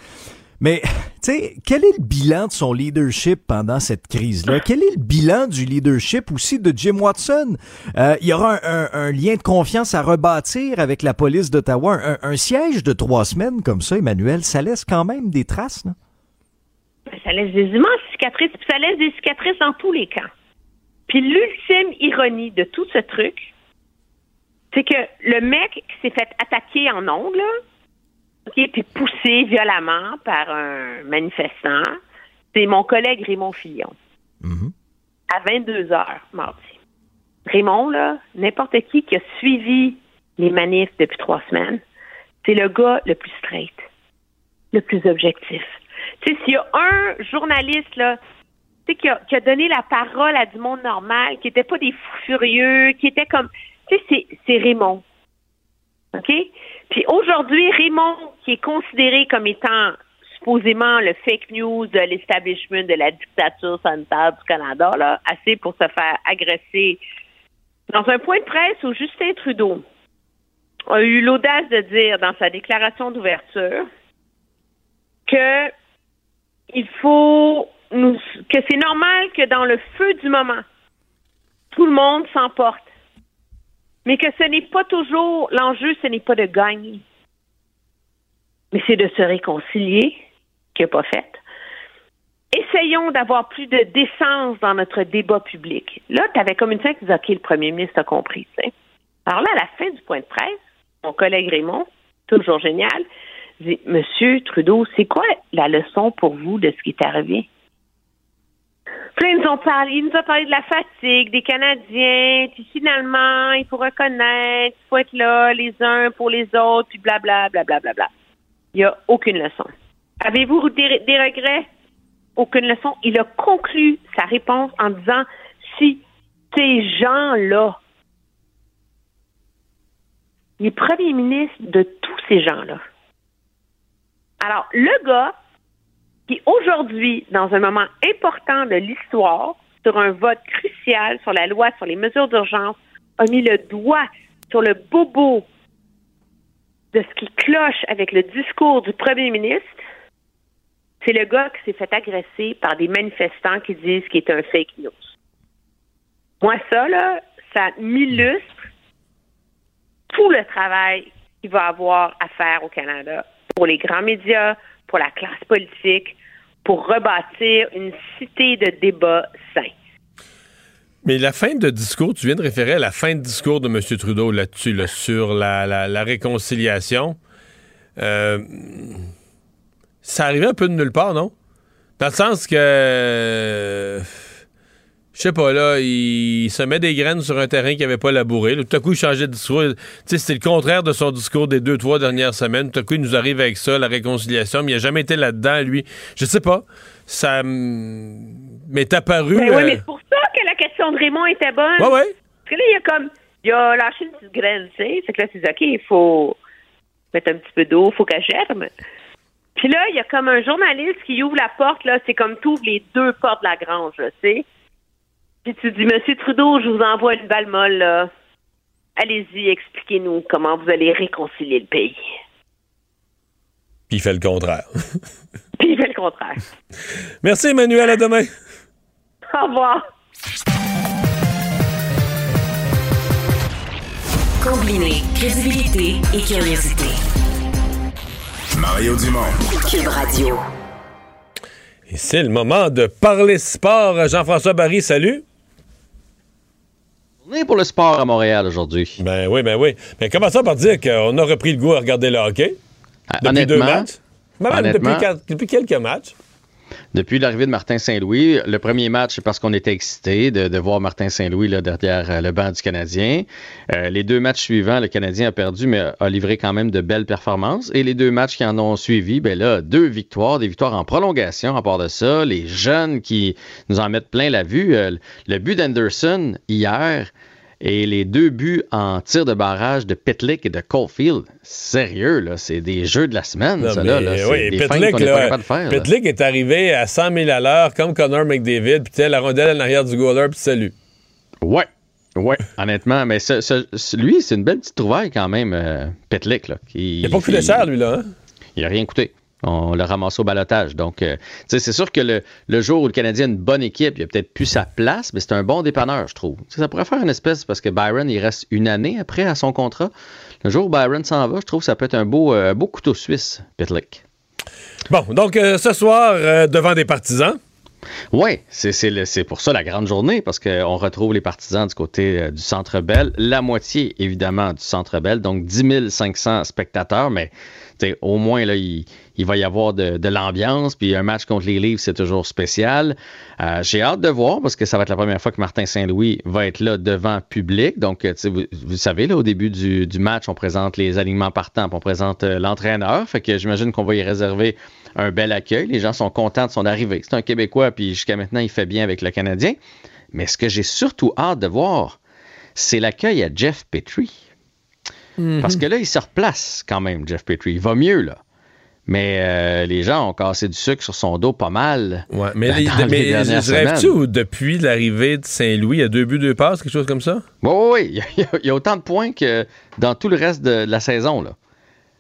S5: Mais, tu sais, quel est le bilan de son leadership pendant cette crise-là? Quel est le bilan du leadership aussi de Jim Watson? Euh, il y aura un, lien de confiance à rebâtir avec la police d'Ottawa. Un, siège de trois semaines comme ça, Emmanuel, ça laisse quand même des traces, là?
S18: Ça laisse des immenses cicatrices, puis ça laisse des cicatrices dans tous les camps. Puis l'ultime ironie de tout ce truc, c'est que le mec qui s'est fait attaquer en ondes, puis poussé violemment par un manifestant, c'est mon collègue Raymond Fillon. À 22 heures, mardi. Raymond, là, n'importe qui qui a suivi les manifs depuis trois semaines, c'est le gars le plus straight, le plus objectif. Tu sais, s'il y a un journaliste, là, tu sais, qui a, qui a donné la parole à du monde normal, qui n'était pas des fous furieux, qui était comme, tu sais, c'est Raymond. OK? Puis aujourd'hui, Raymond, qui est considéré comme étant supposément le fake news de l'establishment de la dictature sanitaire du Canada, là, assez pour se faire agresser dans un point de presse où Justin Trudeau a eu l'audace de dire dans sa déclaration d'ouverture que il faut nous, que c'est normal que dans le feu du moment, tout le monde s'emporte mais que ce n'est pas toujours l'enjeu, ce n'est pas de gagner, mais c'est de se réconcilier, qui n'a pas fait. Essayons d'avoir plus de décence dans notre débat public. Là, tu avais comme une fin qui disait OK, le premier ministre a compris. Alors là, à la fin du point de presse, mon collègue Raymond, toujours génial, dit Monsieur Trudeau, c'est quoi la leçon pour vous de ce qui est arrivé? Ils nous ont parlé, il nous a parlé de la fatigue des Canadiens, puis finalement, il faut reconnaître, il faut être là les uns pour les autres, puis blablabla, blablabla. Bla, bla. Il n'y a aucune leçon. Avez-vous des, regrets? Aucune leçon. Il a conclu sa réponse en disant si ces gens-là, il est premier ministre de tous ces gens-là. Alors, le gars aujourd'hui, dans un moment important de l'histoire, sur un vote crucial sur la loi sur les mesures d'urgence, a mis le doigt sur le bobo de ce qui cloche avec le discours du premier ministre, c'est le gars qui s'est fait agresser par des manifestants qui disent qu'il est un fake news. Moi, ça, là, ça m'illustre tout le travail qu'il va avoir à faire au Canada pour les grands médias, pour la classe politique, pour rebâtir une cité de débat sain.
S4: Mais la fin de discours, tu viens de référer à la fin de discours de M. Trudeau là-dessus, sur la, réconciliation. Euh, ça arrivait un peu de nulle part, non? Dans le sens que. Je sais pas, là, il se met des graines sur un terrain qui avait pas labouré. tout à coup, il changeait de discours. Tu sais, c'était le contraire de son discours des deux, trois dernières semaines. Tout à coup, il nous arrive avec ça, la réconciliation, mais il n'a jamais été là-dedans, lui. Je sais pas. Ça m'est apparu.
S18: Mais oui, mais c'est pour ça que la question de Raymond était bonne.
S4: Ouais, ouais.
S18: Parce que là, il a comme. Il a lâché une petite graine, tu sais. C'est que là, c'est OK, il faut mettre un petit peu d'eau, il faut qu'elle germe. Puis là, il y a comme un journaliste qui ouvre la porte, là, c'est comme tout les deux portes de la grange, tu sais. Puis tu dis, Monsieur Trudeau, je vous envoie une balle molle, là. Allez-y, expliquez-nous comment vous allez réconcilier le pays.
S4: Puis il fait le contraire.
S18: Puis il fait le contraire.
S4: Merci, Emmanuel. À demain.
S18: Au revoir.
S3: Combiner crédibilité et curiosité.
S2: Mario Dumont.
S3: Cube Radio.
S4: Et c'est le moment de parler sport. Jean-François Barry, salut.
S19: Est pour le sport à Montréal aujourd'hui.
S4: Ben oui, ben oui. Mais commençons par dire qu'on a repris le goût à regarder le hockey.
S19: Ah, depuis deux matchs.
S4: depuis quelques matchs.
S19: Depuis l'arrivée de Martin Saint-Louis, le premier match, c'est parce qu'on était excité de, voir Martin Saint-Louis derrière euh, le banc du Canadien. Euh, les deux matchs suivants, le Canadien a perdu, mais a livré quand même de belles performances. Et les deux matchs qui en ont suivi, ben là, deux victoires, des victoires en prolongation à part de ça. Les jeunes qui nous en mettent plein la vue. Euh, le but d'Anderson hier, et les deux buts en tir de barrage de Pitlick et de Caulfield, sérieux, là, c'est des jeux de la semaine, ça, là. là
S4: oui, des Pitlick, là, de faire, Pitlick est arrivé à 100 000 à l'heure, comme Connor McDavid, puis la rondelle en arrière du goaler, puis salut.
S19: Ouais, ouais, honnêtement, mais lui, c'est une belle petite trouvaille quand même, euh. Là,
S4: il n'a pas coûté cher, lui, là. Hein?
S19: Il n'a rien coûté. On l'a ramassé au balotage. Donc, euh, c'est sûr que le, jour où le Canadien a une bonne équipe, il a peut-être plus sa place, mais c'est un bon dépanneur, je trouve. ça pourrait faire une espèce, parce que Byron, il reste une année après à son contrat. Le jour où Byron s'en va, je trouve que ça peut être un beau, euh, beau couteau suisse, Pitlick.
S4: Bon, donc euh, ce soir, devant des partisans.
S19: Oui, c'est pour ça la grande journée, parce qu'on retrouve les partisans du côté du Centre Bell, la moitié évidemment du Centre Bell, donc 10 500 spectateurs, mais au moins, là, il, va y avoir de, l'ambiance. Puis un match contre les Leafs, c'est toujours spécial. Euh, j'ai hâte de voir parce que ça va être la première fois que Martin Saint-Louis va être là devant public. Donc, vous, vous, savez, là, au début du, match, on présente les alignements partants, puis on présente euh, l'entraîneur. Fait que j'imagine qu'on va y réserver un bel accueil. Les gens sont contents de son arrivée. C'est un Québécois, puis jusqu'à maintenant, il fait bien avec le Canadien. Mais ce que j'ai surtout hâte de voir, c'est l'accueil à Jeff Petrie. Parce que là, il se replace quand même, Jeff Petrie. Il va mieux, là. Mais euh, les gens ont cassé du sucre sur son dos pas mal.
S4: Ouais, mais, les, mais rêves-tu depuis l'arrivée de Saint-Louis, il y a deux buts, deux passes, quelque chose comme ça?
S19: Oui, oui, il, il y, a, autant de points que dans tout le reste de, la saison. Là.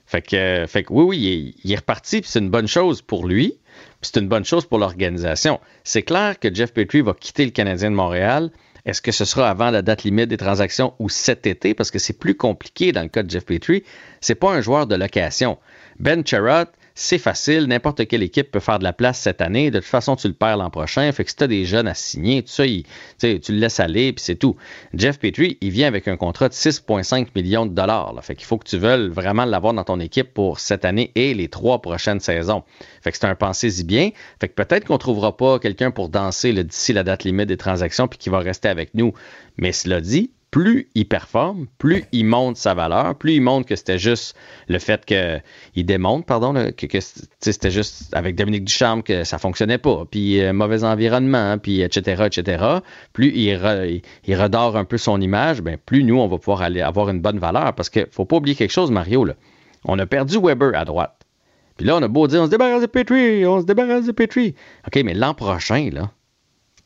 S19: Fait que, fait que oui, oui, il est, reparti, puis c'est une bonne chose pour lui, puis c'est une bonne chose pour l'organisation. C'est clair que Jeff Petrie va quitter le Canadien de Montréal Est-ce que ce sera avant la date limite des transactions ou cet été? Parce que c'est plus compliqué dans le cas de Jeff Petrie. C'est pas un joueur de location. Ben Charrot, c'est facile, n'importe quelle équipe peut faire de la place cette année. De toute façon, tu le perds l'an prochain. Fait que si tu as des jeunes à signer, tout ça, tu le laisses aller, puis c'est tout. Jeff Petrie, il vient avec un contrat de 6,5 millions de dollars. Fait qu'il faut que tu veuilles vraiment l'avoir dans ton équipe pour cette année et les trois prochaines saisons. Fait que c'est un pensez-y bien. Fait que peut-être qu'on trouvera pas quelqu'un pour danser d'ici la date limite des transactions puis qui va rester avec nous. Mais cela dit, plus il performe, plus il monte sa valeur, plus il montre que c'était juste le fait qu'il démontre, pardon, que, c'était juste avec Dominique Ducharme que ça fonctionnait pas, puis euh, mauvais environnement, puis etc., etc. Plus il, redore un peu son image, ben plus nous, on va pouvoir aller avoir une bonne valeur, parce qu'il faut pas oublier quelque chose, Mario. On a perdu Weber à droite. Puis là, on a beau dire, on se débarrasse de Petrie, on se débarrasse de Petrie. OK, mais l'an prochain, là,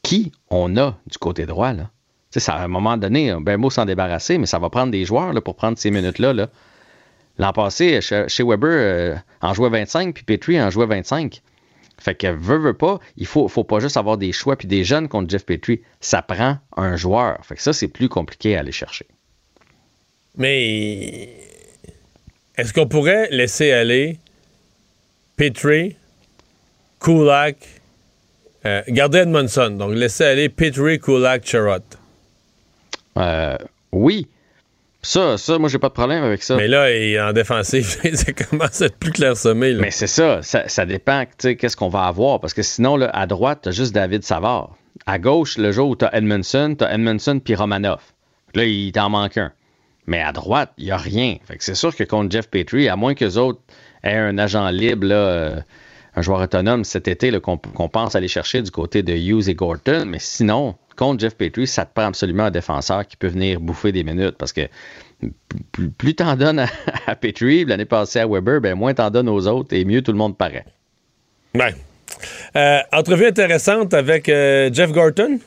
S19: qui on a du côté droit, là? Ça, à un moment donné, ben beau s'en débarrasser, mais ça va prendre des joueurs là, pour prendre ces minutes-là. Là. L'an passé, chez, Weber, euh, en jouait 25, puis Petrie en jouait 25. Fait que veut, veut pas, il faut, faut pas juste avoir des choix puis des jeunes contre Jeff Petrie. Ça prend un joueur. Fait que ça, c'est plus compliqué à aller chercher.
S4: Mais est-ce qu'on pourrait laisser aller Petrie, Kulak, euh, garder Edmondson, donc laisser aller Petrie, Kulak, Charrot?
S19: Euh, oui. Ça, ça, moi, j'ai pas de problème avec ça.
S4: Mais là, en défensive, ça commence à être plus clairsemé.
S19: Mais c'est ça, ça, dépend, tu sais, qu'est-ce qu'on va avoir. Parce que sinon, là, à droite, t'as juste David Savard. À gauche, le jour où t'as Edmondson, t'as Edmondson puis Romanov. Là, il t'en manque un. Mais à droite, il n'y a rien. Fait que c'est sûr que contre Jeff Petrie, à moins que les autres aient un agent libre, là, euh, un joueur autonome cet été qu'on pense aller chercher du côté de Hughes et Gorton, mais sinon, contre Jeff Petrie, ça te prend absolument un défenseur qui peut venir bouffer des minutes parce que plus, plus t'en donnes à, Petrie, l'année passée à Weber, ben moins t'en donnes aux autres et mieux tout le monde paraît.
S4: Ouais. Euh, entrevue intéressante avec euh, Jeff Gorton?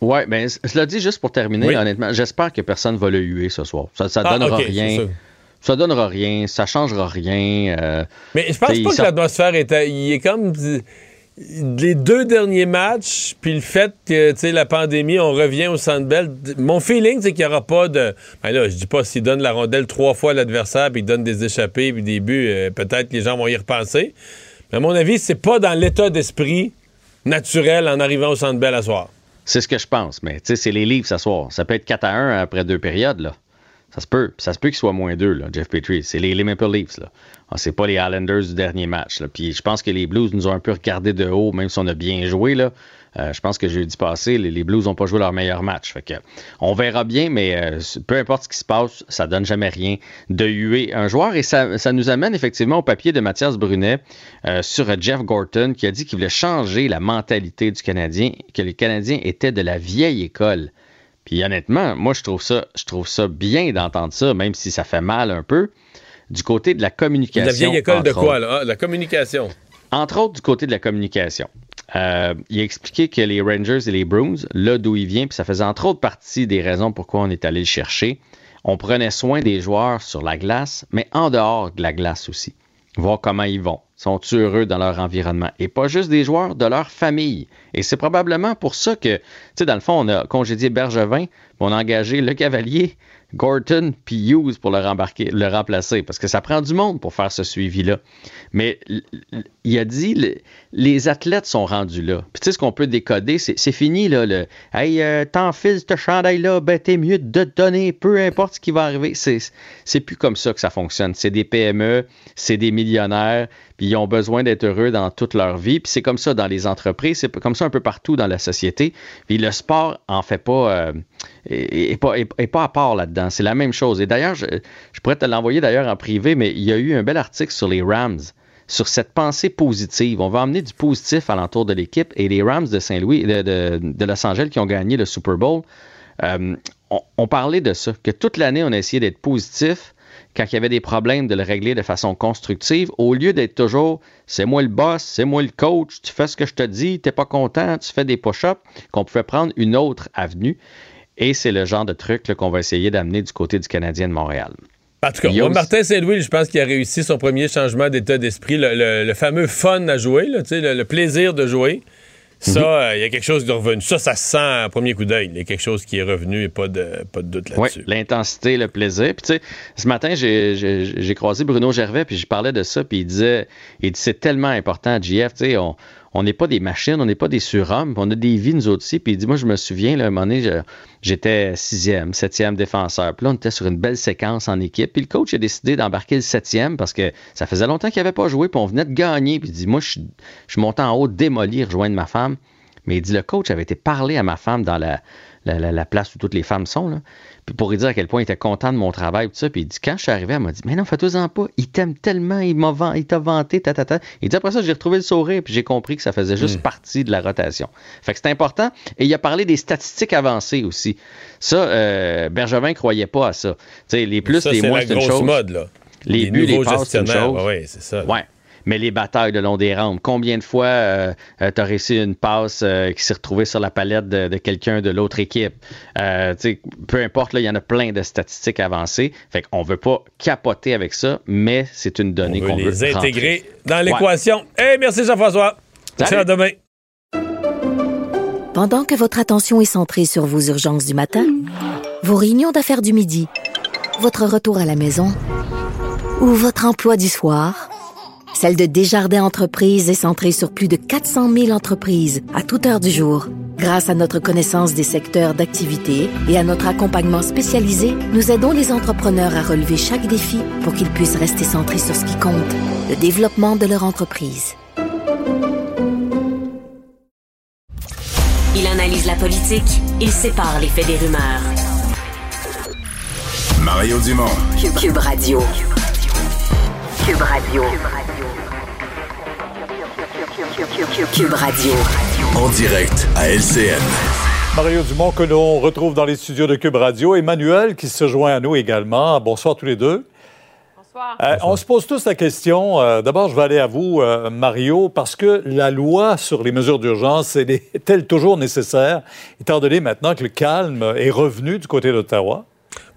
S19: Oui, ben, cela dit juste pour terminer, honnêtement, j'espère que personne va le huer ce soir. Ça, ne ah, donnera rien. Ça donnera rien, ça changera rien. Euh,
S4: Mais je pense pas que l'atmosphère est. Il est comme les deux derniers matchs, puis le fait que, tu sais, la pandémie, on revient au Centre Bell, mon feeling, c'est qu'il n'y aura pas de... Ben là, je dis pas s'il donne la rondelle trois fois à l'adversaire, puis il donne des échappées, puis des buts, euh, peut-être que les gens vont y repenser. Mais à mon avis, c'est pas dans l'état d'esprit naturel en arrivant au Centre Bell à soir.
S19: C'est ce que je pense, mais tu sais, c'est les livres ce soir. Ça peut être 4 à 1 après deux périodes, là. Ça se peut. Ça se peut qu'il soit moins deux, là, Jeff Petrie. C'est les, les, Leafs. Là. Ah, c'est pas les Islanders du dernier match. Là. Puis je pense que les Blues nous ont un peu regardé de haut, même si on a bien joué. Là. Euh, je pense que jeudi passé, les, les Blues n'ont pas joué leur meilleur match. Fait que, on verra bien, mais euh, peu importe ce qui se passe, ça donne jamais rien de huer un joueur. Et ça, ça nous amène effectivement au papier de Mathias Brunet euh, sur Jeff Gorton qui a dit qu'il voulait changer la mentalité du Canadien, que les Canadiens étaient de la vieille école. Puis honnêtement, moi, je trouve ça, je trouve ça bien d'entendre ça, même si ça fait mal un peu. Du côté de la communication. La
S4: vieille école de quoi, là? Ah, la communication.
S19: Entre autres, du côté de la communication. Euh, il a expliqué que les Rangers et les Bruins, là d'où il vient, puis ça faisait entre autres partie des raisons pourquoi on est allé le chercher. On prenait soin des joueurs sur la glace, mais en dehors de la glace aussi. Voir comment ils vont. Sont-ils heureux dans leur environnement? Et pas juste des joueurs, de leur famille. Et c'est probablement pour ça que, tu sais, dans le fond, on a congédié Bergevin, on a engagé le Cavalier, Gorton puis Hughes pour le, rembarquer, le remplacer, parce que ça prend du monde pour faire ce suivi-là. Mais il a dit, les athlètes sont rendus là. Puis tu sais, ce qu'on peut décoder, c'est fini, là, le « Hey, euh, t'enfiles ce chandail-là, ben t'es mieux de te donner, peu importe ce qui va arriver. » C'est plus comme ça que ça fonctionne. C'est des PME, c'est des millionnaires, puis ils ont besoin d'être heureux dans toute leur vie. Puis c'est comme ça dans les entreprises, c'est comme ça un peu partout dans la société. Puis le sport en fait pas, euh, est, pas, à part là-dedans. C'est la même chose. Et d'ailleurs, je, je, pourrais te l'envoyer d'ailleurs en privé, mais il y a eu un bel article sur les Rams sur cette pensée positive. On va emmener du positif à l'entour de l'équipe et les Rams de Saint-Louis, de, Los Angeles qui ont gagné le Super Bowl, euh, on, parlait de ça, que toute l'année, on a essayé d'être positif quand il y avait des problèmes, de le régler de façon constructive, au lieu d'être toujours c'est moi le boss, c'est moi le coach, tu fais ce que je te dis, t'es pas content, tu fais des push-ups, qu'on pouvait prendre une autre avenue. Et c'est le genre de truc qu'on va essayer d'amener du côté du Canadien de Montréal.
S4: En tout cas, Martin Saint-Louis, je pense qu'il a réussi son premier changement d'état d'esprit, le, fameux fun à jouer, le, le, plaisir de jouer. Ça, euh, il y a quelque chose de revenu. Ça, ça se sent à premier coup d'œil. Il y a quelque chose qui est revenu et pas de, pas de doute là-dessus.
S19: Oui, l'intensité, le plaisir. Puis tu sais, ce matin, j'ai croisé Bruno Gervais, puis je parlais de ça, puis il disait, il dit, c'est tellement important, JF, tu sais, on on n'est pas des machines, on n'est pas des surhommes, on a des vies, nous aussi. Puis il dit, moi, je me souviens, là, un moment donné, j'étais sixième, septième défenseur. Puis là, on était sur une belle séquence en équipe. Puis le coach a décidé d'embarquer le septième parce que ça faisait longtemps qu'il n'avait pas joué, puis on venait de gagner. Puis il dit, moi, je, suis monté en haut, démolir, rejoindre ma femme. Mais il dit, le coach avait été parlé à ma femme dans la, la, place où toutes les femmes sont. Puis pour lui dire à quel point il était content de mon travail, tout ça. Puis il dit, quand je suis arrivé, elle m'a dit, mais non, fais-toi-en pas. Il t'aime tellement, il m'a il t'a vanté, ta, ta, ta. Il dit, après ça, j'ai retrouvé le sourire, puis j'ai compris que ça faisait juste hmm. partie de la rotation. Fait que c'est important. Et il a parlé des statistiques avancées aussi. Ça, euh, Bergevin croyait pas à ça. Tu sais, les plus, les moins, c'est une chose.
S4: Mode, là.
S19: Les, buts, les passes, c'est une chose.
S4: Oui, c'est ça.
S19: Ouais mais les batailles de long des rampes. Combien de fois euh, euh tu as réussi une passe euh, qui s'est retrouvée sur la palette de, quelqu'un de l'autre équipe? Euh, peu importe, il y en a plein de statistiques avancées. Fait qu'on veut pas capoter avec ça, mais c'est une donnée qu'on veut
S4: les intégrer dans l'équation. Eh, merci Jean-François. À demain.
S1: Pendant que votre attention est centrée sur vos urgences du matin, vos réunions d'affaires du midi, votre retour à la maison ou votre emploi du soir, celle de Desjardins Entreprises est centrée sur plus de 400 000 entreprises à toute heure du jour. Grâce à notre connaissance des secteurs d'activité et à notre accompagnement spécialisé, nous aidons les entrepreneurs à relever chaque défi pour qu'ils puissent rester centrés sur ce qui compte, le développement de leur entreprise.
S3: Il analyse la politique, il sépare les faits des rumeurs.
S2: Mario Dumont.
S3: Cube, Radio. Cube Radio. Cube Radio.
S2: En direct à LCN.
S20: Mario Dumont que l'on retrouve dans les studios de Cube Radio. Emmanuel qui se joint à nous également. Bonsoir tous les deux.
S6: Bonsoir.
S20: Euh, on se pose tous la question. Euh, d'abord, je vais aller à vous, euh, Mario, parce que la loi sur les mesures d'urgence est-elle toujours nécessaire, étant donné maintenant que le calme est revenu du côté d'Ottawa?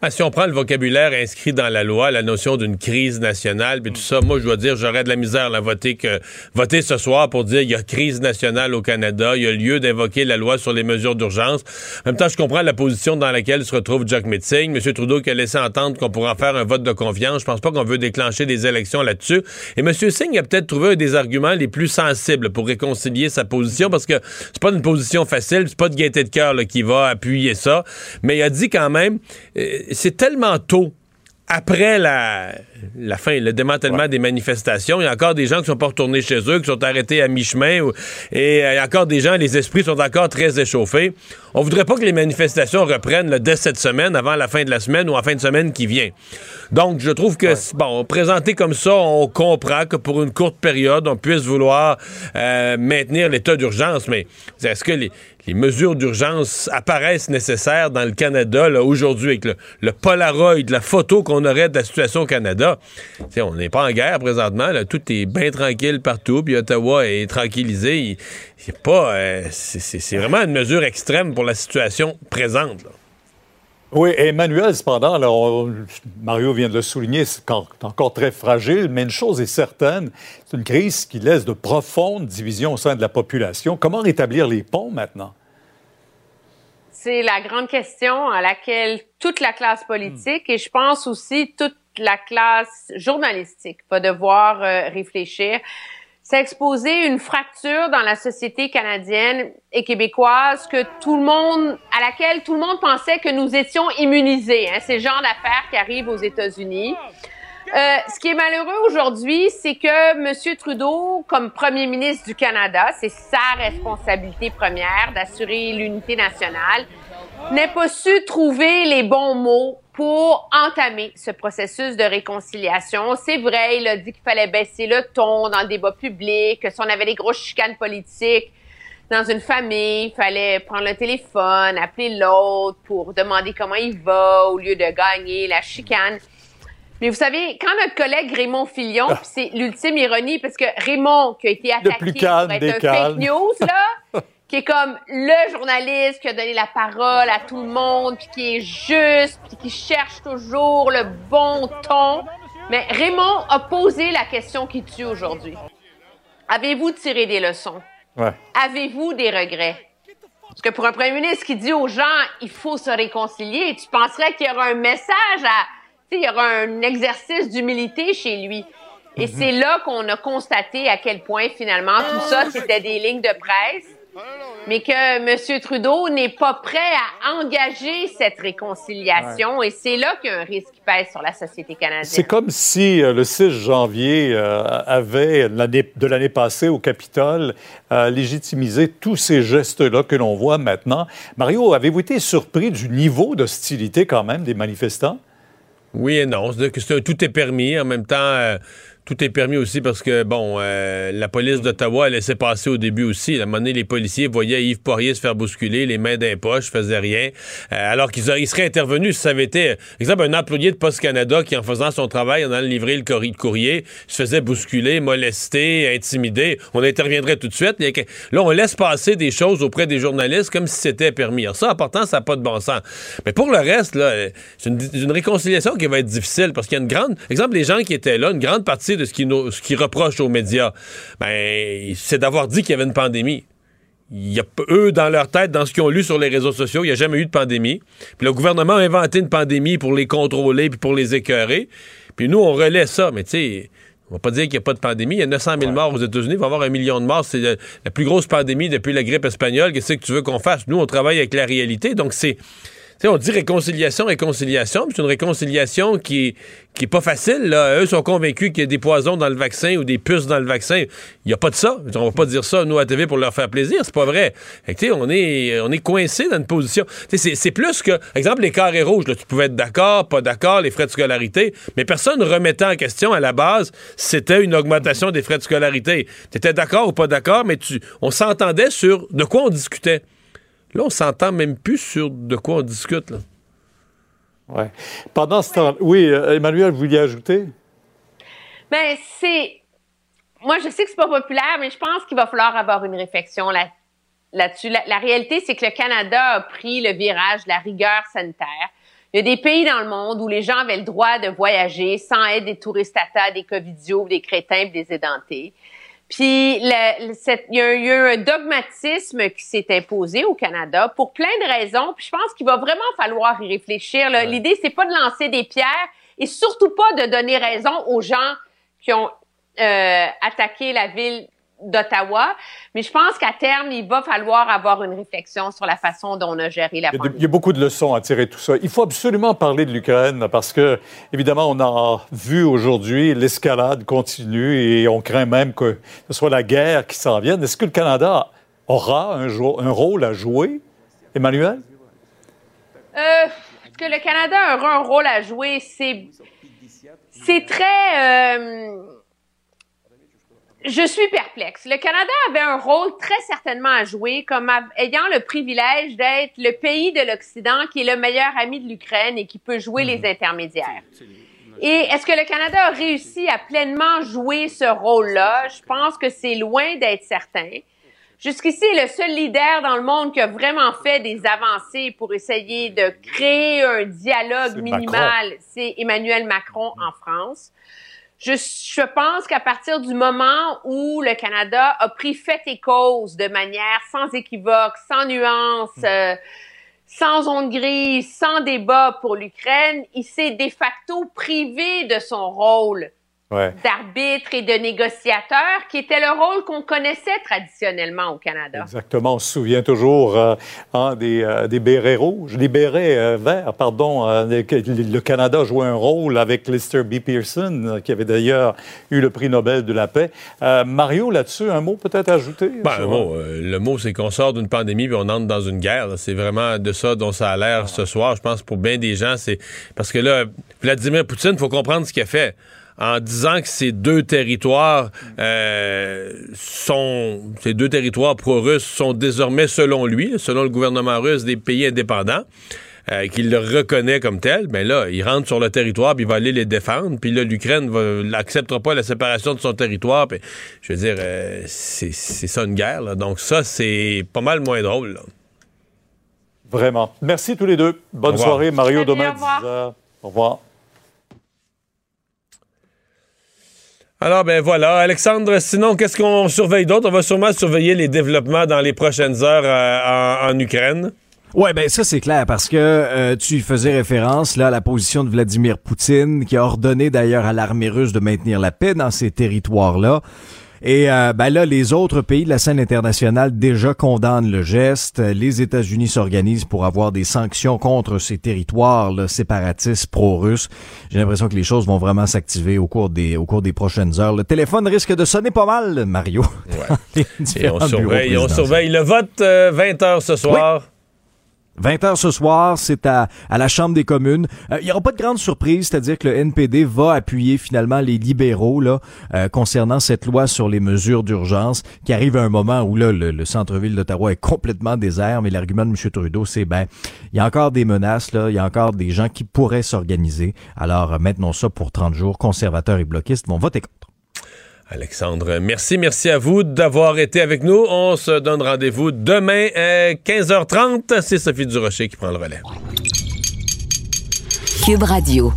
S4: Ben, si on prend le vocabulaire inscrit dans la loi, la notion d'une crise nationale, puis tout ça, moi, je dois dire, j'aurais de la misère à voter, que, voter ce soir pour dire qu'il y a crise nationale au Canada, il y a lieu d'invoquer la loi sur les mesures d'urgence. En même temps, je comprends la position dans laquelle se retrouve Jack Metzing. M. Trudeau qui a laissé entendre qu'on pourra faire un vote de confiance. Je pense pas qu'on veut déclencher des élections là-dessus. Et M. Singh a peut-être trouvé un des arguments les plus sensibles pour réconcilier sa position, parce que c'est pas une position facile, c'est pas de gaieté de cœur qui va appuyer ça, mais il a dit quand même... Euh, c'est tellement tôt après la, la fin, le démantèlement des manifestations, il y a encore des gens qui sont pas retournés chez eux, qui sont arrêtés à mi-chemin, et il y a encore des gens, les esprits sont encore très échauffés. On voudrait pas que les manifestations reprennent dès cette semaine, avant la fin de la semaine ou en fin de semaine qui vient. Donc, je trouve que, bon, présenté comme ça, on comprend que pour une courte période, on puisse vouloir euh, maintenir l'état d'urgence, mais est-ce que les, les mesures d'urgence apparaissent nécessaires dans le Canada aujourd'hui avec le, le, Polaroid, la photo qu'on aurait de la situation au Canada. on n'est pas en guerre présentement, là, tout est bien tranquille partout, puis Ottawa est tranquillisé. C'est pas, euh, c'est vraiment une mesure extrême pour la situation présente.
S20: Oui, Emmanuel, cependant, Mario vient de le souligner, c'est encore très fragile, mais une chose est certaine, c'est une crise qui laisse de profondes divisions au sein de la population. Comment rétablir les ponts maintenant?
S18: C'est la grande question à laquelle toute la classe politique et je pense aussi toute la classe journalistique va devoir euh, réfléchir c'est exposer une fracture dans la société canadienne et québécoise que tout le monde, à laquelle tout le monde pensait que nous étions immunisés. Hein. C'est le genre d'affaires qui arrivent aux États-Unis. Euh, ce qui est malheureux aujourd'hui, c'est que M. Trudeau, comme premier ministre du Canada, c'est sa responsabilité première d'assurer l'unité nationale, n'ait pas su trouver les bons mots pour entamer ce processus de réconciliation. C'est vrai, il a dit qu'il fallait baisser le ton dans le débat public, que si on avait des grosses chicanes politiques dans une famille, il fallait prendre le téléphone, appeler l'autre pour demander comment il va au lieu de gagner la chicane. Mais vous savez, quand notre collègue Raymond Filion, ah. c'est l'ultime ironie, parce que Raymond, qui a été attaqué pour être un fake news, là, qui est comme le journaliste qui a donné la parole à tout le monde, puis qui est juste, puis qui cherche toujours le bon ton. Mais Raymond a posé la question qui tue aujourd'hui. Avez-vous tiré des leçons? Avez-vous des regrets? Parce que pour un premier ministre qui dit aux gens, il faut se réconcilier, tu penserais qu'il y aura un message à, il y aura un exercice d'humilité chez lui. Et c'est là qu'on a constaté à quel point finalement tout ça, c'était des lignes de presse mais que M. Trudeau n'est pas prêt à engager cette réconciliation. Et c'est là qu'il y a un risque qui pèse sur la société canadienne.
S20: C'est comme si euh, le 6 janvier euh, avait, de l'année passée au Capitole, euh, légitimisé tous ces gestes-là que l'on voit maintenant. Mario, avez-vous été surpris du niveau d'hostilité quand même des manifestants?
S4: Oui et non. Que tout est permis. En même temps tout est permis aussi parce que, bon, euh, la police d'Ottawa a laissé passer au début aussi. À un moment donné, les policiers voyaient Yves Poirier se faire bousculer, les mains d'un poche, faisaient rien. Euh, alors qu'ils seraient intervenus si ça avait été, exemple, un employé de Poste Canada qui, en faisant son travail, en allant livrer le courrier, se faisait bousculer, molester, intimider. On interviendrait tout de suite. Là, on laisse passer des choses auprès des journalistes comme si c'était permis. Alors ça, en partant, ça n'a pas de bon sens. Mais pour le reste, là, c'est une, une réconciliation qui va être difficile parce qu'il y a une grande, exemple, les gens qui étaient là, une grande partie de ce qu'ils qui reprochent aux médias, ben, c'est d'avoir dit qu'il y avait une pandémie. Il y a, eux, dans leur tête, dans ce qu'ils ont lu sur les réseaux sociaux, il n'y a jamais eu de pandémie. Puis le gouvernement a inventé une pandémie pour les contrôler puis pour les écœurer. Puis nous, on relaie ça. Mais tu sais, on va pas dire qu'il n'y a pas de pandémie. Il y a 900 000 morts aux États-Unis. Il va y avoir un million de morts. C'est la, plus grosse pandémie depuis la grippe espagnole. Qu'est-ce que tu veux qu'on fasse? Nous, on travaille avec la réalité. Donc, c'est on dit réconciliation, réconciliation, c'est une réconciliation qui, qui est pas facile. Eux sont convaincus qu'il y a des poisons dans le vaccin ou des puces dans le vaccin. Il n'y a pas de ça. On va pas dire ça, nous, à TV, pour leur faire plaisir. C'est pas vrai. on est, on est coincé dans une position. C'est plus que, exemple, les carrés rouges. Tu pouvais être d'accord, pas d'accord, les frais de scolarité, mais personne ne remettait en question à la base c'était une augmentation des frais de scolarité. Tu étais d'accord ou pas d'accord, mais tu, on s'entendait sur de quoi on discutait. Là, on s'entend même plus sur de quoi on discute. Là.
S20: Ouais. Pendant ce temps, oui, euh, Emmanuel, vous vouliez ajouter?
S18: Bien, c'est. Moi, je sais que c'est pas populaire, mais je pense qu'il va falloir avoir une réflexion là, là-dessus. La, réalité, c'est que le Canada a pris le virage de la rigueur sanitaire. Il y a des pays dans le monde où les gens avaient le droit de voyager sans être des touristes à des covidios, des crétins, des édentés. Puis il y, a eu un dogmatisme qui s'est imposé au Canada pour plein de raisons. Puis je pense qu'il va vraiment falloir y réfléchir. L'idée, c'est pas de lancer des pierres et surtout pas de donner raison aux gens qui ont euh, attaqué la ville d'Ottawa. Mais je pense qu'à terme, il va falloir avoir une réflexion sur la façon dont on a géré la pandémie.
S20: Il y a beaucoup de leçons à tirer de tout ça. Il faut absolument parler de l'Ukraine parce que, évidemment, on a vu aujourd'hui l'escalade continue et on craint même que ce soit la guerre qui s'en vienne. Est-ce que le Canada aura un, un rôle à jouer, Emmanuel?
S18: Euh, est-ce que le Canada aura un rôle à jouer? C'est, c'est très... Euh, je suis perplexe. Le Canada avait un rôle très certainement à jouer comme ayant le privilège d'être le pays de l'Occident qui est le meilleur ami de l'Ukraine et qui peut jouer les mhm. intermédiaires. Et est-ce que le Canada a réussi à pleinement jouer ce rôle-là? Je pense que c'est loin d'être certain. Jusqu'ici, le seul leader dans le monde qui a vraiment fait des avancées pour essayer de créer un dialogue minimal, c'est Emmanuel Macron en France. Je, je pense qu'à partir du moment où le Canada a pris fait et cause de manière sans équivoque, sans nuance, hmm. euh, sans zone grise, sans débat pour l'Ukraine, il s'est de facto privé de son rôle d'arbitre et de négociateur, qui était le rôle qu'on connaissait traditionnellement au Canada.
S20: Exactement. On se souvient toujours euh, hein, des, euh, des, bérets rouges, des bérets euh, verts, pardon. le Canada jouait un rôle avec Lister B. Pearson, qui avait d'ailleurs eu le prix Nobel de la paix. Mario, là-dessus, un mot peut-être à ajouter?
S4: Ben, le mot, c'est qu'on sort d'une pandémie puis on entre dans une guerre. C'est vraiment de ça dont ça a l'air ce soir. Je pense pour bien des gens, c'est parce que là, Vladimir Poutine, il faut comprendre ce qu'il a fait en disant que ces deux territoires euh, sont ces deux territoires pro-russes sont désormais selon lui, selon le gouvernement russe, des pays indépendants. Euh, qu'il le reconnaît comme tel, ben là, il rentre sur le territoire, puis il va aller les défendre, puis là, l'Ukraine n'acceptera pas la séparation de son territoire. Puis, je veux dire, euh, c'est ça une guerre. Là. Donc ça, c'est pas mal moins drôle. Là.
S20: Vraiment. Merci tous les deux. Bonne soirée, Mario, demain,
S18: Au revoir.
S20: Au revoir.
S4: Alors, ben voilà. Alexandre, sinon, qu'est-ce qu'on surveille d'autre? On va sûrement surveiller les développements dans les prochaines heures euh, en, Ukraine.
S5: Ouais, ben ça c'est clair parce que euh, tu faisais référence là à la position de Vladimir Poutine qui a ordonné d'ailleurs à l'armée russe de maintenir la paix dans ces territoires-là. Et euh, ben là, les autres pays de la scène internationale déjà condamnent le geste. Les États-Unis s'organisent pour avoir des sanctions contre ces territoires là, séparatistes pro-russes. J'ai l'impression que les choses vont vraiment s'activer au cours des au cours des prochaines heures. Le téléphone risque de sonner pas mal, Mario.
S4: Ouais. Et on, surveille, on surveille le vote euh, 20 h ce soir.
S5: 20h ce soir, c'est à, à, la Chambre des communes. Euh, il n'y aura pas de grande surprise, c'est-à-dire que le NPD va appuyer finalement les libéraux là euh, concernant cette loi sur les mesures d'urgence qui arrive à un moment où là le, le centre-ville d'Ottawa est complètement désert, mais l'argument de M. Trudeau c'est ben il y a encore des menaces là, il y a encore des gens qui pourraient s'organiser. Alors euh, maintenant ça pour 30 jours, conservateurs et bloquistes vont voter contre.
S4: Alexandre, merci, merci à vous d'avoir été avec nous. On se donne rendez-vous demain à 15h30. C'est Sophie Durocher qui prend le relais.
S3: Cube Radio.